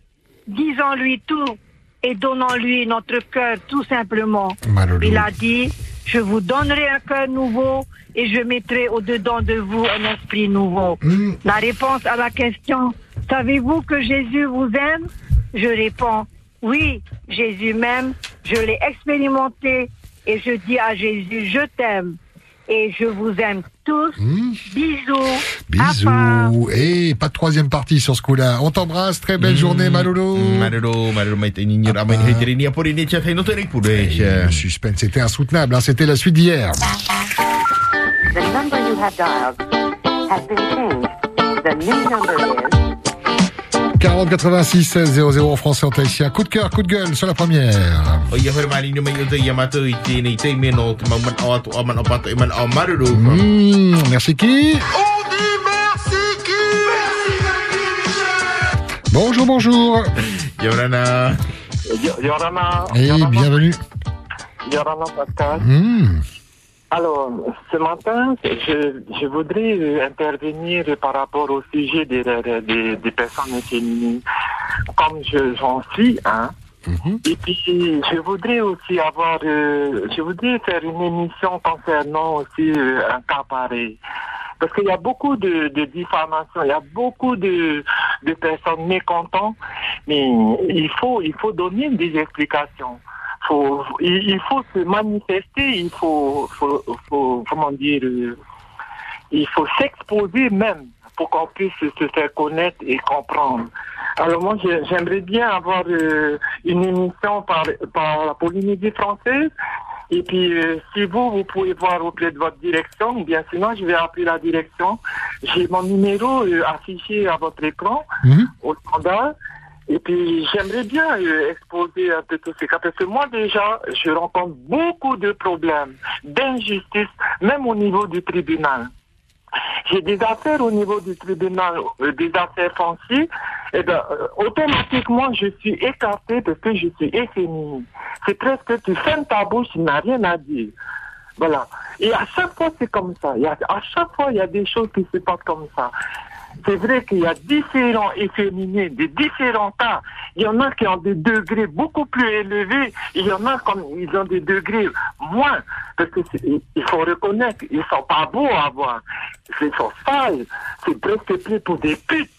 Disons-lui tout et donnons-lui notre cœur tout simplement. Malheureux. Il a dit, je vous donnerai un cœur nouveau et je mettrai au-dedans de vous un esprit nouveau. La réponse à la question, savez-vous que Jésus vous aime? Je réponds, oui, Jésus m'aime, je l'ai expérimenté et je dis à Jésus, je t'aime et je vous aime tous. Bisous. À part. Bisous. Et pas de troisième partie sur ce coup-là. On t'embrasse. Très belle journée, Malolo. Le suspense, c'était insoutenable. hein. C'était la suite d'hier. The number you have dialed has been changed. The new number is 40 86 16 00 en français en tahitien. Coup de cœur, coup de gueule sur la première. Mmh, merci qui? Bonjour, bonjour. Yorana. Yorana. Et bienvenue. Yorana Pascal. Mmh. Alors, ce matin, je, je voudrais euh, intervenir par rapport au sujet des, des, des- personnes féminines. Comme je- j'en suis, hein. Et puis, je voudrais aussi avoir, euh, je voudrais faire une émission concernant aussi euh, un cas pareil. Parce qu'il y a beaucoup de, de diffamation, il y a beaucoup de, de personnes mécontentes, mais il faut, il faut donner des explications. Faut, il, faut se manifester, il faut, faut, faut comment dire, il faut s'exposer même pour qu'on puisse se faire connaître et comprendre. Alors moi, j'ai- j'aimerais bien avoir euh, une émission par, par la Polynésie française. Et puis, euh, si vous, vous pouvez voir auprès de votre direction, ou bien sinon, je vais appeler la direction. J'ai mon numéro euh, affiché à votre écran, au standard. Et puis, j'aimerais bien euh, exposer un peu tous ces cas, parce que moi, déjà, je rencontre beaucoup de problèmes, d'injustice, même au niveau du tribunal. J'ai des affaires au niveau du tribunal, euh, des affaires foncières, et ben, euh, automatiquement, je suis écarté parce que je suis efféminé. C'est presque, tu fermes ta bouche, il n'a rien à dire. Voilà. Et à chaque fois, c'est comme ça. À chaque fois, il y a des choses qui se passent comme ça. C'est vrai qu'il y a différents efféminés, des différents cas. Il y en a qui ont des degrés beaucoup plus élevés. Il y en a comme ils ont des degrés moins. Parce que c'est- il faut reconnaître, ils sont pas beaux à voir. Ils sont sales. C'est presque plus pour des putes.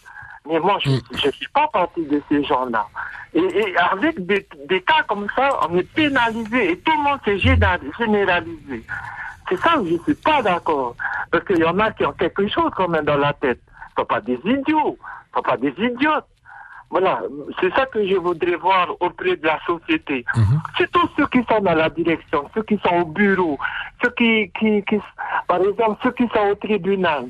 Mais moi, je ne suis pas partie de ces gens-là. Et, et avec des, des cas comme ça, on est pénalisé et tout le monde s'est général- généralisé. C'est ça où je suis pas d'accord. Parce qu'il y en a qui ont quelque chose quand même dans la tête. Ce sont pas des idiots. Ce sont pas des idiotes. Voilà, c'est ça que je voudrais voir auprès de la société. C'est tous ceux qui sont dans la direction, ceux qui sont au bureau, ceux qui, qui, qui par exemple, ceux qui sont au tribunal,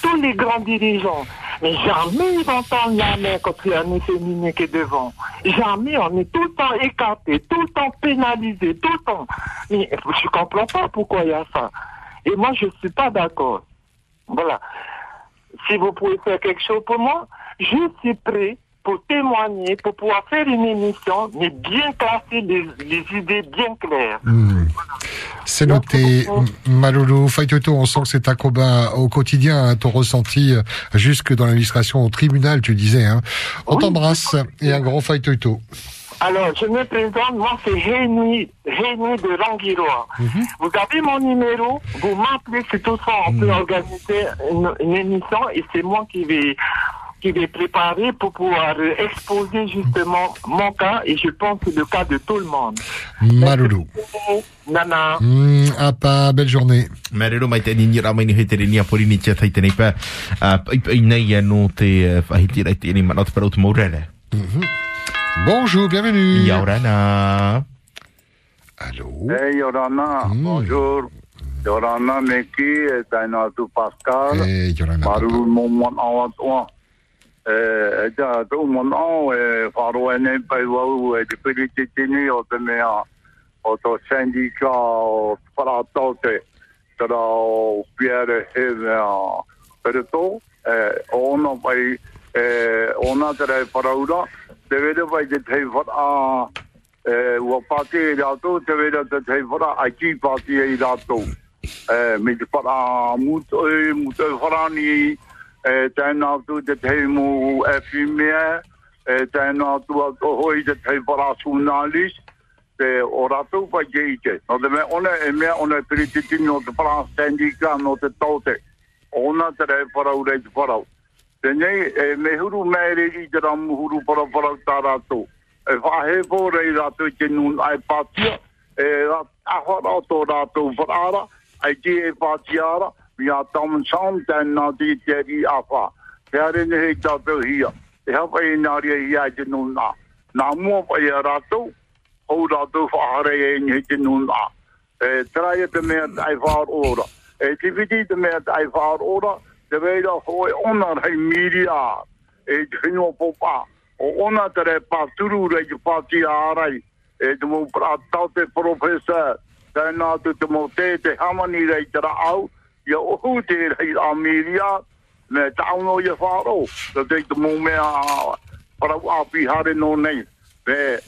tous les grands dirigeants. Mais jamais ils entendent la main quand il y a un efféminé qui est devant. Jamais, on est tout le temps écarté, tout le temps pénalisé, tout le temps. Mais je comprends pas pourquoi il y a ça. Et moi, je suis pas d'accord. Voilà. Si vous pouvez faire quelque chose pour moi, je suis prêt pour témoigner, pour pouvoir faire une émission, mais bien classer les, les idées bien claires. Hmm. C'est noté. M- Malolo, Faitoto, on sent que c'est un combat au quotidien, hein, ton ressenti euh, jusque dans l'administration au tribunal, tu disais. Hein. On t'embrasse et un grand Faitoto. Alors, je me présente, moi c'est Rémi, Rémi de Rangiroa. Vous avez mon numéro, vous m'appelez, c'est tout ça, on peut organiser une, une émission et c'est moi qui vais qui vais préparer pour pouvoir exposer justement mon cas et je pense que le cas de tout le monde. Malolo. Nana. Hmm, apa, belle journée. Marero mai te ni ra mai ni he te ni a pori ni te tai te nei pa. A pai pai nei ya no te eh, whahiti rai te ni ma not para utu maurere. Bonjour, bienvenue. Yaurana. Allô? Hey, Yorana, bonjour. Yorana, Meki, et Taina tu Pascal? Hey, Yorana. Eh, eh, e te piri te tini o te mea, o to sandika o wharatate, tera o piere he mea, pereto, eh, o ona pai, eh, te vere vai te tei whara, e ua pāke i rātou, te wera te tei whara, ai ki pāke i rātou. E, me te whara muto e, wharani, e tēnā tu te tei mu e whimea, e tēnā tu a tohoi te tei whara sūnālis, te o rātou pa ke ike. No te mea, ona e mea, ona e piri te te whara stendika no te taute. Ona te rei wharau rei te wharau. Te nei, e me huru mere i te ramu huru para wharau tā rātou. E whahe pō rei rātou i te nun ai pātia, e rā- aho rātou rātou wharara, ai te e pātiara, mi a tam sam tēnā ti te ri a awha. Te are ne hei tātou hia. E hapa e nāri e hia i te nun nā. Nā mua pai a rātou, hou rātou whahare e ni te nun nā. E trai e te mea ai whaar ora. E tiviti te mea ai whaar ora, te reira hoi ona rei miria. E te whinua popa. O ona te re pāturu rei te pāti ārai. E te mō prātau te professor. Tēnā tu te mō te te hamani rei te au. Ia ohu te rei a miria. Me tauno ia whāro. Te te te mō mea parau api hare no nei. Me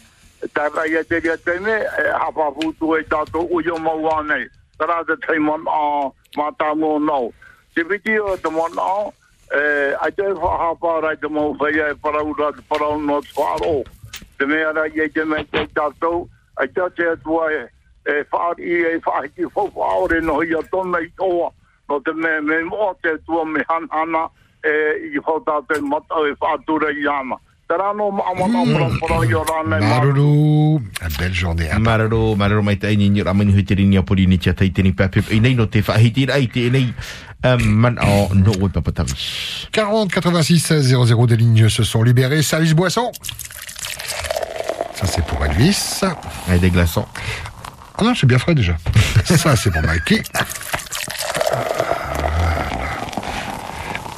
Tāra ia te ria te e hapa futu e tātou uia mau nei. tara te tei a mata nau. Te piti o te mon a, e, ai te whahapa rai te mau whaia e paraura te parau no te whaaro. Te mea rai e te mea te tātou, ai te te atua e, e whaari e whahiki whawhaore no hi a tona i toa. No te mea me mo te atua me hanhana e i hota te matau e whaatura i ana. Maamana o rānei Maruru, belle journée. hein. Mararo, mararo mai tai ni ra mani hutiri ni apuri ni tia tai tini papip. I nei no te whahiti rai te nei um, man o no oi papatawi. 40 86 16 00 des lignes se sont libérées. Service boisson. Ça, c'est pour Elvis. Avec des glaçons. Ah non, c'est bien frais déjà. Ça, c'est pour Mikey. Voilà.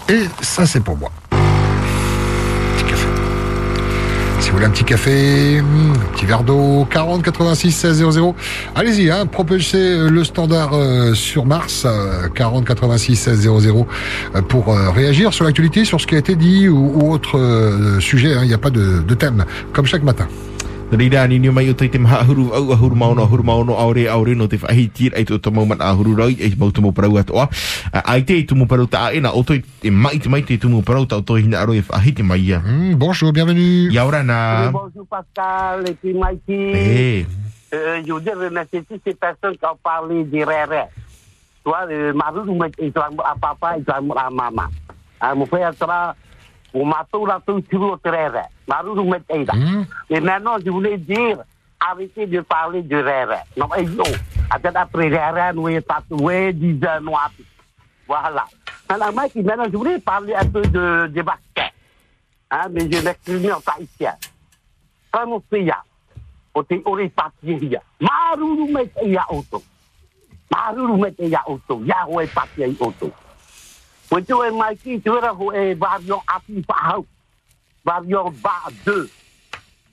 Et ça, c'est pour moi. Si vous voulez un petit café, hmm, un petit verre d'eau, 40 86 16 00. Allez-y, hein, propulsez le standard euh, sur Mars, euh, 40 86 16 00, euh, pour euh, réagir sur l'actualité, sur ce qui a été dit ou, autre euh, sujet. hein. Il n'y a pas de, de thème, comme chaque matin. Rira ni ni mai o tai te maha huru au ahuru maono ahuru maono aure aure no te whahiti ai to mau man ahuru rai e mau tumu parau atoa. Ai te tumu parau ta aina o toi e mai te mai te tumu parau ta o toi hina aro e whahiti mai ia. Hmm, bonjour, bienvenue. Yaura na. Bonjour Pascal et puis Mikey. Eh. Euh, je voudrais remercier toutes ces personnes qui ont parlé rérés. Toi, euh, Maru, nous mettons à papa et à maman. Ah, Mon frère matou. Maru, nous mettons là. Et maintenant, je voulais dire, arrêtez de parler de réré. Non, et yo, après nous sommes tatoués, 10 ans noirs. Voilà. Maintenant, je voulais parler un peu de, vaccins. Hein, mais je m'exprime en. O te ore. Maruru me te ia oto. Maruru me te ia oto. Ia hoe patia i oto. Koe tu e mai ki tu era ho e api pahau. Vario ba 2.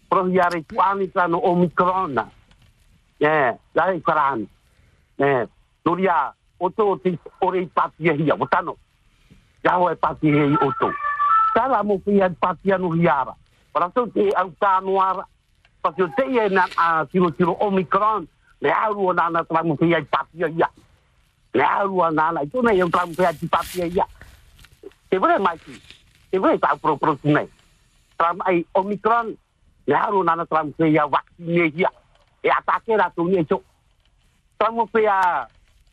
Prohiare tu ani tano omikrona. Eh, lai karani. Eh, nuria oto te ore patia ia. Otano. Ia hoe patia i oto. Tala mo no hiara. Para tu te au. Pasio te e na Omicron. Le auru o nana i o nana i tune i tramu pia i patia ia. Te vore mai ki. Te vore tau pro pro tune. Tramu ai Omicron. Le auru o nana tramu pia vaccine ia. E atake ra tu ni cho. Tramu pia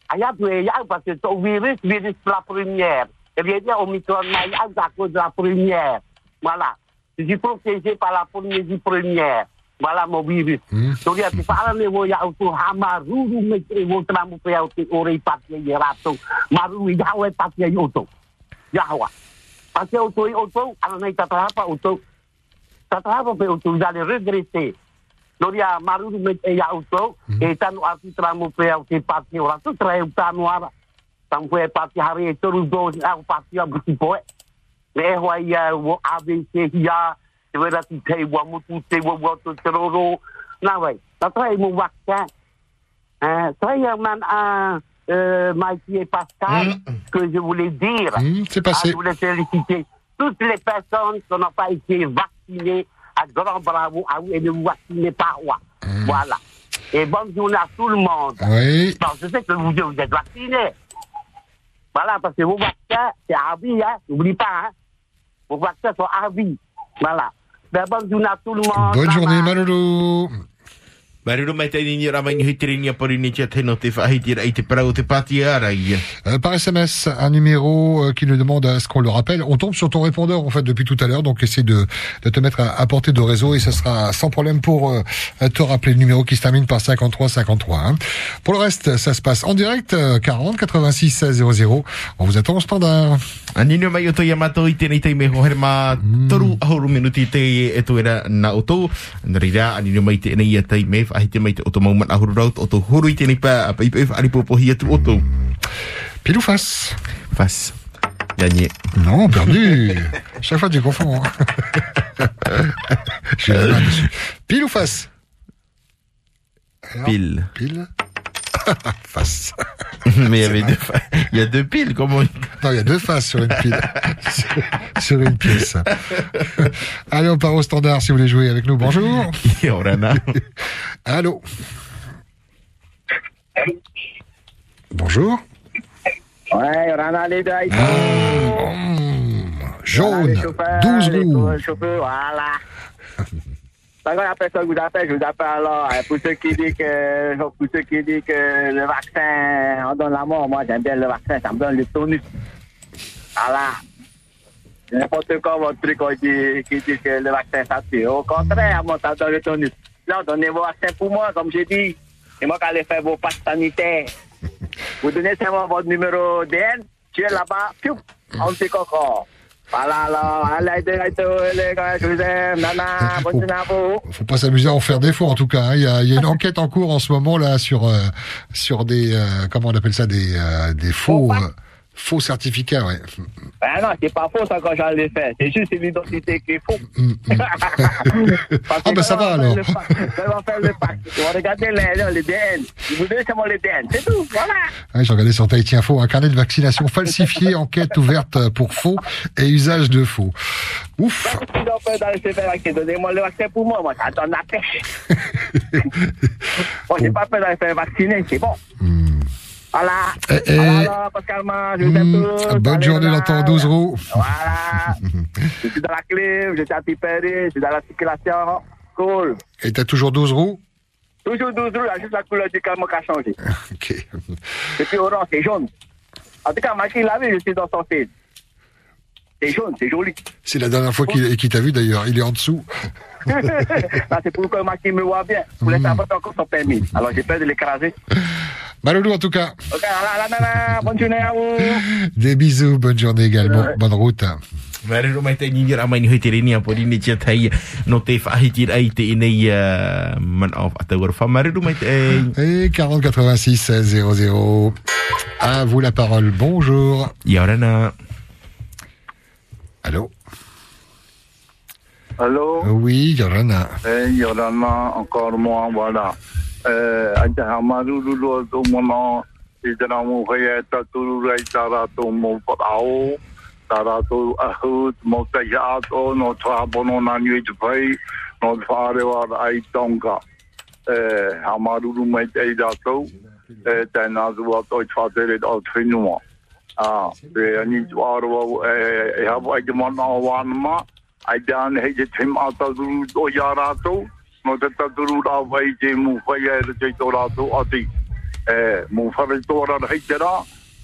ai atu e iau pasio to virus virus la première. E iau tako la première. Voilà. Je suis protégé par la première. Voilà mon virus. Donc, il y a des parents qui vont y avoir Hamaru, mais ils vont tramu pe au te ore patia i rato. Maru i hawe patia i oto. Yawa. Patia ana nei tatarapa oto. Tatarapa pe oto, ils allaient regretter. Donc, il y a Maru, mais il y a oto, et tanu atu tramu pe au te patia o rato, trae tanu ara. Tamu pe patia hari e toru do, au patia buti poe. me e hoa ia wo ABC ia te wera ti te wa mutu te wa wa to te roro na wai ta trai mo waka eh trai man a euh, Mikey et Pascal que je voulais dire c'est passé. Ah, je voulais féliciter toutes les personnes qui n'ont pas été vaccinées à grand bravo à vous et ne vous vaccinez pas roi voilà et bonne journée à tout le monde Oui. Bon, je sais que vous, vous êtes vaccinés voilà, parce que vos vaccins, c'est à vie, hein. N'oublie pas, hein. Vos vaccins sont à vie. Voilà. Ben, bonne journée à tout le monde. Bonne journée. Malolo. Mai ni ni ni tia te whahiti te parau te ia. Euh, par SMS, un numéro euh, qui nous demande à ce qu'on le rappelle. On tombe sur ton répondeur en fait depuis tout à l'heure, donc essaie de, de te mettre à, à portée de réseau et ça sera sans problème pour euh, te rappeler le numéro qui se termine par 53 53. hein. Pour le reste, ça se passe en direct, euh, 40 86 16 00. On vous attend au standard. Anino mai o toi amato i tēnei tei me hohere mā toru ahuru minuti te e tu era na o tō. Nărira, anino mai tēnei ia tei me whahite mai te o tō mauman ahuru raut o tō huru i tēnei pā a atu. Pile ou face Face. Gagné. Non, perdu. Chaque fois tu confonds. hein. Pile ou face Alors, Pile. Pile Face. Mais il y avait deux fa- Il y a deux piles, comment Non, il y a deux faces sur une pile. sur, une pièce. Allez, on part au standard si vous voulez jouer avec nous. Bonjour. Allô Bonjour. Ouais, Rana les deux. Jaune, 12 roues. Chauffeur, Quand la personne vous appelle, je vous appelle alors. hein, Pour ceux qui disent que, pour ceux qui disent que le vaccin, on donne la mort, moi j'aime bien le vaccin, ça me donne le tonus. Voilà. N'importe quoi, votre truc, on dit, qui dit que le vaccin, ça tue. Au contraire, moi, ça donne le tonus. Non, donnez vos vaccins pour moi, comme j'ai dit. C'est moi allais faire vos passes sanitaires. Vous donnez seulement votre numéro DN, tu es là-bas, on te coco. Voilà, vous. Faut pas s'amuser à en faire des faux en tout cas. hein. Il y, a, il y a une enquête en cours en ce moment là sur euh, sur des euh, comment on appelle ça des euh, des faux euh, faux certificats. Ouais. Ben non, c'est pas faux ça quand j'en l'ai fait. C'est juste l'identité qui est faux. Ah ben ça va alors. Vont faire le pack. Ils vont regarder les, les DN. Ils vous donnent seulement les DN. C'est tout, voilà. Ouais, J'ai regardé sur Tahiti Info un carnet de vaccination falsifié, enquête ouverte pour faux et usage de faux. Ouf. Donnez-moi le vaccin pour moi. Moi, ça donne la pêche. moi, j'ai pas peur me faire vacciner. C'est bon. Voilà. Eh, eh. Voilà, alors, Pascalman, je vous aime tous. Bonne journée dans ton 12 roues. Voilà. je suis dans la clé, je suis à Tiperi, je suis dans la circulation. Cool. Et t'as toujours 12 roues Toujours 12 roues, là, juste la couleur du calme qui a changé. Ok. C'est plus orange, c'est jaune. En tout cas, Machine l'a vu, je suis dans son fil. C'est jaune, c'est joli. C'est la dernière fois qu'il t'a vu d'ailleurs. Il est en dessous. C'est pour que Machine me voit bien. Pour laisser apporter encore son permis. Alors, j'ai peur de l'écraser. Maloulou en tout cas. Des bisous, bonne journée également. Bonne route. Mare rumai te ni ra mai ni hoite ni apo ni tia tai no te whahitir ai te nei uh, man of atawar fa mare rumai te Et 40 86 16 00. À vous la parole. Bonjour. Yorana. Allô? Allô? Oui, Yorana. Eh, Yorana, encore moi, voilà. Eh, aja hamaru lulu tu mono, i tana mo kaya ta turu rai tara to mo parao, tara to ahut, mo ta ya to, no tra bono na nui te pai, no whaare wa ai tonga. Eh, hamaru lulu mai te i rato, eh, tēnā tua toi whatere o te whenua. Ah, te ani tu aroa, eh, e hawa ai te mana o wānama, ai te ane hei te tim ataduru o ia rātou, mo te taturu rā vai te mu whai e re te tō rātou ati. E, mu whare tō tōra hei te rā,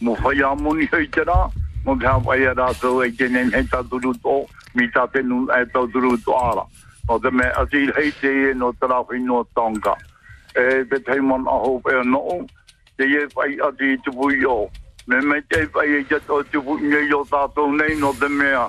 mu whai a moni hei te rā, mo te hawai e rātou e te nen hei taturu tō, mi tā tenu e taturu tō ara. No te me ati hei te e no te rā whi no tonga. E, te a aho pēr no, te e whai ati tupu i o. Me me te whai e jato tupu i o tātou nei no te mea.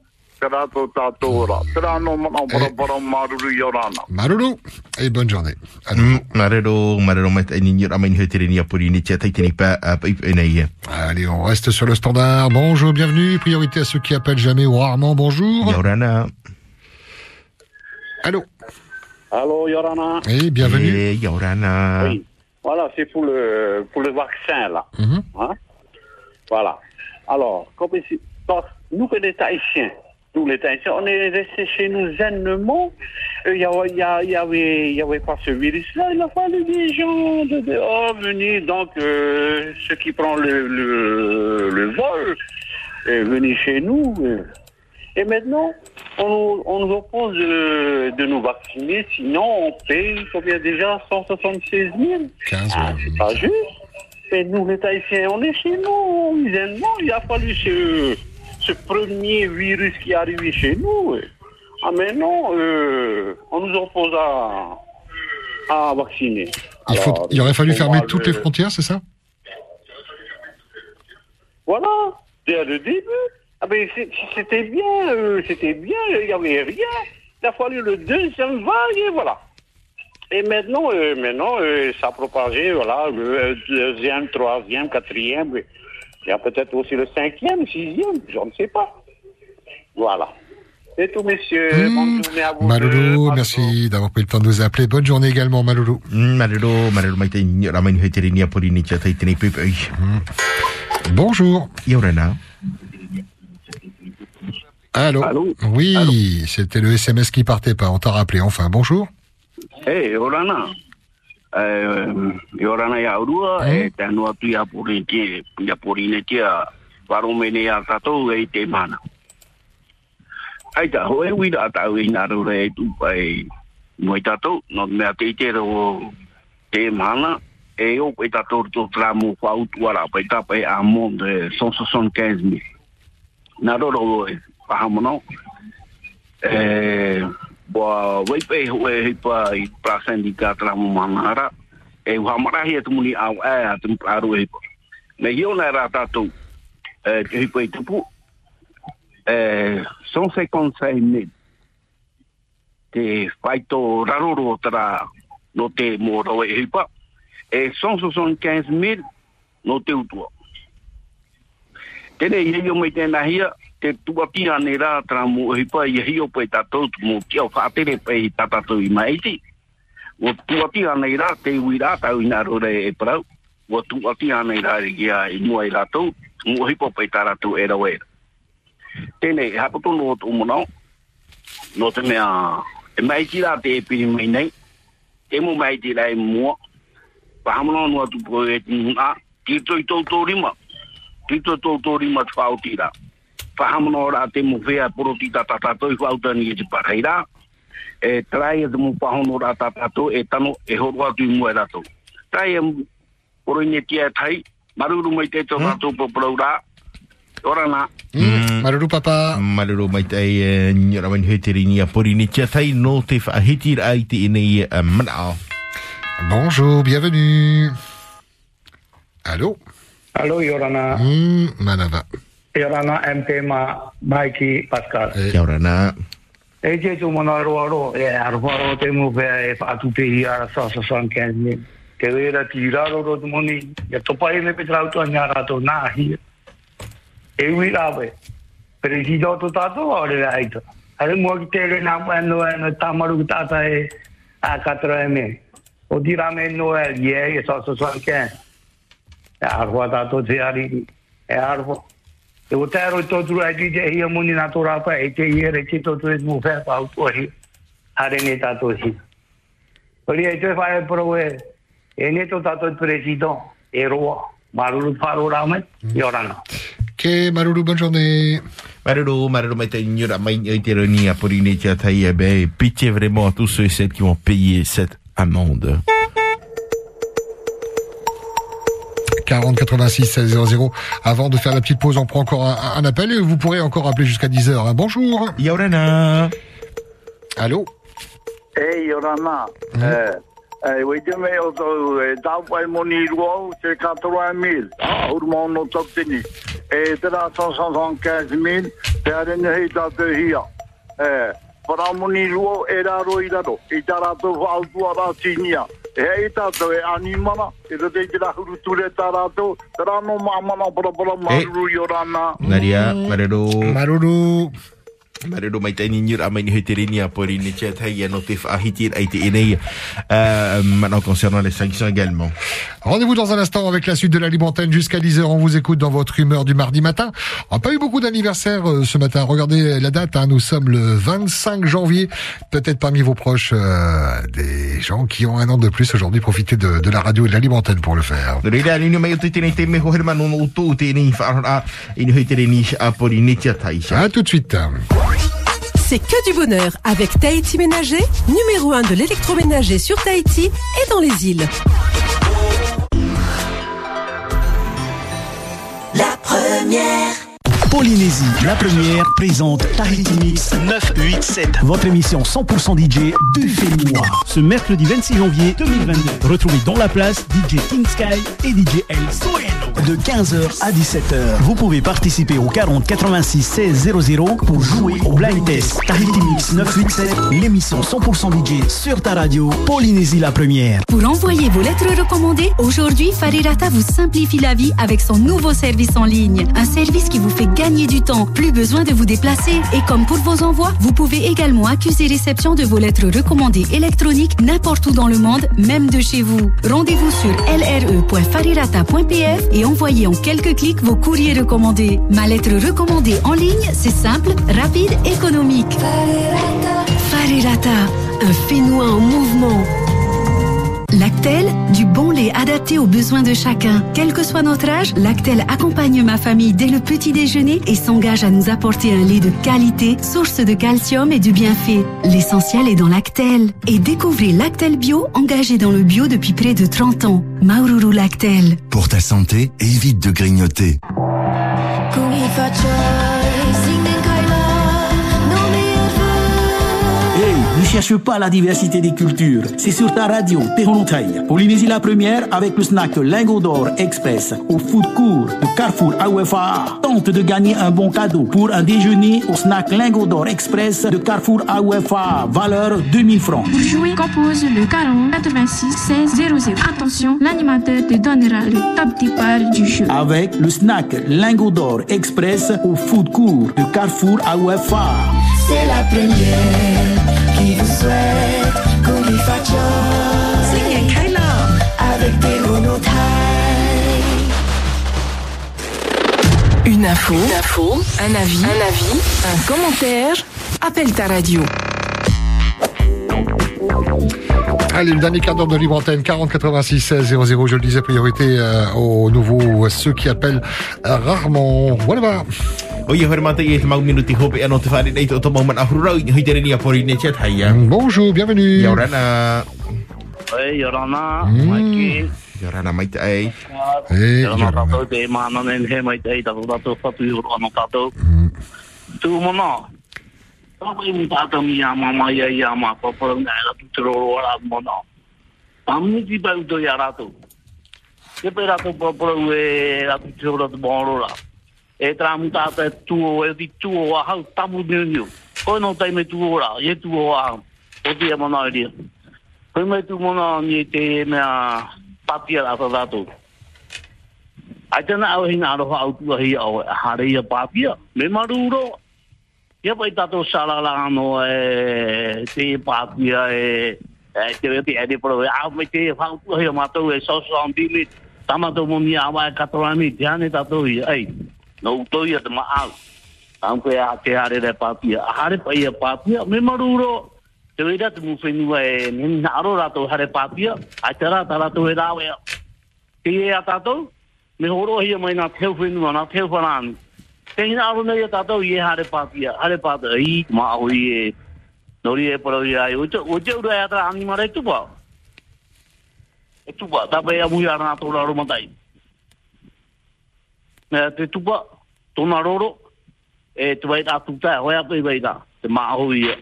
maruru. Et bonne journée. Allez, on reste sur le standard. Bonjour, bienvenue. Priorité à ceux qui appellent jamais ou rarement. Bonjour. Yorana. Allô Allô, Yorana Et bienvenue. Eh, Yorana. Oui. Voilà, c'est pour le, pour le vaccin, là. Mhm. Hein? Voilà. Alors, comme ici, nous, que les Tahitiens, tous les Tahitiens, on est restés chez nous zainement. Euh, Il n'y avait, il y a- il y avait, il y avait pas ce virus-là. Il a fallu des gens de dehors venir. Donc, euh, ceux qui prennent le, le, le vol, euh, venir chez nous. euh. Et maintenant, on, nous- on nous oppose de, de nous vacciner, sinon on paye combien déjà? 176 000 Ah, C'est pas juste. Et nous, les Haïtiens, on est chez nous, misènement. Il a fallu ce, ce premier virus qui est arrivé chez nous. Ah, mais non, euh, on nous oppose à, à vacciner. Il, faut, il aurait fallu fermer moi, toutes le- les frontières, c'est ça? Voilà, dès le début. Ah ben, c'était bien, euh, c'était bien, il n'y avait rien. Il a fallu le deuxième vague et voilà. Et maintenant, euh, maintenant euh, ça a propagé, voilà, le deuxième, troisième, quatrième. Il y a peut-être aussi le cinquième, sixième, je ne sais pas. Voilà. C'est tout, messieurs. Bonne journée à vous. deux. Maloulou, merci d'avoir pris le temps de nous appeler. Bonne journée également, Maloulou. Pepe ai. Bonjour. Yorana. Allô, Oui, c'était le SMS qui partait pas. On t'a rappelé. Enfin, bonjour. Hey, orana. e ora ia urua rua e te no atu ia pori ki ia pori ne kia a me ne e te mana. Ai ta ho e wi da ta wi na ro re tu pai mo i no me a te te ro te mana e o pe tato to tramo ko autu ara pe ta pe a mon de son so son kaisni na ro ro e pa mo no eh Boa, wei pe hoe hi pa i pra sindika tra mo manara. E wa marahi atu muni au e atu aru pa. Me hio na ra tatu. Te hi pa i tupu. 156 mil. Te whaito raroro tara no te mo rawe hi pa. 175 mil no te utua. Tene i hio mai tēnā hia, te tuatia ne rā tra mo hi pa i hio pai tātou tu mo kia o whātere pai i tātou i maiti. O tuatia nei rā te ui rā tau i nā rore e parau. O tuatia nei rā re kia i mua i rātou, mo hi pa pe taratou e rau era. Tēnei, hapoto no tō mono, no te mea, e maiti rā te e piri mai nei, e mo maiti rā e mua, pahamono no atu po e tūna, tito i tau tō rima, tito tō tō rima tu whauti. Rā te mo whea poro ti tatatato i whautani e te parhei rā. E trai e te mo whahono rā tatato e tano e horo atu i mua e rato. Trai e poro ine tia e tai, maruru mai te tō rato po parau rā. Ora nā. Malulu papa. Malolo mai te e ramai ni ni tia tai no te whahiti rā i te inei e manao. Bonjour, bienvenue. Allô? Allô, Yorana. Hmm, Manava. Yorana MT ma Mikey Pascal. Kia ora nā. E je tu mana roa ro, e arwa ro te mu pe e whaatu te hi ara sa sa san kenni. Te wera ti raro ro tu moni, e topa e me pe trau tu a nyara to nā hi. E ui rawe. Pero si do tu tato wa ore aita. Hare mua ki te re nā pa no e no tamaru ki tata e a katra e me. O di rame no e ye e sa sa san kenni. E arwa tato te ari, e arwa. E o tēro i tōturu ai di te hia muni nā tō rāpa e te hia re ki tōturu e mō whea pā utua hi. Hare ne tātō hi. Pari e te whae paro e, e ne tō tātō i presidon, e roa. Maruru wharo rāme, i orana. Ok, Malulu, bonne journée. Malolo, malolo mai te ni ramai ni te ni apori ni tia tai e be. Pitié vraiment à tous ceux et celles qui vont payer cette amende. 40 86 16 00. Avant de faire la petite pause, on prend encore un, un appel et vous pourrez encore appeler jusqu'à 10h. Bonjour. Yorana. Allô? E Yorana, e, e, wei te mea o tau, e tau pai moni ruau, te katoa mil, a urma ono tau tini. E te rā 175 mil, te arene E, e raro i i tātou e animana, e te te te rahuru ture tā rātou, te rāno mamana para para maruru Yorana. Naria, malolo. Malulu. Mai ni ni apori ni maintenant concernant les sanctions également. Rendez-vous dans un instant avec la suite de la libre antenne jusqu'à 10h. On vous écoute dans votre humeur du mardi matin. On n'a pas eu beaucoup d'anniversaires euh, ce matin. Regardez la date. hein. Nous sommes le 25 janvier. Peut-être parmi vos proches, euh, des gens qui ont un an de plus aujourd'hui. Profitez de, de la radio et de la libre antenne pour le faire. À tout de suite. C'est que du bonheur avec Tahiti Ménager, numéro 1 de l'électroménager sur Tahiti et dans les îles. La première. Polynésie, la première, présente Tahiti Mix 987. Votre émission 100% DJ de Fémois. Ce mercredi 26 janvier 2022. Retrouvez dans la place DJ King Sky et DJ El Soeno. de 15h à 17h. Vous pouvez participer au 40 86 16 00 pour jouer au blind test Tahiti Mix 987, l'émission 100% DJ sur ta radio Polynésie la première. Pour envoyer vos lettres recommandées, aujourd'hui, Farirata vous simplifie la vie avec son nouveau service en ligne. Un service qui vous fait gagner du temps. Plus besoin de vous déplacer. Et comme pour vos envois, vous pouvez également accuser réception de vos lettres recommandées électroniques n'importe où dans le monde, même de chez vous. Rendez-vous sur lre.farirata.pf et envoyez en quelques clics vos courriers recommandés. Ma lettre recommandée en ligne, c'est simple, rapide, économique. Farirata, un Fénois en mouvement. Lactel, du bon lait adapté aux besoins de chacun. Quel que soit notre âge, Lactel accompagne ma famille dès le petit déjeuner et s'engage à nous apporter un lait de qualité, source de calcium et de bienfaits. L'essentiel est dans Lactel. Et découvrez Lactel Bio, engagé dans le bio depuis près de 30 ans. Maururu Lactel. Pour ta santé, évite de grignoter. Cherche pas la diversité des cultures. C'est sur ta radio, Tehonotai. Polynésie la première avec le snack Lingot d'Or Express au food court de Carrefour AUFA. Tente de gagner un bon cadeau pour un déjeuner au snack Lingot d'Or Express de Carrefour AUFA. Valeur 2000 francs. Pour jouer, compose le 40 86 16 00. Attention, l'animateur te donnera le top départ du jeu. Avec le snack Lingot d'Or Express au food court de Carrefour AUFA. C'est la première souhaite qu'on y fasse Singing Kayla avec des monotailles. Une info, une info, un avis, un avis, un commentaire. Appelle ta radio. Allez, le dernier quart d'heure de libre antenne, 40 86 16 00. Je le disais, priorité euh, aux nouveaux, ceux qui appellent euh, rarement. Voilà. O ia hore mata i e mau minuti hope e ano te whare nei to to mau man ahurau i hoi tere ni a pori ne chat hai ya. Bonjour, bienvenue. Ia orana. Hey, Yorana, Mm. Mikey. Ia orana mai te ai. Hey, Yorana tātou te mana nen he mai te ei tātou tātou whatu i horo anō tātou. Tū mona. Tāpai mu tātou mi a mama ia ia ma papara ngā e ratu te roro ara mona. Tāmini ti pai uto i a ratu. Te pai ratu papara ue ratu te roro tu mōrora. E tra mu tātou e tuo e hau tamu niu niu. No me tuo ora, e tuo a hau. O e mai tu ni te mea patia la tātou. Ai tēnā au aroha au tua hi au. Me. Ia pai tato sarala ano e te e e te reti e e au me te whau tua hi e mo awa e ane tato hi. No uto ia te ma au. Au koe a te hare re pāpia. A hare pai e pāpia. Me maruro. Te reira te mu e nina aro rato hare pāpia. Ai te rato e rawe. Te e a tātou? Me horo hi mai na teu whenua, na whanani. Te hina aro nei a tātou i e hare pāpia, hare pāpia, i i e, nori e ai, o te ura e e tupa. E tupa, tāpai a mui ara nā tōra aro matai. Te tupa, tona roro, e te wai tā tūtai, hoi apu i wai da te maa hui e,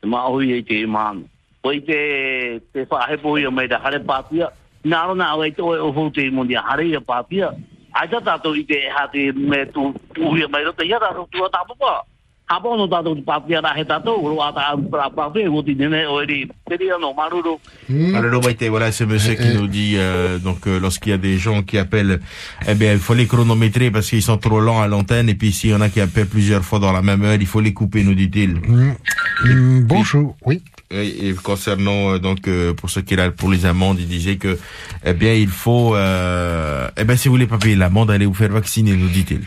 te maa hui e te imaano. poi te, te whaahepo hui e me te hare papia nā ro nā wai te oi o hou te imo a hare i a pātia, ai tā tātou i te ha te me tu hui mai mei rata, ia tātou tu a tāpapa. Hoi pāpia, o ti nene o eri, te ria no maruru. Alors, Maïté, voilà, c'est monsieur qui nous dit, euh, donc, euh, lorsqu'il y a des gens qui appellent, eh bien, il faut les chronométrer parce qu'ils sont trop lents à l'antenne. Et puis, s'il y en a qui appellent plusieurs fois dans la même heure, il faut les couper, nous dit-il. Mm. Mm, bonjour, oui. Et concernant euh, donc pour ceux qui là pour les amendes, il disait que eh bien il faut eh bien si vous voulez pas payer l'amende, allez vous faire vacciner, nous dit-il.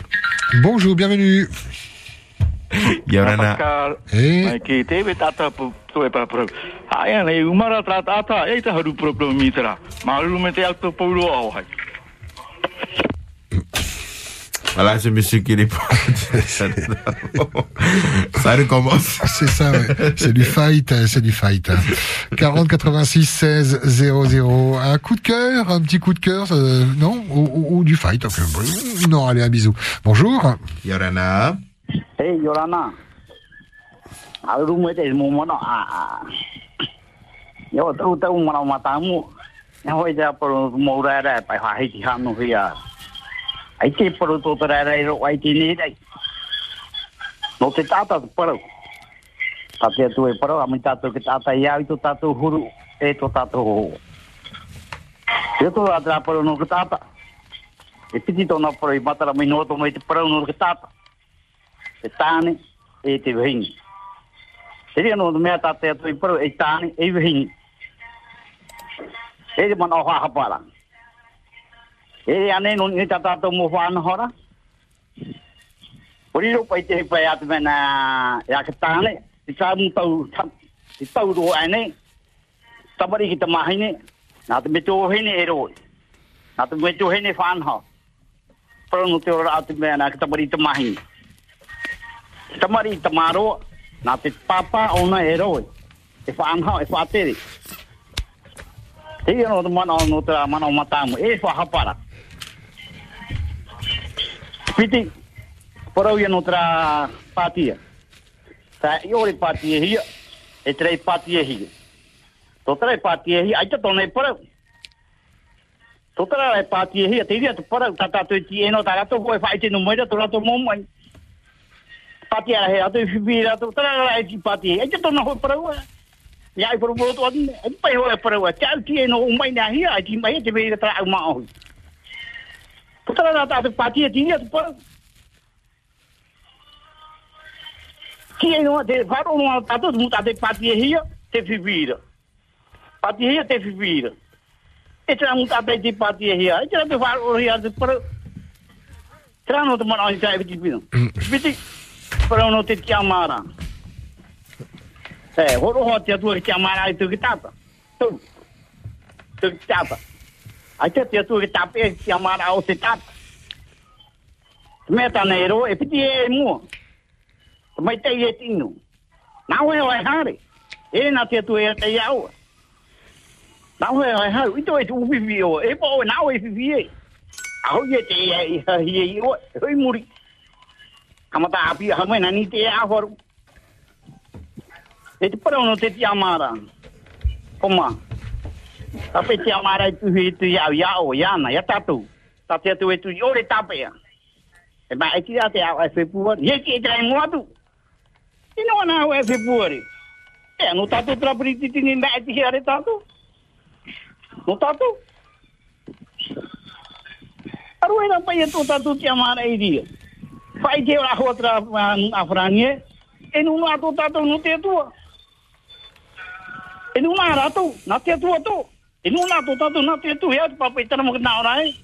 Bonjour, bienvenue. Me auto polo au hai. Voilà, c'est monsieur qui répond. ça recommence. C'est ça, ouais. C'est du fight, euh, c'est du fight. hein. 40 86 16 00. Un coup de cœur, un petit coup de cœur, euh, non? Ou, ou- ou du fight. ok. Non, allez, un bisou. Bonjour. Yorana. Hei, Yorana. Aru mo te mo mono a a. Yo tau tau mana matamu. Ya hoi ja por mo ra ra pai ha hi ti hanu hia. Ai te paro tō te rai ro ai te ni rei. No te tata te paro. Ta te atu e paro, ami tātou ke tata i au i tō tātou huru, e tō tātou ho. Te tō atra paro no ke tata. E piti tōna paro i matara mai no tō mai te paro no ke tata. e tāne e te wahingi. E rea no mea tātea tō i paru e tāne e wahingi. E rea mana o hua hapara. E rea ne no ni tātea mō whāna hora. Ori rea rupa i te hipa e atu mena e ake tāne, i mū tau, ti tau rō ane, tabari ki te mahine, nā te metu o hene e roi. Nā te metu o hene whānha. Pero no te ora atu mena, ke tabari te mahine. Tamari tamaro na te papa ona e ro. E fa na e fa te. Te no te mana no te mana matamu. E fa hapara. Piti, porau ia noutra patia. Sa iore patia hia, e trei patia hia. Tō trei patia hia, ai tōna e porau. Tō trei patia hia, te iria tu porau, ta tātou ti eno, ta rato koe whai te no moira, tō rato momai. Patia he, ato i whiwi rato, tō rei ti patia hia, ai te tōna hoi porau. Ia ai porau porau tōna, ai pai hoi porau, te au ti eno umai nā hia, ai ti mai te vei ta au maa hoi. Putra na ta patia tinha tu por que não de faro não tá todo mundo de patia hia te vivira patia hia te vivira e tra mundo até de patia Pero no te chiamara. Eh, ho roho te tu chiamara e tu gitata. Tu. Tu gitata. Ai te te tu gitata e chiamara o se tata. Meta nero e piti e mu. Mai te e tinu. Na ho e o hare. E na te tu e te yao. Na ho e o e hare. Ito e tu ubi o. E po o e na ho e vivie. Aho ye te e i e e e e E te para no te ti amara. Koma. Tapi te amara tu hi tu ya ya o ya na ya tatu. Ta te tu e tu yo le tape ya. E ba e ti te a e fepuar. Ye ti tra mo atu. E no na o e fepuar. E no tatu tra pri ti ni ba ti ya le tatu. No tatu. Aru e na pa ye tu tatu te amara e pai ke ora ho tra a franie en uno ato tato no te tu en uno rato na te tu to. En uno ato tato na te tu ya pa pai tra mo na ora e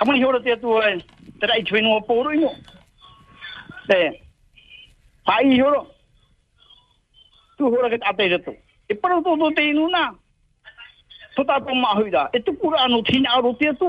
amo ni te tu e tra i twin o poru no se pai ho tu ho ra ke ate jato e pro to to te inuna. Tu ta pa ma huida e tu pura no tina ro te tu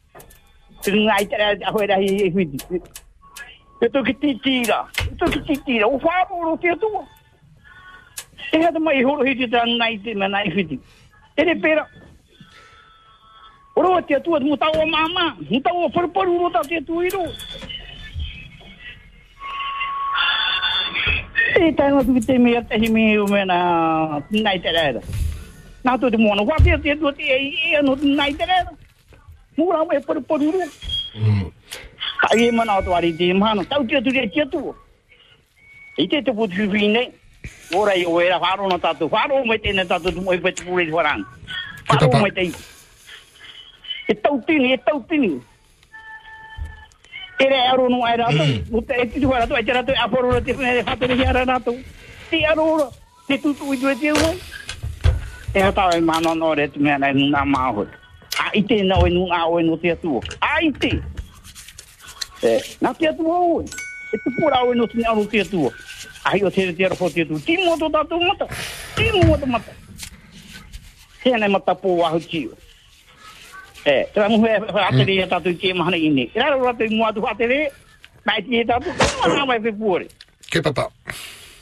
Tu nga i hi hui. E to ki titira. E to ki titira. O wha te atua. E hata mai horo hiti nai te nai. E re pera. Oroa te atua mu tau o mama. Mu tau a mu tau te atua i. E tai ngatu ki te mea u nai tere a. Nā tō te mōna, wāpia te atua te e e nai tere a. Mu ra me parparu ro. Ai mana to ari te mano, tau te tu te tu. E te te putu fine. Ora i o era faro no tatu, faro me te na tatu mo i pete pure faran. Faro me te. E tau tini, e tau tini. E re aro no rato. O te e titu rato, e te rato, a poro te fune de fato ni ara rato. Te aro, te tutu i due te ua. E hata e mano no re tu mea nei nuna maho. A ite na o e nuna o e no te atu. A ite. E, na te atu o e. E tu pura o e no te aro te atu. Ai o te te aro te atu. Ti mo to tatu mata. Ti mo to mata. Tēnei mata pō ahu tio. Eh, tra mo he ate le tatu ke mahana ini. Ira ro te mo atu ate le. Mai ti tatu ko na mai pe pure. Ke papa.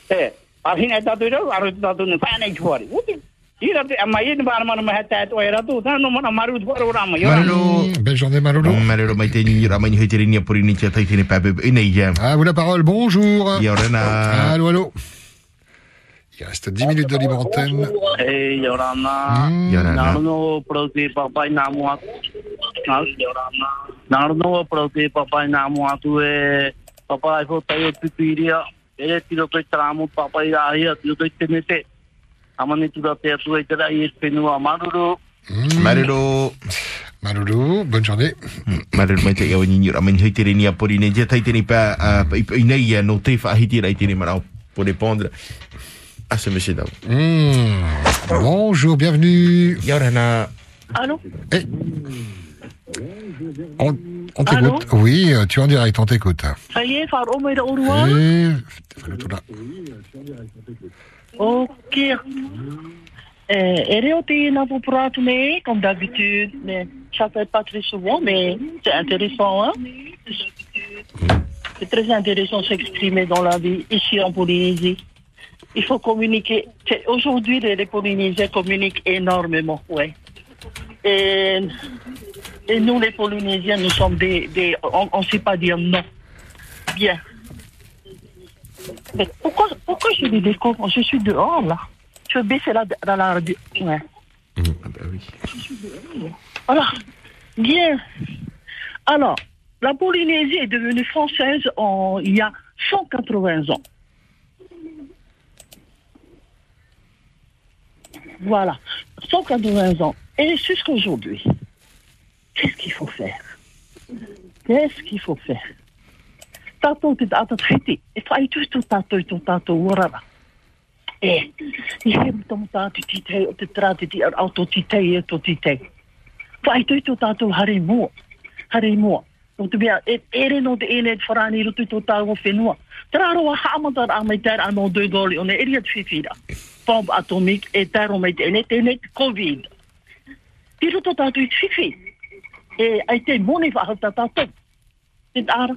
Eh, arhina tatu ro aru tatu ne fa nei chori. Uti. Marulu. Belle journée. Marulu ni ni pape vous la parole, bonjour. Yorena. Allô, allô. Il reste 10 minutes de libre antenne. Eh, Yorana. Yorana. Narno papai namu atu. Narno prote papai namu atu papai fo tayo pipiria. Tiro pe tramu papai ahi atu to tenete. Amane tira te atu e tera i penua maruru. Malolo, bonne journée. Mai te pa no te pour répondre à ce monsieur. Hmm. Bonjour, bienvenue. Yorana. Allô? Eh. On, on t'écoute. Oui, euh, tu es en direct, on t'écoute. Ça y est, Ok. Euh, Tina pour prater, comme d'habitude, mais ça fait pas très souvent, mais c'est intéressant, hein C'est très intéressant s'exprimer dans la vie, ici en Polynésie. Il faut communiquer. Aujourd'hui, les, Polynésiens communiquent énormément, ouais. Et, nous, les Polynésiens, nous sommes des on ne sait pas dire non. Bien. Mais pourquoi, pourquoi je des cons Je suis dehors, là. Je vais baisser là, dans la radio. Ouais. Voilà. Bien. Alors, la Polynésie est devenue française en, il y a 180 ans. Voilà. 180 ans. Et jusqu'aujourd'hui, qu'est-ce qu'il faut faire? Qu'est-ce qu'il faut faire? tātou te tātou tēti, e whai tū tū tātou tū tātou warara. E, i he mta mta ti tītei o te tā ti ar auto tītei e tō tītei. Whai tū tū tātou hare mua, hare mua. Nō te mea, e ere no te ene e whara nero tū tū tātou whenua. Tā rā roa hāmata rā mai tēr anō dō dōli o ne eriat whiwhira. Bomb Atomic e tēro mai ene te tēne COVID. Tiro tō tātou i whiwhi. E, ai te mōne whahata tātou. Te ara,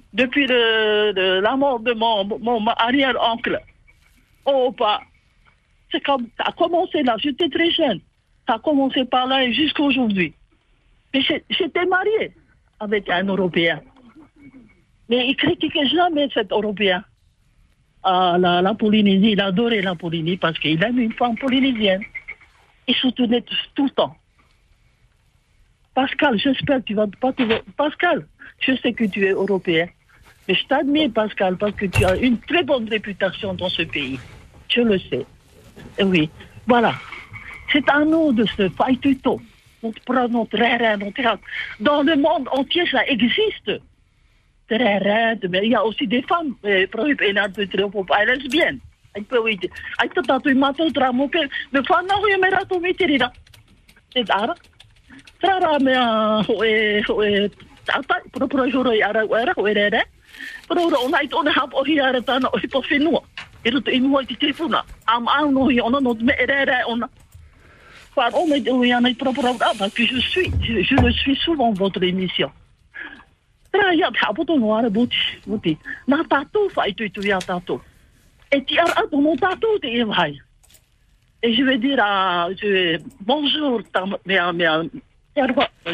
depuis la mort de mon, mon arrière-oncle, oh, bah, c'est comme, ça a commencé là, j'étais très jeune. Ça a commencé par là et jusqu'à aujourd'hui. Mais j'étais mariée avec un Européen. Mais il critiquait jamais cet Européen. Ah, la, Polynésie, il adorait la Polynésie parce qu'il aime une femme polynésienne. Il soutenait tout, tout le temps. Pascal, j'espère que tu vas pas te... Pascal, je sais que tu es européen. Je t'admire, Pascal, parce que tu as une très bonne réputation dans ce pays. Je le sais. Et oui, voilà. C'est à nous de se faire tout Notre prend notre rêve. Dans le monde entier, ça existe. Très rare, mais il y a aussi des femmes, euh, un trop populaires, lesbiennes. Ik wil weten. Ik dacht dat u maar veel drama op Me van nou je meer dat om te rida. Het ara. Trara me a ko era. Pro ro ona te i telefona. Am am no hi ona no me era era ona. Par on me o ya na pro pro ah parce que je suis souvent votre émission. Tra ya ta po to no ara buti buti. Na tatu fa itu itu ya tatu. Et tu as mon tatou de. Et je vais dire bonjour, ta- mais,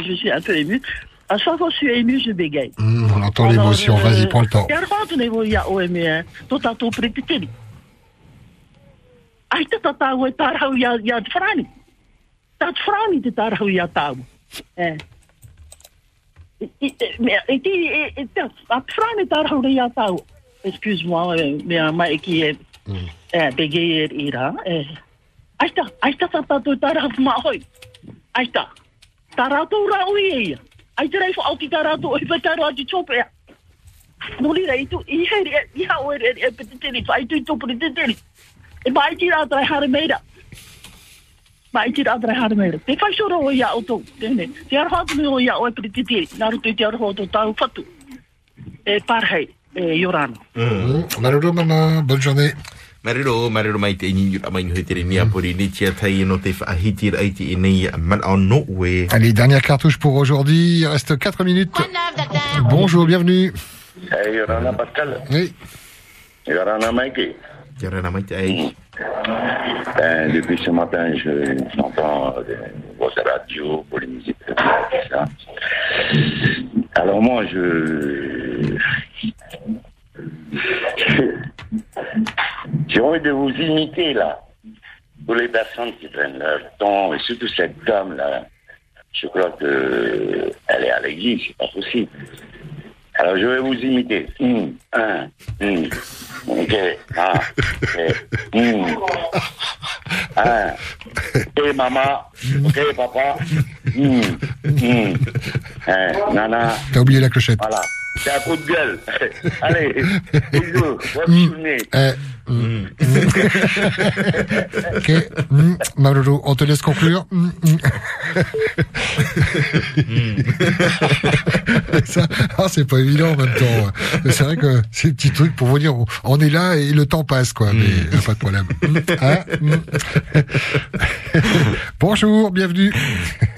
je suis un peu ému. À chaque fois que je suis ému, je bégaye. Hmm, on entend l'émotion, vas-y, prends le temps. Ta a. Excuse-moi, eh, mea mai ki e, eh, begei e ira. Eh. Aita, aita ta tarau ma. Ai te rei fo au ti tā rātou i whaitaro ati tōpea. Nori rei tu, i heri, e i hao e re, e pete teri, ai tu i tōpuri te teri. E mai ti rātou e hare meira. Mai ti rātou e hare meira. Te whai soro o ia o tō, tēne. Te arahatu me o ia o e pete te teri. naru rutu i te arahatu tāu whatu. E parhei, e iorano. Mm. Maruru, maman. Bonne journée. Mariro, mariro mai te ini yura mai nuhi tere ni apori ni tia tai no te whaahitir ai te inei man au no we. Allez, dernière cartouche pour aujourd'hui. Il reste 4 minutes. Bonjour, bienvenue. Hey, Yorana Pascal. Oui. Yorana Mikey. Yorana Mikey. Ben, depuis ce matin, je j'entends euh, vos radios, Polynésie, tout ça. Alors moi, je... J'ai envie de vous imiter, là. Pour les personnes qui prennent leur temps, et surtout cette dame-là, je crois que elle est à l'église, c'est pas possible. Alors, je vais vous imiter. Hum, un, hum. Ok, ah, ok, hum. Un. Ok, maman. Ok, papa. Hum, hum. Hein, nana. T'as oublié la clochette. Voilà. C'est un coup de gueule. Allez, bisous. Bonne journée. Ok. Mm. Maruru, on te laisse conclure. Mm, mm. Ça, ah, c'est pas évident en même temps. Mais C'est vrai que c'est un petit truc pour vous dire, on est là et le temps passe, quoi. Mais pas de problème. Mm. Hein? Mm. Bonjour, bienvenue.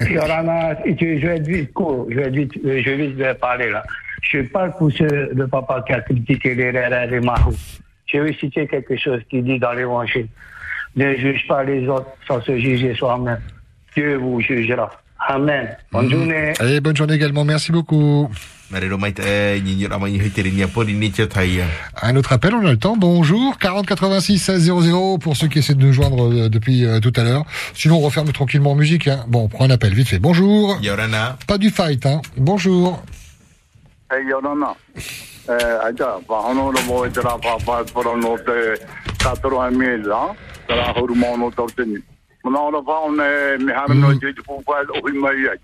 Je, vais vite court, je vais être vite, je vais vite parler là. Je parle pour ce, le papa qui a critiqué les Rérés et Mahou. Je vais citer quelque chose qui dit dans l'évangile. Ne juge pas les autres sans se juger soi-même. Dieu vous jugera. Amen. Bonne journée. Allez, bonne journée également. Merci beaucoup. Un autre appel, on a le temps. Bonjour, 40 86 16 00 pour ceux qui essaient de nous joindre euh, depuis euh, tout à l'heure. Sinon, on referme tranquillement en musique. Hein. Bon, on prend un appel vite fait. Bonjour. Yorana. Pas du fight, hein. Bonjour. Hei, Yorana. Eh, aja, whahono no mo e te rā whāpāpara no te kātoro ai me la, te rā horu mō no tau tini. Mana ora whaone me hara no te te pūpai ohi mai ai.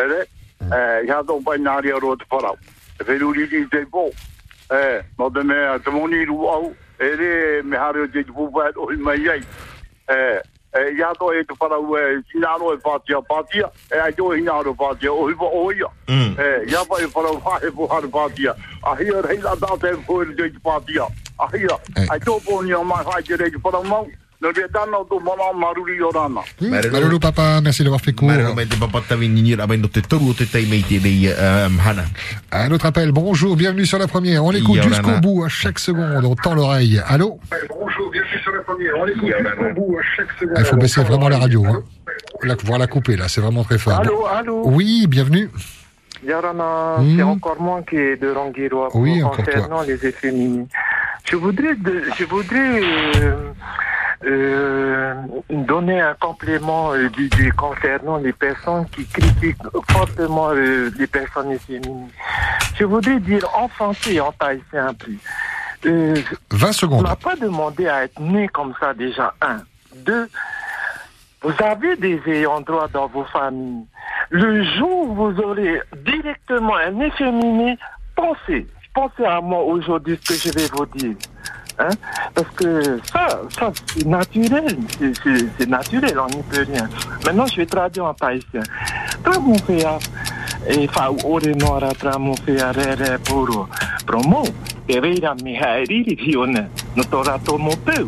Ere, eh, ia tō pai nāri aro te wharau. E wheruri ki te pō. Eh, no te mea te moni ru au, ere me hara o te te pūpai ohi mai ai. Eh, e ia to e te wharau e sinaro e pātia pātia, e ai tō hinaro pātia, o hiwa oia. E, ia. Pa e wharau hae po hara pātia, a hia rei la tāte e pōre te pātia, a hia, ai tō pōni a mai hae te rei te mau, no te tāna tō mana maruri o rana. Maruru, papa, merci d'avoir fait court. Hana. Un autre appel. Bonjour, bienvenue sur la première. On écoute Yorana. jusqu'au bout, à chaque seconde. On tend l'oreille. Allô? Bonjour, bienvenue sur la première, on écoute jusqu'au bout à chaque seconde. Il faut baisser vraiment la radio. Hein. La, voir la couper, là. C'est vraiment très fort. Allô, allô Oui, bienvenue. Yarana, Hmm? c'est encore moi qui est de Rangiroa Oui, encore concernant les efféminés. Je voudrais, de- je voudrais euh, euh, donner un complément euh, du, du- concernant les personnes qui critiquent fortement euh, les personnes efféminées. Je voudrais dire en français et en plus. Euh, 20 on secondes. n'a pas demandé à être né comme ça déjà, un. Deux, vous avez des ayants droit dans vos familles. Le jour où vous aurez directement un efféminé, pensez, pensez à moi aujourd'hui ce que je vais vous dire. Hein? Parce que ça, ça c'est naturel, c'est- naturel, on n'y peut rien. Maintenant, je vais traduire en thaïsien. Tra mon fea, e fa ore nora tra mon fea re re puro. Promo, e reira mi haeriri fione, no tora to mo peu.